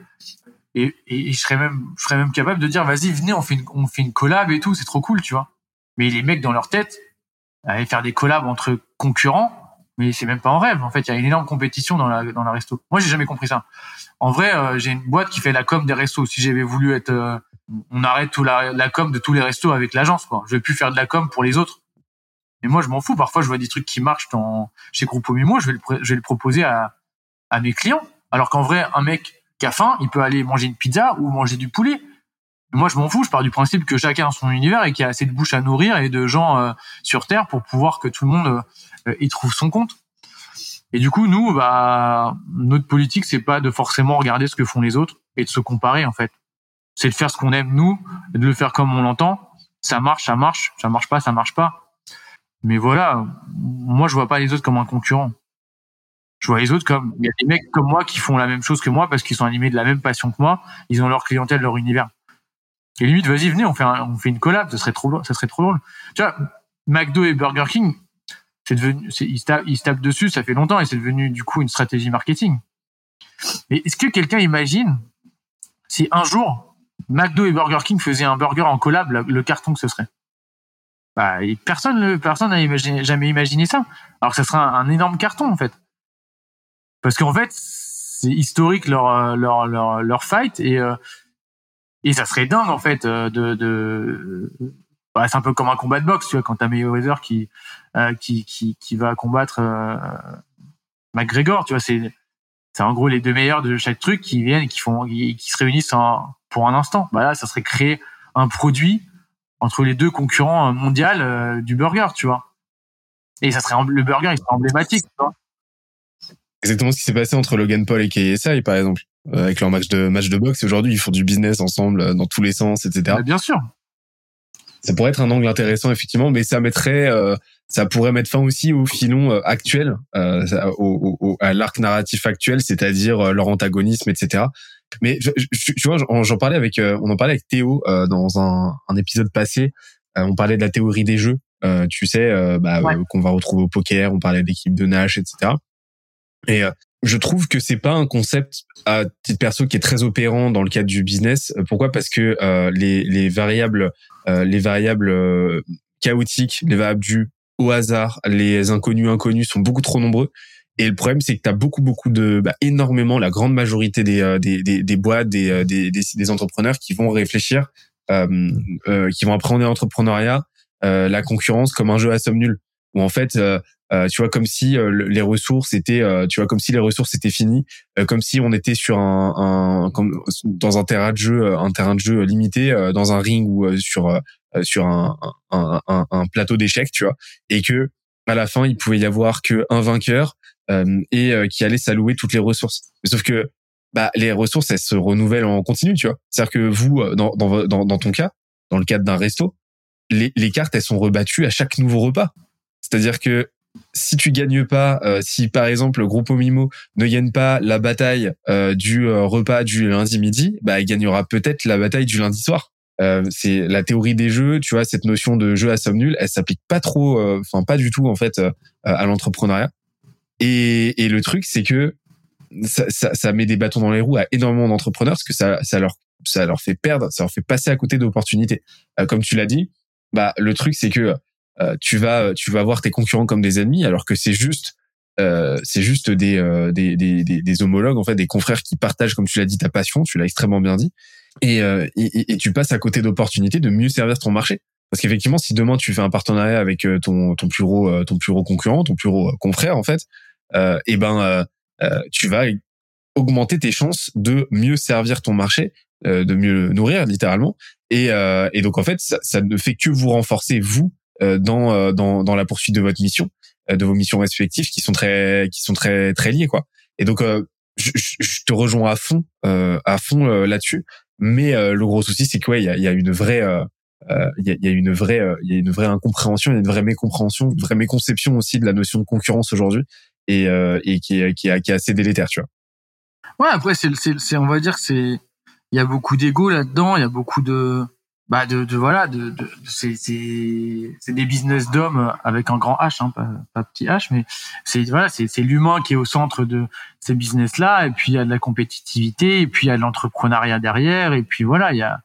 S1: Et, et, je serais même, je serais même capable de dire, vas-y, venez, on fait une, on fait une collab et tout, c'est trop cool, tu vois. Mais les mecs dans leur tête, aller faire des collabs entre concurrents, mais c'est même pas en rêve. En fait, il y a une énorme compétition dans la dans la resto. Moi, j'ai jamais compris ça. En vrai, euh, j'ai une boîte qui fait la com des restos. Si j'avais voulu être euh, on arrête tout la, la com de tous les restos avec l'agence. Quoi. Je vais plus faire de la com pour les autres. Et moi, je m'en fous. Parfois, je vois des trucs qui marchent dans, chez Groupe Mimo, je vais le, je vais le proposer à, à mes clients. Alors qu'en vrai, un mec qui a faim, il peut aller manger une pizza ou manger du poulet. Moi, je m'en fous. Je pars du principe que chacun a son univers et qu'il y a assez de bouches à nourrir et de gens euh, sur Terre pour pouvoir que tout le monde euh, y trouve son compte. Et du coup, nous, bah, notre politique, c'est pas de forcément regarder ce que font les autres et de se comparer, en fait. C'est de faire ce qu'on aime, nous, et de le faire comme on l'entend. Ça marche, ça marche. Ça marche pas, ça marche pas. Mais voilà, moi, je vois pas les autres comme un concurrent. Je vois les autres comme, il y a des mecs comme moi qui font la même chose que moi parce qu'ils sont animés de la même passion que moi. Ils ont leur clientèle, leur univers. Et limite, vas-y, venez, on fait, fait une collab. Ça serait trop, ça serait trop drôle. Tu vois, McDo et Burger King, c'est devenu, ils, se tapent, dessus, ça fait longtemps et c'est devenu du coup une stratégie marketing. Mais est-ce que quelqu'un imagine si un jour McDo et Burger King faisaient un burger en collab, le, carton que ce serait? Bah, personne, personne n'a jamais imaginé ça. Alors que ça serait un, énorme carton en fait, parce qu'en fait c'est historique leur leur leur leur fight et euh, et ça serait dingue en fait euh, de, de bah, c'est un peu comme un combat de boxe, tu vois, quand t'as Mayweather qui, euh, qui, qui, qui va combattre euh, McGregor, tu vois, c'est, c'est en gros les deux meilleurs de chaque truc qui viennent, qui font, qui, se réunissent pour un instant. Bah là, ça serait créer un produit entre les deux concurrents mondiaux euh, du burger, tu vois. Et ça serait le burger, il serait emblématique, tu vois.
S2: Exactement ce qui s'est passé entre Logan Paul et KSI, par exemple, euh, avec leur match de match de boxe. Aujourd'hui, ils font du business ensemble dans tous les sens, etc.
S1: bien sûr
S2: ça pourrait être un angle intéressant effectivement, mais ça mettrait, euh, ça pourrait mettre fin aussi au filon euh, actuel, euh, au, au, à l'arc narratif actuel, c'est-à-dire euh, leur antagonisme, etc. Mais je, je, tu vois, j'en parlais avec, on en parlait avec Théo dans un, un, épisode passé. on parlait de la théorie des jeux, tu sais, bah, qu'on va retrouver au poker. On parlait d'équipe de Nash, etc. Et je trouve que c'est pas un concept à titre perso qui est très opérant dans le cadre du business. Pourquoi? Parce que euh, les, les variables, euh, les variables euh, chaotiques, les variables dues au hasard, les inconnus inconnus sont beaucoup trop nombreux. Et le problème, c'est que tu as beaucoup, beaucoup de, bah, énormément, la grande majorité des, des, des, des boîtes, des, des, des, entrepreneurs qui vont réfléchir, qui vont appréhender l'entrepreneuriat, la concurrence comme un jeu à somme nulle. Où en fait, euh, tu vois comme si euh, les ressources étaient euh, tu vois comme si les ressources étaient finies comme si on était sur un, un comme, dans un terrain de jeu un terrain de jeu limité dans un ring ou sur sur un, un, un, plateau d'échecs tu vois. Et que à la fin il pouvait y avoir que un vainqueur et qui allait s'allouer toutes les ressources. Sauf que bah les ressources elles se renouvellent en continu tu vois. C'est à dire que vous dans, dans dans ton cas dans le cadre d'un resto les, les cartes elles sont rebattues à chaque nouveau repas c'est-à-dire que si tu gagnes pas, euh, si par exemple le groupe Mimo ne gagne pas la bataille euh, du euh, repas du lundi midi, bah il gagnera peut-être la bataille du lundi soir. c'est la théorie des jeux, tu vois, cette notion de jeu à somme nulle, elle s'applique pas trop, enfin pas du tout en fait à l'entrepreneuriat. Et, le truc, c'est que ça, ça, met des bâtons dans les roues à énormément d'entrepreneurs parce que ça, ça leur ça leur fait perdre, ça leur fait passer à côté d'opportunités. comme tu l'as dit, bah le truc c'est que tu vas tu vas voir tes concurrents comme des ennemis alors que c'est juste euh, c'est juste des, euh, des, des, des, homologues en fait des confrères qui partagent comme tu l'as dit ta passion tu l'as extrêmement bien dit. Et, et, et, tu passes à côté d'opportunités de mieux servir ton marché. Parce qu'effectivement si demain tu fais un partenariat avec ton ton plus gros ton plus concurrent ton plus gros confrère en fait et eh ben tu vas augmenter tes chances de mieux servir ton marché de mieux le nourrir littéralement. Et, et donc en fait ça, ça ne fait que vous renforcer vous euh, dans, euh, dans dans la poursuite de votre mission, euh, de vos missions respectives qui sont très qui sont très très liées quoi. Et donc je, je, te rejoins à fond à fond là-dessus. Mais le gros souci c'est qu'il y, a, y a une vraie il y, a, y, a, une vraie il y a une vraie incompréhension, il y a une vraie mécompréhension, une vraie méconception aussi de la notion de concurrence aujourd'hui et, et qui, est, qui, est, qui est assez délétère, tu vois.
S1: Ouais, après c'est c'est on va dire que c'est il y a beaucoup d'ego là-dedans, il y a beaucoup de bah de, de voilà de, de c'est c'est des business d'hommes avec un grand H hein, pas, pas petit H mais c'est voilà c'est c'est l'humain qui est au centre de ces business là et puis il y a de la compétitivité et puis il y a de l'entrepreneuriat derrière et puis voilà il y a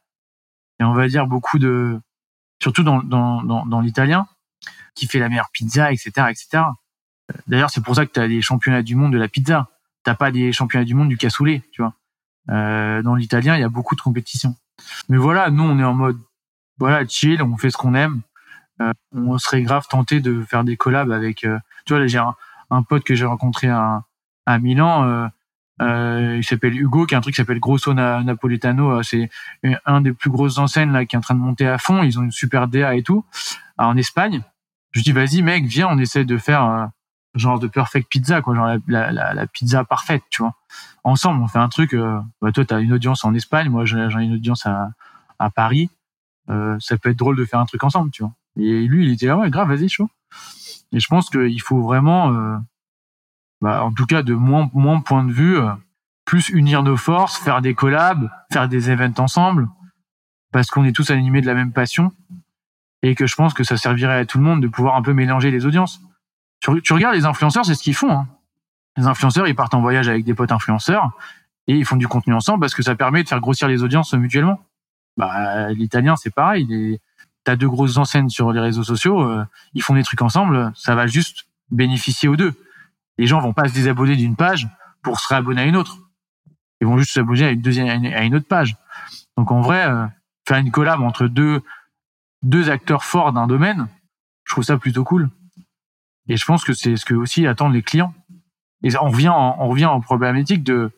S1: et on va dire beaucoup de surtout dans dans dans, dans l'italien qui fait la meilleure pizza etc etc d'ailleurs c'est pour ça que tu as des championnats du monde de la pizza. T'as pas des championnats du monde du cassoulet tu vois. Euh, dans l'italien il y a beaucoup de compétition Mais voilà, nous on est en mode voilà chill, on fait ce qu'on aime. Euh, on serait grave tenté de faire des collabs avec. Euh, tu vois, j'ai un, pote que j'ai rencontré à, à Milan. Euh, euh, il s'appelle Hugo, qui a un truc qui s'appelle Grosso Napoletano. C'est un des plus grosses enseignes là qui est en train de monter à fond. Ils ont une super DA et tout en Espagne. Je dis vas-y mec, viens, on essaie de faire genre de perfect pizza quoi, genre la, la, la, pizza parfaite, tu vois. Ensemble, on fait un truc. bah toi, t'as une audience en Espagne, moi j'ai une audience à, à Paris. ça peut être drôle de faire un truc ensemble, tu vois. Et lui, il était là, ouais, grave, vas-y, chaud. Et je pense qu'il faut vraiment, euh, bah, en tout cas, de moins, moins point de vue, euh, plus unir nos forces, faire des collabs, faire des events ensemble, parce qu'on est tous animés de la même passion. Et que je pense que ça servirait à tout le monde de pouvoir un peu mélanger les audiences. Tu, regardes les influenceurs, c'est ce qu'ils font. Hein. Les influenceurs, ils partent en voyage avec des potes influenceurs et ils font du contenu ensemble parce que ça permet de faire grossir les audiences mutuellement. Bah, l'italien, c'est pareil. T'as deux grosses enseignes sur les réseaux sociaux, euh, ils font des trucs ensemble, ça va juste bénéficier aux deux. Les gens vont pas se désabonner d'une page pour se réabonner à une autre. Ils vont juste s'abonner à une deuxième, à une autre page. Donc en vrai, euh, faire une collab entre deux deux acteurs forts d'un domaine, je trouve ça plutôt cool. Et je pense que c'est ce que aussi attendent les clients. Et on revient on revient en problématique de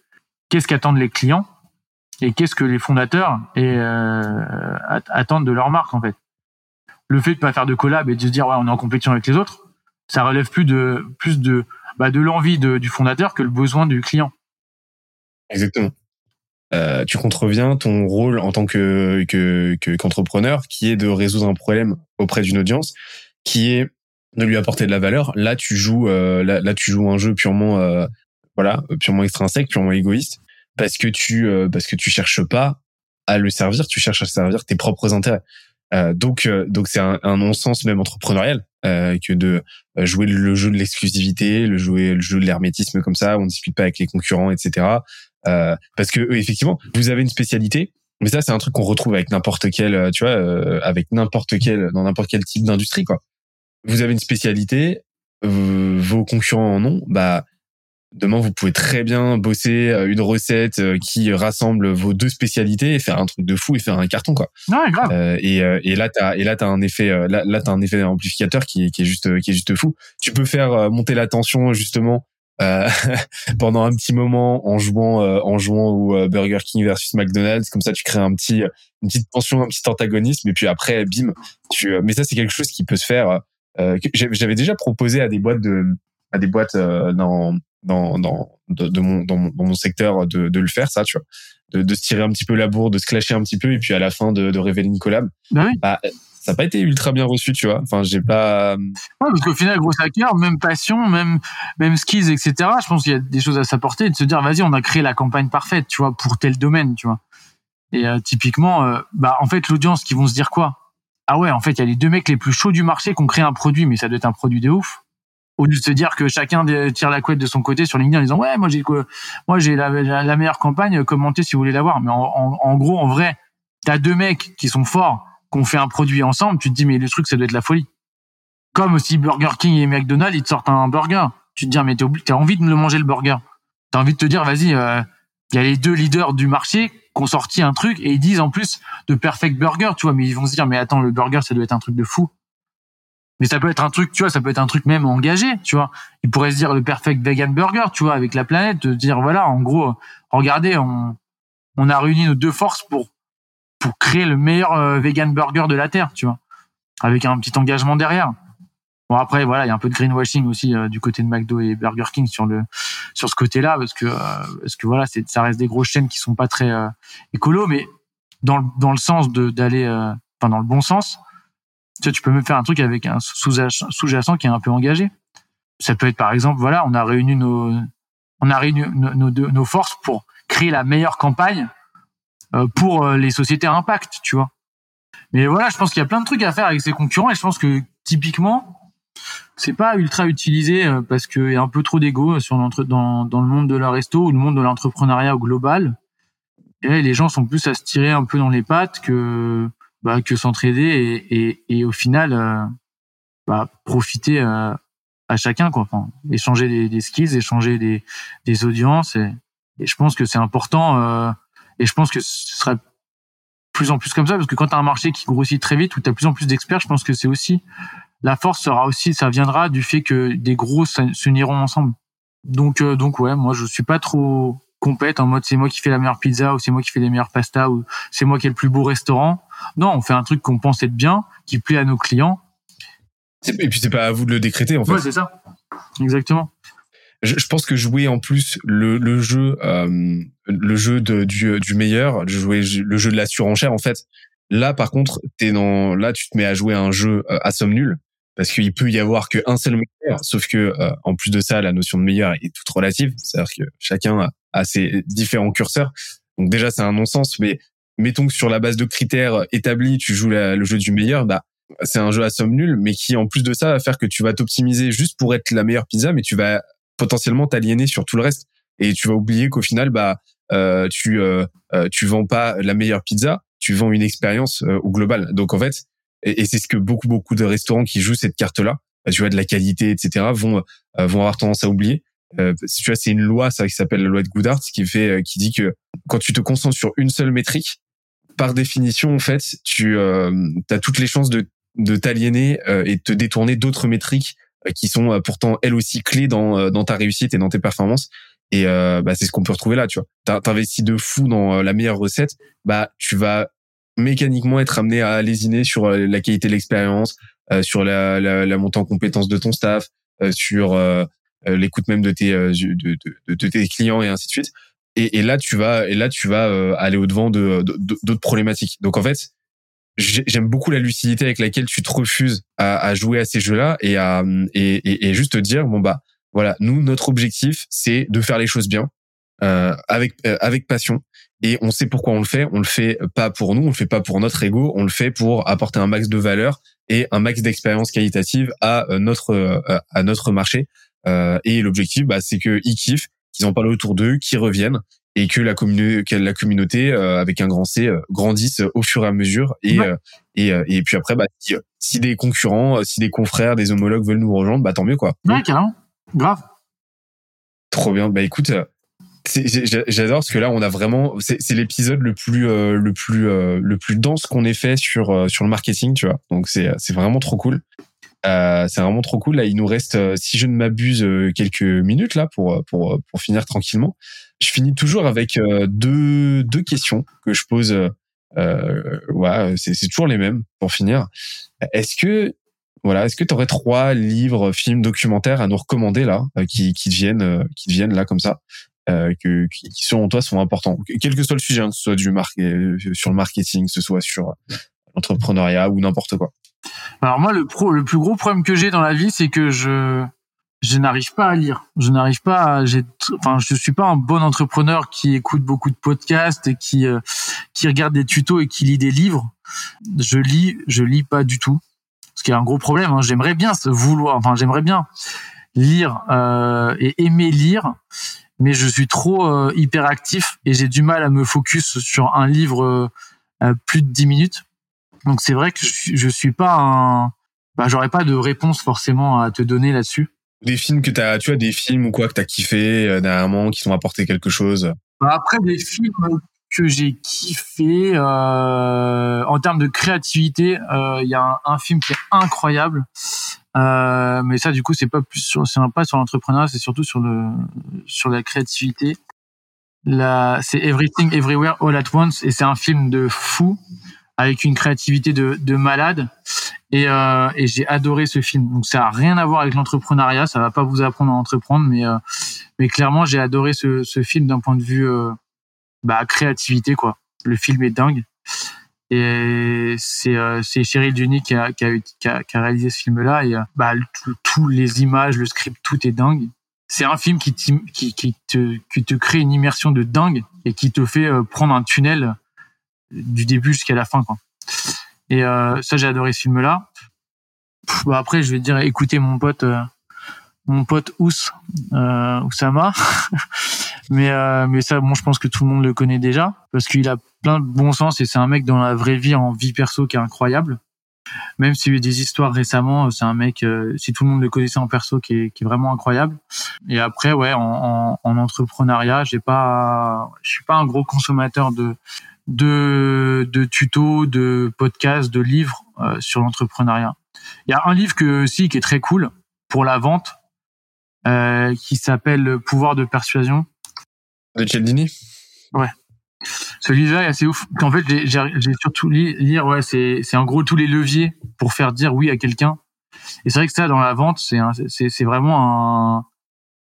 S1: qu'est-ce qu'attendent les clients et qu'est-ce que les fondateurs euh, attendent de leur marque en fait le fait de pas faire de collab et de se dire ouais on est en compétition avec les autres, ça relève plus de plus de bah, de l'envie du fondateur que le besoin du client.
S2: Exactement. Euh, tu contreviens ton rôle en tant que qu'entrepreneur, qui est de résoudre un problème auprès d'une audience, qui est de lui apporter de la valeur. Là, tu joues euh, là, tu joues un jeu purement euh, voilà purement extrinsèque, purement égoïste, parce que tu parce que tu cherches pas à le servir, tu cherches à servir tes propres intérêts. Euh, donc, euh, donc c'est un, un non-sens même entrepreneurial euh, que de jouer le jeu de l'exclusivité, le jouer le jeu de l'hermétisme comme ça, on discute pas avec les concurrents, etc. parce que effectivement, vous avez une spécialité, mais ça c'est un truc qu'on retrouve avec n'importe quel, tu vois, avec n'importe quel dans n'importe quel type d'industrie quoi. Vous avez une spécialité, vos concurrents en ont, bah Demain, vous pouvez très bien bosser euh, une recette euh, qui rassemble vos deux spécialités et faire un truc de fou et faire un carton quoi.
S1: Ouais, grave.
S2: Euh, et, et là t'as et là t'as un effet là, là t'as un effet amplificateur qui est qui est juste qui est juste fou. Tu peux faire monter la tension justement euh, pendant un petit moment en jouant en jouant au Burger King versus McDonald's comme ça tu crées un petit une petite tension un petit antagonisme et puis après bim tu mais ça c'est quelque chose qui peut se faire j'avais déjà proposé à des boîtes de à des boîtes dans dans, dans, de, de mon, dans, mon, dans, mon, secteur de, de le faire, ça, tu vois. De, de, se tirer un petit peu la bourre, de se clasher un petit peu, et puis à la fin de, de révéler une collab.
S1: Bah oui.
S2: Bah, ça n'a pas été ultra bien reçu, tu vois. Enfin, j'ai pas.
S1: Ouais, parce qu'au final, gros hacker, même passion, même, même skills, etc. Je pense qu'il y a des choses à s'apporter et de se dire, vas-y, on a créé la campagne parfaite, tu vois, pour tel domaine, tu vois. Et euh, typiquement, euh, bah, en fait, l'audience qui vont se dire quoi? Ah ouais, en fait, il y a les deux mecs les plus chauds du marché qui ont créé un produit, mais ça doit être un produit de ouf. Au lieu de se dire que chacun tire la couette de son côté sur LinkedIn en disant ouais moi j'ai moi j'ai la, meilleure campagne commentez si vous voulez l'avoir. Mais en, gros en vrai t'as deux mecs qui sont forts qu'on fait un produit ensemble tu te dis mais le truc ça doit être la folie. Comme aussi Burger King et McDonald's ils te sortent un burger. Tu te dis mais t'as envie de me le manger le burger. T'as envie de te dire vas-y euh, il y a les deux leaders du marché qui ont sorti un truc et ils disent en plus de perfect burger tu vois mais ils vont se dire mais attends le burger ça doit être un truc de fou mais ça peut être un truc, tu vois, ça peut être un truc même engagé, tu vois. Il pourrait se dire le perfect vegan burger, tu vois, avec la planète, de dire voilà, en gros, regardez, on, on a réuni nos deux forces pour pour créer le meilleur euh, vegan burger de la terre, tu vois, avec un petit engagement derrière. Bon après voilà, il y a un peu de greenwashing aussi euh, du côté de McDo et Burger King sur le sur ce côté-là parce que euh, parce que voilà, c'est ça reste des grosses chaînes qui sont pas très écolo mais dans le dans le sens de d'aller enfin dans le bon sens tu, vois, tu peux même faire un truc avec un sous-jacent qui est un peu engagé. Ça peut être par exemple, voilà, on a réuni nos, on a réuni nos, nos, forces pour créer la meilleure campagne euh, pour euh, les sociétés à impact, tu vois. Mais voilà, je pense qu'il y a plein de trucs à faire avec ses concurrents et je pense que typiquement, c'est pas ultra utilisé euh, parce qu'il y a un peu trop d'ego sur dans, le monde de la resto ou le monde de l'entrepreneuriat global. Les gens sont plus à se tirer un peu dans les pattes que bah, s'entraider et, au final euh, bah, profiter euh, à chacun échanger des, des, skills échanger des, audiences et, je pense que c'est important euh, et je pense que ce serait plus en plus comme ça parce que quand tu as un marché qui grossit très vite où tu as plus en plus d'experts, je pense que c'est aussi la force sera aussi ça viendra du fait que des gros s'uniront ensemble. Donc euh, donc ouais, moi je suis pas trop compète en mode c'est moi qui fais la meilleure pizza ou c'est moi qui fais les meilleures pastas ou c'est moi qui ai le plus beau restaurant. Non, on fait un truc qu'on pense être bien, qui plaît à nos clients.
S2: Et puis c'est pas à vous de le décréter en fait.
S1: Ouais, c'est ça. Exactement.
S2: Je, je, pense que jouer en plus le, le jeu, euh, le jeu de, du, du meilleur, jouer le jeu de la surenchère en fait. Là, par contre, t'es dans, là, tu te mets à jouer un jeu euh, à somme nulle parce qu'il peut y avoir qu'un seul meilleur. Sauf que euh, en plus de ça, la notion de meilleur est toute relative. C'est-à-dire que chacun a ses différents curseurs. Donc déjà, c'est un non-sens. Mais mettons que sur la base de critères établis, tu joues le jeu du meilleur, bah c'est un jeu à somme nulle, mais qui en plus de ça va faire que tu vas t'optimiser juste pour être la meilleure pizza, mais tu vas potentiellement t'aliéner sur tout le reste et tu vas oublier qu'au final bah euh, tu euh, euh, tu vends pas la meilleure pizza, tu vends une expérience au global. Donc en fait, et, c'est ce que beaucoup beaucoup de restaurants qui jouent cette carte là, bah, tu vois de la qualité etc vont vont avoir tendance à oublier. si tu vois c'est une loi ça qui s'appelle la loi de Goodhart qui fait qui dit que quand tu te concentres sur une seule métrique, par définition en fait tu as toutes les chances de de t'aliéner et de te détourner d'autres métriques euh, qui sont euh, pourtant elles aussi clés dans, euh, dans ta réussite et dans tes performances. Et bah, c'est ce qu'on peut retrouver là, tu vois. T'investis de fou dans la meilleure recette, bah tu vas mécaniquement être amené à lésiner sur la qualité de l'expérience, sur la, la, la, montée en compétence de ton staff, sur l'écoute même de tes de, de, de, tes clients et ainsi de suite. Et, et là tu vas et là tu vas aller au devant de d'autres problématiques. Donc en fait, j'aime beaucoup la lucidité avec laquelle tu te refuses à, à jouer à ces jeux-là et à et, et, juste te dire bon bah voilà nous notre objectif c'est de faire les choses bien euh, avec euh, avec passion et on sait pourquoi on le fait. On le fait pas pour nous on le fait pas pour notre ego. On le fait pour apporter un max de valeur et un max d'expérience qualitative à euh, notre euh, à notre marché. Et l'objectif bah c'est que ils kiffent qu'ils en parlent autour d'eux qu'ils reviennent et que la, communauté, la communauté euh, avec un grand C euh, grandisse au fur et à mesure. Et et, euh, et puis après bah si, des concurrents si des confrères des homologues veulent nous rejoindre bah tant mieux quoi.
S1: Ouais carrément. Grave.
S2: Trop bien. Bah écoute j'adore parce que là on a vraiment c'est l'épisode le plus le plus le plus dense qu'on ait fait sur sur le marketing tu vois donc c'est c'est vraiment trop cool euh, c'est vraiment trop cool. Là, il nous reste, si je ne m'abuse, quelques minutes là pour pour pour finir tranquillement je finis toujours avec euh, deux, deux questions que je pose. Euh, ouais, c'est, c'est toujours les mêmes pour finir. Est-ce que voilà, est-ce que tu aurais trois livres, films, documentaires à nous recommander là, euh, qui qui viennent qui viennent là comme ça, euh, que qui selon toi sont importants, quel que soit le sujet, hein, que ce soit du mar sur le marketing, que ce soit sur l'entrepreneuriat ou n'importe quoi.
S1: Alors moi, le pro, le plus gros problème que j'ai dans la vie, c'est que je je n'arrive pas à lire. Je n'arrive pas à, enfin, je suis pas un bon entrepreneur qui écoute beaucoup de podcasts et qui, euh, qui regarde des tutos et qui lit des livres. Je lis, je lis pas du tout. Ce qui est un gros problème. Hein. J'aimerais bien se vouloir, enfin, j'aimerais bien lire euh, et aimer lire, mais je suis trop euh, hyperactif et j'ai du mal à me focus sur un livre euh, plus de 10 minutes. Donc c'est vrai que je, je suis pas un, bah, j'aurais pas de réponse forcément à te donner là-dessus.
S2: Des films que t'as, tu as des films ou quoi que t'as kiffé euh, dernièrement, qui t'ont apporté quelque chose?
S1: Bah, après des films que j'ai kiffé euh, en termes de créativité, il euh, y a un, film qui est incroyable. Euh, mais ça, du coup, c'est pas plus sur, c'est pas sur l'entrepreneuriat, c'est surtout sur le sur la créativité. C'est Everything Everywhere All at Once et c'est un film de fou avec une créativité de, de malade. Et, euh, et j'ai adoré ce film. Donc ça a rien à voir avec l'entrepreneuriat, ça va pas vous apprendre à entreprendre, mais euh, mais clairement j'ai adoré ce, ce film d'un point de vue bah, créativité quoi. Le film est dingue. Et c'est euh, Cheryl Duny qui a, qui a, qui a, réalisé ce film-là et euh, bah tous les images, le script, tout est dingue. C'est un film qui, qui, qui, te, qui te crée une immersion de dingue et qui te fait euh, prendre un tunnel du début jusqu'à la fin quoi. Et euh, ça, j'ai adoré ce film-là. Bah après, je vais dire, écoutez mon pote, euh, mon pote Ous, euh, Oussama. mais euh, mais ça, bon, je pense que tout le monde le connaît déjà parce qu'il a plein de bon sens et c'est un mec dans la vraie vie, en vie perso, qui est incroyable. même s'il y a eu des histoires récemment, c'est un mec, si tout le monde le connaissait en perso, qui est, qui est vraiment incroyable. Et après, ouais, en, en, en entrepreneuriat, j'ai pas, je suis pas un gros consommateur de de, de tutos, de podcasts, de livres sur l'entrepreneuriat. Il y a un livre que si qui est très cool pour la vente, euh, qui s'appelle Pouvoir de persuasion.
S2: De Cialdini?
S1: Ouais. Ce livre-là est assez ouf. En fait, j'ai surtout li lire, ouais, c'est en gros tous les leviers pour faire dire oui à quelqu'un. Et c'est vrai que ça, dans la vente, c'est vraiment un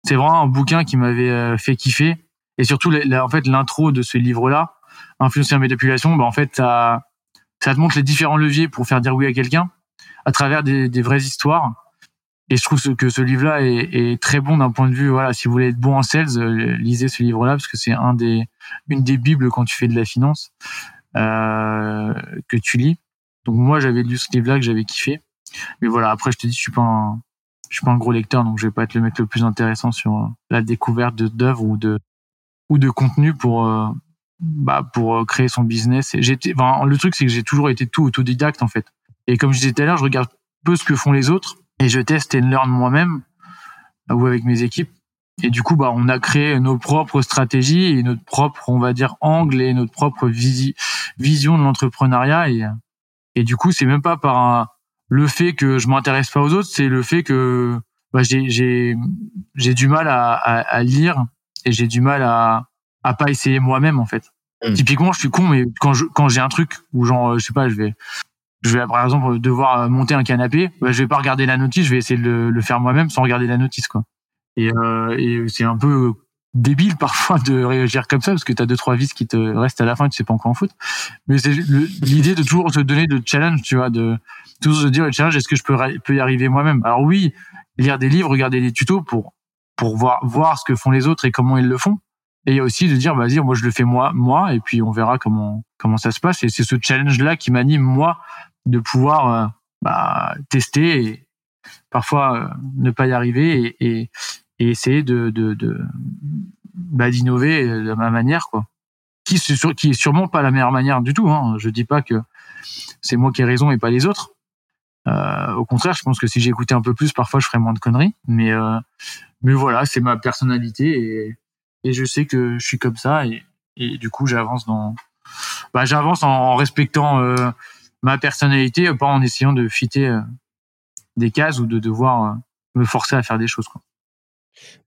S1: c'est vraiment un bouquin qui m'avait euh, fait kiffer. Et surtout, en fait, l'intro de ce livre-là, Influencer la manipulation, bah, en fait, ça, te montre les différents leviers pour faire dire oui à quelqu'un à travers des vraies histoires. Et je trouve que ce livre-là est, très bon d'un point de vue, voilà, si vous voulez être bon en sales, euh, lisez ce livre-là parce que c'est un des, une des bibles quand tu fais de la finance euh, que tu lis. Donc moi, j'avais lu ce livre-là que j'avais kiffé. Mais voilà, après, je te dis, je suis pas un, je suis pas un gros lecteur, donc je vais pas être le mec le plus intéressant sur euh, la découverte d'œuvres ou de ou de contenu pour euh, bah, pour créer son business. Enfin, le truc, c'est que j'ai toujours été tout autodidacte en fait. Et comme je disais tout à l'heure, je regarde peu ce que font les autres et je teste et learn moi-même ou avec mes équipes. Et du coup, bah, on a créé nos propres stratégies et notre propre, on va dire, angle et notre propre vision de l'entrepreneuriat. Et, et du coup, c'est même pas par le fait que je m'intéresse pas aux autres, c'est le fait que bah, j'ai j'ai j'ai du mal à, à, à lire et j'ai du mal à à pas essayer moi-même en fait. Mmh. Typiquement, je suis con, mais quand je quand j'ai un truc où genre, je sais pas, je vais je vais par exemple devoir monter un canapé, bah, je vais pas regarder la notice, je vais essayer de le, faire moi-même sans regarder la notice quoi. Et, euh, et c'est un peu débile parfois de réagir comme ça parce que tu as deux trois vis qui te restent à la fin et tu sais pas encore en foot. Mais c'est l'idée de toujours se donner de challenge, tu vois, de toujours se dire le challenge est-ce que je peux peux y arriver moi-même? Alors oui, lire des livres, regarder des tutos pour pour voir voir ce que font les autres et comment ils le font. Et il y a aussi de dire vas-y, moi je le fais moi moi et puis on verra comment comment ça se passe et c'est ce challenge là qui m'anime moi de pouvoir euh, bah, tester et parfois euh, ne pas y arriver et, et, et essayer de, de, de bah, d'innover de ma manière quoi. Qui qui est sûrement pas la meilleure manière du tout hein. je dis pas que c'est moi qui ai raison et pas les autres. Euh, au contraire je pense que si j'écoutais un peu plus parfois je ferais moins de conneries. Mais euh, mais voilà c'est ma personnalité et, et je sais que je suis comme ça et, et du coup j'avance dans bah, j'avance en, respectant euh, ma personnalité, pas en essayant de fitter euh, des cases ou de devoir euh, me forcer à faire des choses. Quoi.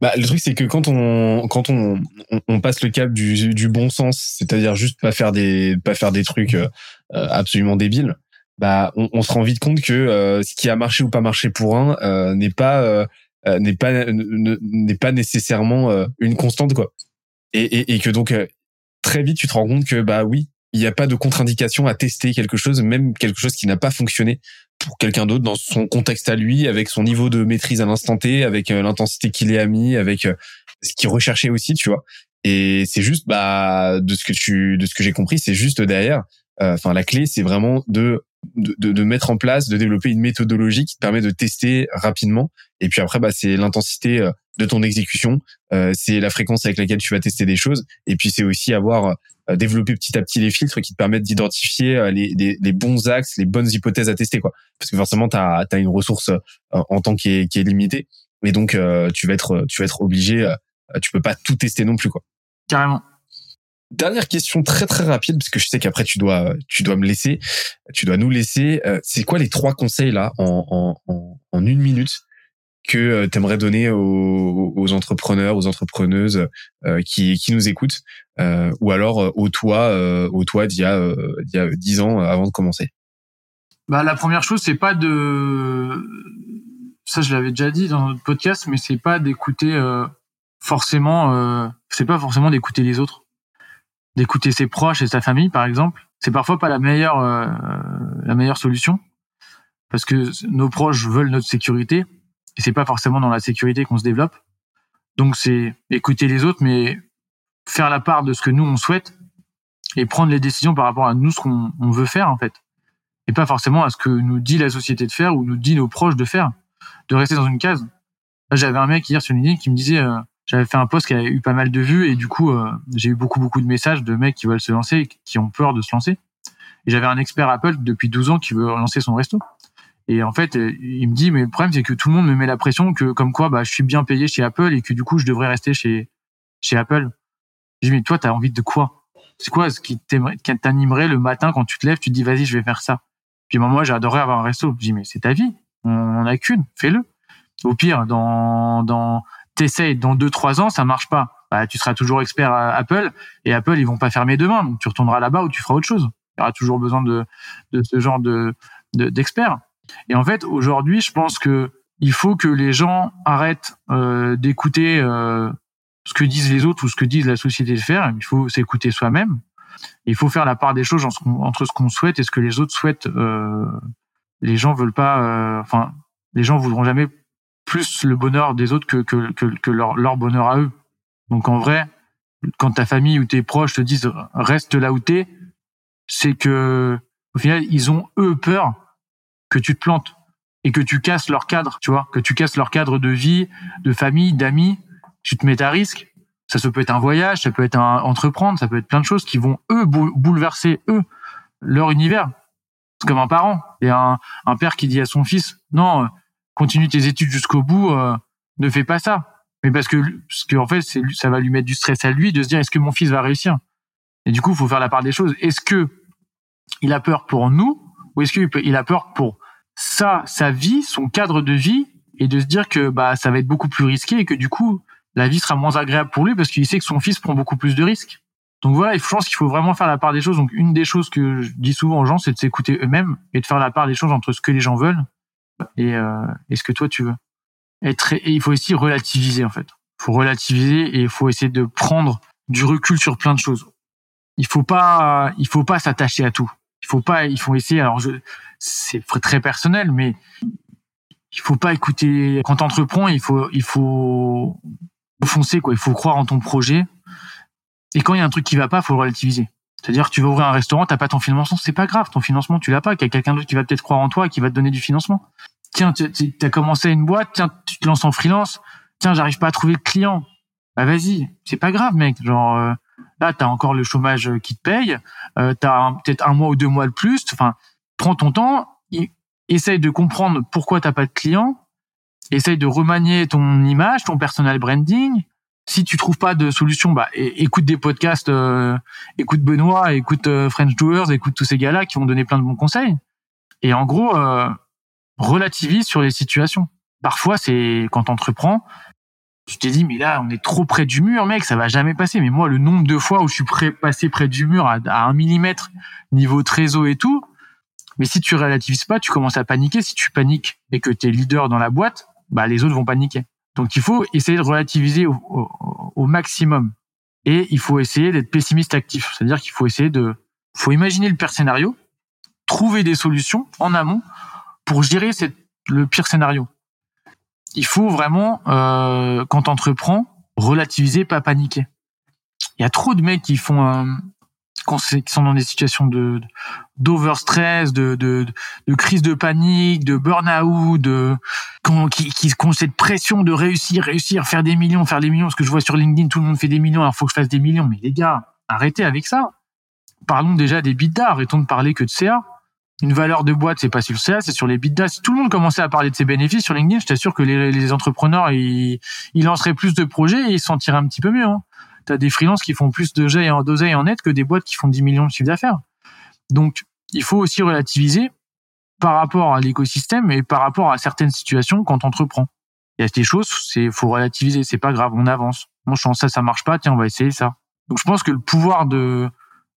S2: Bah, le truc c'est que quand on quand on, on, passe le cap du, du bon sens, c'est-à-dire juste pas faire des pas faire des trucs euh, absolument débiles, bah on, on, se rend vite compte que ce qui a marché ou pas marché pour un n'est pas n'est pas n'est pas nécessairement une constante quoi. Et, et, et que donc très vite tu te rends compte que bah oui il n'y a pas de contre-indication à tester quelque chose, même quelque chose qui n'a pas fonctionné pour quelqu'un d'autre dans son contexte à lui, avec son niveau de maîtrise à l'instant T, avec euh, l'intensité qu'il est mis, avec euh, ce qu'il recherchait aussi, tu vois. Et c'est juste, bah, de ce que tu, de ce que j'ai compris, c'est juste derrière. Euh, enfin, la clé, c'est vraiment de, de, de mettre en place, de développer une méthodologie qui te permet de tester rapidement. Et puis après, bah, c'est l'intensité de ton exécution, c'est la fréquence avec laquelle tu vas tester des choses. Et puis c'est aussi avoir euh, développer petit à petit les filtres qui te permettent d'identifier euh, les, les, les, bons axes, les bonnes hypothèses à tester, quoi. Parce que forcément, tu as, as, une ressource euh, en temps qui est, qui est limitée, et donc tu vas être tu vas être obligé, tu peux pas tout tester non plus, quoi.
S1: Carrément.
S2: Dernière question très très rapide parce que je sais qu'après tu dois tu dois me laisser, tu dois nous laisser. c'est quoi les trois conseils là en, en, en une minute que tu aimerais donner aux, aux, entrepreneurs, aux entrepreneuses qui, qui nous écoutent euh, ou alors euh, au euh, au toit d'il y a il y a dix ans avant de commencer?
S1: Bah la première chose c'est pas de ça je l'avais déjà dit dans notre podcast, mais c'est pas d'écouter forcément, c'est pas forcément d'écouter les autres, d'écouter ses proches et sa famille par exemple. C'est parfois pas la meilleure la meilleure solution parce que nos proches veulent notre sécurité et c'est pas forcément dans la sécurité qu'on se développe. Donc c'est écouter les autres, mais faire la part de ce que nous on souhaite et prendre les décisions par rapport à nous ce qu'on veut faire en fait. Et pas forcément à ce que nous dit la société de faire ou nous dit nos proches de faire de rester dans une case. J'avais un mec hier sur LinkedIn qui me disait euh, j'avais fait un post qui a eu pas mal de vues et du coup euh, j'ai eu beaucoup beaucoup de messages de mecs qui veulent se lancer qui ont peur de se lancer. Et j'avais un expert Apple depuis 12 ans qui veut lancer son resto Et en fait, il me dit, mais le problème, c'est que tout le monde me met la pression que, comme quoi, bah, je suis bien payé chez Apple et que du coup, je devrais rester chez, chez Apple. Je dis, mais toi, t'as envie de quoi? C'est quoi ce qui t'animerait le matin quand tu te lèves, tu te dis, vas-y, je vais faire ça? Puis moi, j'adorerais avoir un resto. Je dis, mais c'est ta vie. On n'a qu'une. Fais-le. Au pire, dans, dans, t'essayes, dans deux, trois ans, ça marche pas. Bah, tu seras toujours expert à Apple et Apple, ils vont pas fermer demain. Donc, tu retourneras là-bas ou tu feras autre chose. Il y aura toujours besoin de, de ce genre de, d'experts. Et en fait, aujourd'hui, je pense que il faut que les gens arrêtent euh, d'écouter euh, ce que disent les autres ou ce que disent la société de faire. Il faut s'écouter soi-même. Il faut faire la part des choses entre ce qu'on souhaite et ce que les autres souhaitent. Euh, les gens veulent pas. Euh, enfin, les gens voudront jamais plus le bonheur des autres que, que, que, leur, leur, bonheur à eux. Donc en vrai, quand ta famille ou tes proches te disent reste là où t'es, c'est que au final ils ont eux peur que tu te plantes et que tu casses leur cadre, tu vois, que tu casses leur cadre de vie, de famille, d'amis, tu te mets à risque. Ça, peut être un voyage, ça peut être un entreprendre, ça peut être plein de choses qui vont eux bouleverser eux leur univers. C'est comme un parent. A un, père qui dit à son fils non, continue tes études jusqu'au bout, euh, ne fais pas ça. Mais parce que parce que en fait, ça va lui mettre du stress à lui de se dire est-ce que mon fils va réussir? Et du coup, il faut faire la part des choses. Est-ce que il a peur pour nous ou est-ce qu'il a peur pour ça, sa vie, son cadre de vie, et de se dire que bah ça va être beaucoup plus risqué et que du coup la vie sera moins agréable pour lui parce qu'il sait que son fils prend beaucoup plus de risques. Donc voilà, je pense qu'il faut vraiment faire la part des choses. Donc une des choses que je dis souvent aux gens, c'est de s'écouter eux-mêmes et de faire la part des choses entre ce que les gens veulent et, euh, et ce que toi tu veux. Et, et il faut aussi relativiser en fait. Il faut relativiser et il faut essayer de prendre du recul sur plein de choses. Il faut pas, il faut pas s'attacher à tout il faut pas, il faut essayer. Alors, c'est très personnel, mais il faut pas écouter. Quand t'entreprends, il faut, il faut foncer quoi. Il faut croire en ton projet. Et quand il y a un truc qui va pas, faut le relativiser. C'est-à-dire, tu vas ouvrir un restaurant, t'as pas ton financement, c'est pas grave. Ton financement, tu l'as pas. Il y a quelqu'un d'autre qui va peut-être croire en toi et qui va te donner du financement. Tiens, tu as commencé une boîte, tiens, tu te lances en freelance. Tiens, j'arrive pas à trouver le client. Bah vas-y, c'est pas grave, mec. Genre, euh, Là, tu as encore le chômage qui te paye, euh, tu as peut-être un mois ou deux mois de plus. Enfin, prends ton temps, essaye de comprendre pourquoi t'as pas de clients, essaye de remanier ton image, ton personal branding. Si tu trouves pas de solution, bah écoute des podcasts, euh, écoute Benoît, écoute euh, French Doers, écoute tous ces gars-là qui vont donner plein de bons conseils. Et en gros, euh, relativise sur les situations. Parfois, c'est quand t'entreprends, tu t'es dit mais là on est trop près du mur mec ça va jamais passer. Mais moi le nombre de fois où je suis passé près du mur à, un millimètre niveau trésor et tout mais si tu relativises pas tu commences à paniquer. Si tu paniques et que tu es leader dans la boîte bah les autres vont paniquer. Donc il faut essayer de relativiser au, maximum. Et il faut essayer d'être pessimiste actif. C'est à dire qu'il faut essayer de faut imaginer le pire scénario trouver des solutions en amont pour gérer le pire scénario il faut vraiment, euh, quand t'entreprends, relativiser, pas paniquer. Il y a trop de mecs qui font, euh, qui sont dans des situations de d'overstress, de, de, de crise de panique, de burn-out, de qui, qui, ont cette pression de réussir, réussir, faire des millions, faire des millions. Ce que je vois sur LinkedIn, tout le monde fait des millions, alors faut que je fasse des millions. Mais les gars, arrêtez avec ça. Parlons déjà des bidas, arrêtons de parler que de CA une valeur de boîte, c'est pas sur le CA, c'est sur les bidas. Si tout le monde commençait à parler de ses bénéfices sur LinkedIn, je t'assure que les, les entrepreneurs, ils, ils, lanceraient plus de projets et ils se sentiraient un petit peu mieux. Hein. Des freelances qui font plus de et en en net que des boîtes qui font 10 millions de chiffre d'affaires. Donc, il faut aussi relativiser par rapport à l'écosystème et par rapport à certaines situations quand on entreprend. Il y a des choses, c'est faut relativiser, c'est pas grave, on avance. Mon chance, ça, ça marche pas, tiens, on va essayer ça. Donc, je pense que le pouvoir de,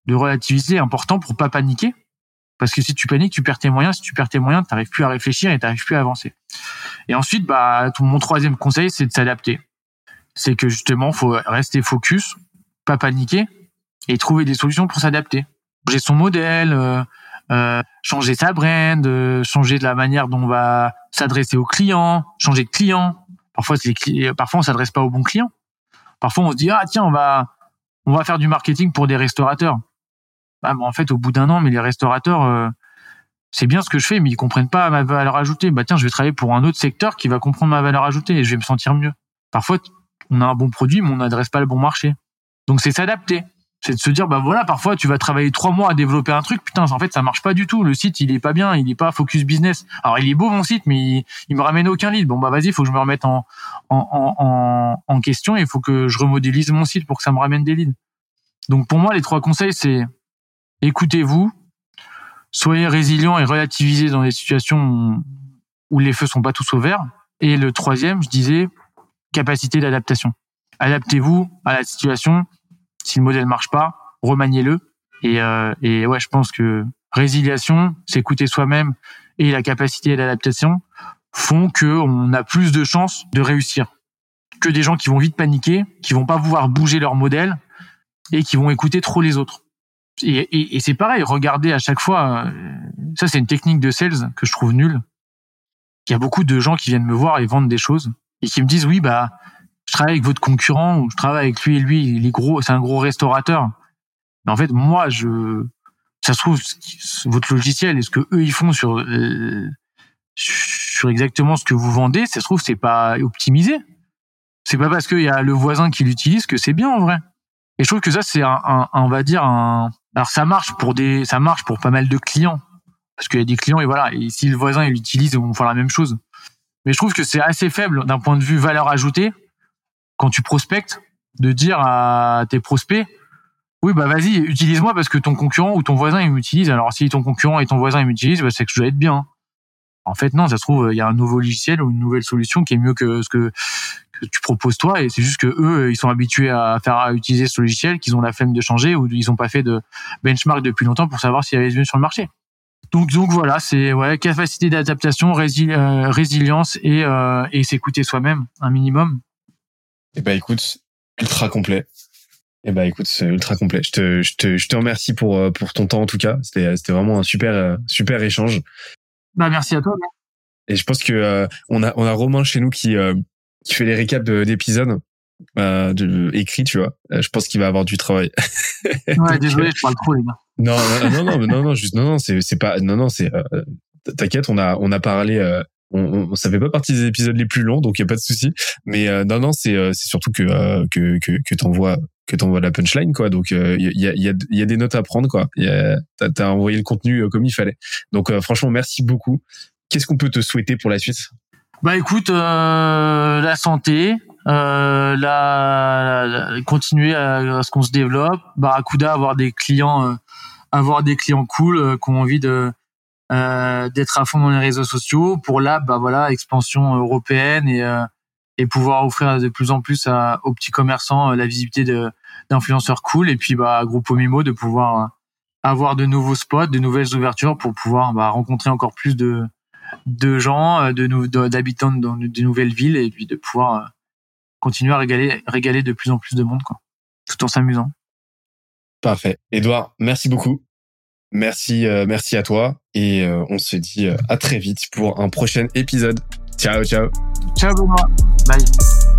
S1: de relativiser est important pour pas paniquer parce que si tu paniques, tu perds tes moyens. Si tu perds tes moyens, tu n'arrives plus à réfléchir et tu n'arrives plus à avancer. Et ensuite, bah, mon troisième conseil, c'est de s'adapter. C'est que justement, faut rester focus, pas paniquer et trouver des solutions pour s'adapter. Changer son modèle, euh, euh, changer sa brand, euh, changer de la manière dont on va s'adresser aux clients, changer de client. Parfois, c'est parfois on s'adresse pas aux bons clients. Parfois, on se dit ah tiens, on va on va faire du marketing pour des restaurateurs. Ah, en fait, au bout d'un an, mais les restaurateurs, euh, c'est bien ce que je fais, mais ils comprennent pas ma valeur ajoutée. Bah tiens, je vais travailler pour un autre secteur qui va comprendre ma valeur ajoutée et je vais me sentir mieux. Parfois, on a un bon produit, mais on n'adresse pas le bon marché. Donc c'est s'adapter. c'est de se dire bah voilà parfois tu vas travailler trois mois à développer un truc putain en fait ça marche pas du tout le site il est pas bien il est pas focus business alors il est beau mon site mais il, me ramène aucun lead bon bah vas-y faut que je me remette en en en, en question et il faut que je remodélise mon site pour que ça me ramène des leads donc pour moi les trois conseils c'est écoutez-vous soyez résilient et relativisez dans des situations où les feux sont pas tous au vert et le troisième je disais capacité d'adaptation adaptez-vous à la situation si le modèle marche pas, remaniez-le. Et, euh, et ouais, je pense que résiliation, s'écouter soi-même et la capacité d'adaptation font que on a plus de chances de réussir que des gens qui vont vite paniquer, qui vont pas pouvoir bouger leur modèle et qui vont écouter trop les autres. Et, et, et c'est pareil, regardez à chaque fois. Euh, ça, c'est une technique de sales que je trouve nulle. Il y a beaucoup de gens qui viennent me voir et vendent des choses et qui me disent oui bah je travaille avec votre concurrent ou je travaille avec lui et lui, il est gros, c'est un gros restaurateur. Mais en fait, moi, je, ça se trouve, votre logiciel et ce que eux ils font sur euh, sur exactement ce que vous vendez, ça se trouve c'est pas optimisé. C'est pas parce qu'il y a le voisin qui l'utilise que c'est bien en vrai. Et je trouve que ça c'est un, un, on va dire un, alors ça marche pour des, ça marche pour pas mal de clients parce qu'il y a des clients et voilà, et si le voisin il l'utilise, ils vont faire la même chose. Mais je trouve que c'est assez faible d'un point de vue valeur ajoutée quand tu prospectes, de dire à tes prospects, oui, bah vas-y, utilise-moi parce que ton concurrent ou ton voisin il m'utilise. Alors si ton concurrent et ton voisin ils m'utilisent, bah, c'est que je dois être bien. En fait, non, ça se trouve, il y a un nouveau logiciel ou une nouvelle solution qui est mieux que ce que, tu proposes toi. Et c'est juste que eux, ils sont habitués à faire à utiliser ce logiciel, qu'ils ont la flemme de changer ou ils n'ont pas fait de benchmark depuis longtemps pour savoir s'il y avait mieux sur le marché. Donc, donc voilà, c'est ouais, capacité d'adaptation, euh, résilience et, euh, et s'écouter soi-même un minimum.
S2: Eh ben écoute, ultra complet. Eh ben écoute, c'est ultra complet. Je te, je te, je te remercie pour euh, pour ton temps en tout cas. C'était c'était vraiment un super euh, super échange.
S1: Bah merci à toi.
S2: Et je pense que euh, on a on a Romain chez nous qui qui fait les récaps d'épisodes euh, écrits, tu vois. je pense qu'il va avoir du travail.
S1: ouais, désolé, je parle trop les gars.
S2: Non, non, non, non, non, non, juste non, non, c'est c'est pas, non, non, c'est. T'inquiète, on a on a parlé on, on, ça fait pas partie des épisodes les plus longs, donc il y a pas de souci. Mais euh, non, non, c'est euh, surtout que euh, que que, que t'envoies que t'envoies la punchline, quoi. Donc il y a y a y a des notes à prendre, quoi. T'as as envoyé le contenu comme il fallait. Donc franchement, merci beaucoup. Qu'est-ce qu'on peut te souhaiter pour la suite?
S1: Bah écoute, la santé, euh, la, continuer à, ce qu'on se développe, Barracuda avoir des clients, avoir des clients cool qui ont envie de euh, d'être à fond dans les réseaux sociaux. Pour là, bah voilà, expansion européenne et euh, et pouvoir offrir de plus en plus à, aux petits commerçants euh, la visibilité de d'influenceurs cool et puis bah groupe Mimo de pouvoir avoir de nouveaux spots, de nouvelles ouvertures pour pouvoir bah, rencontrer encore plus de de gens, de d'habitants dans de nouvelles villes et puis de pouvoir continuer à régaler régaler de plus en plus de monde quoi, tout en s'amusant.
S2: Parfait. Edouard, merci beaucoup. Merci, euh, merci à toi et euh, on se dit euh, à très vite pour un prochain épisode. Ciao, ciao.
S1: Ciao Benoît. Bye.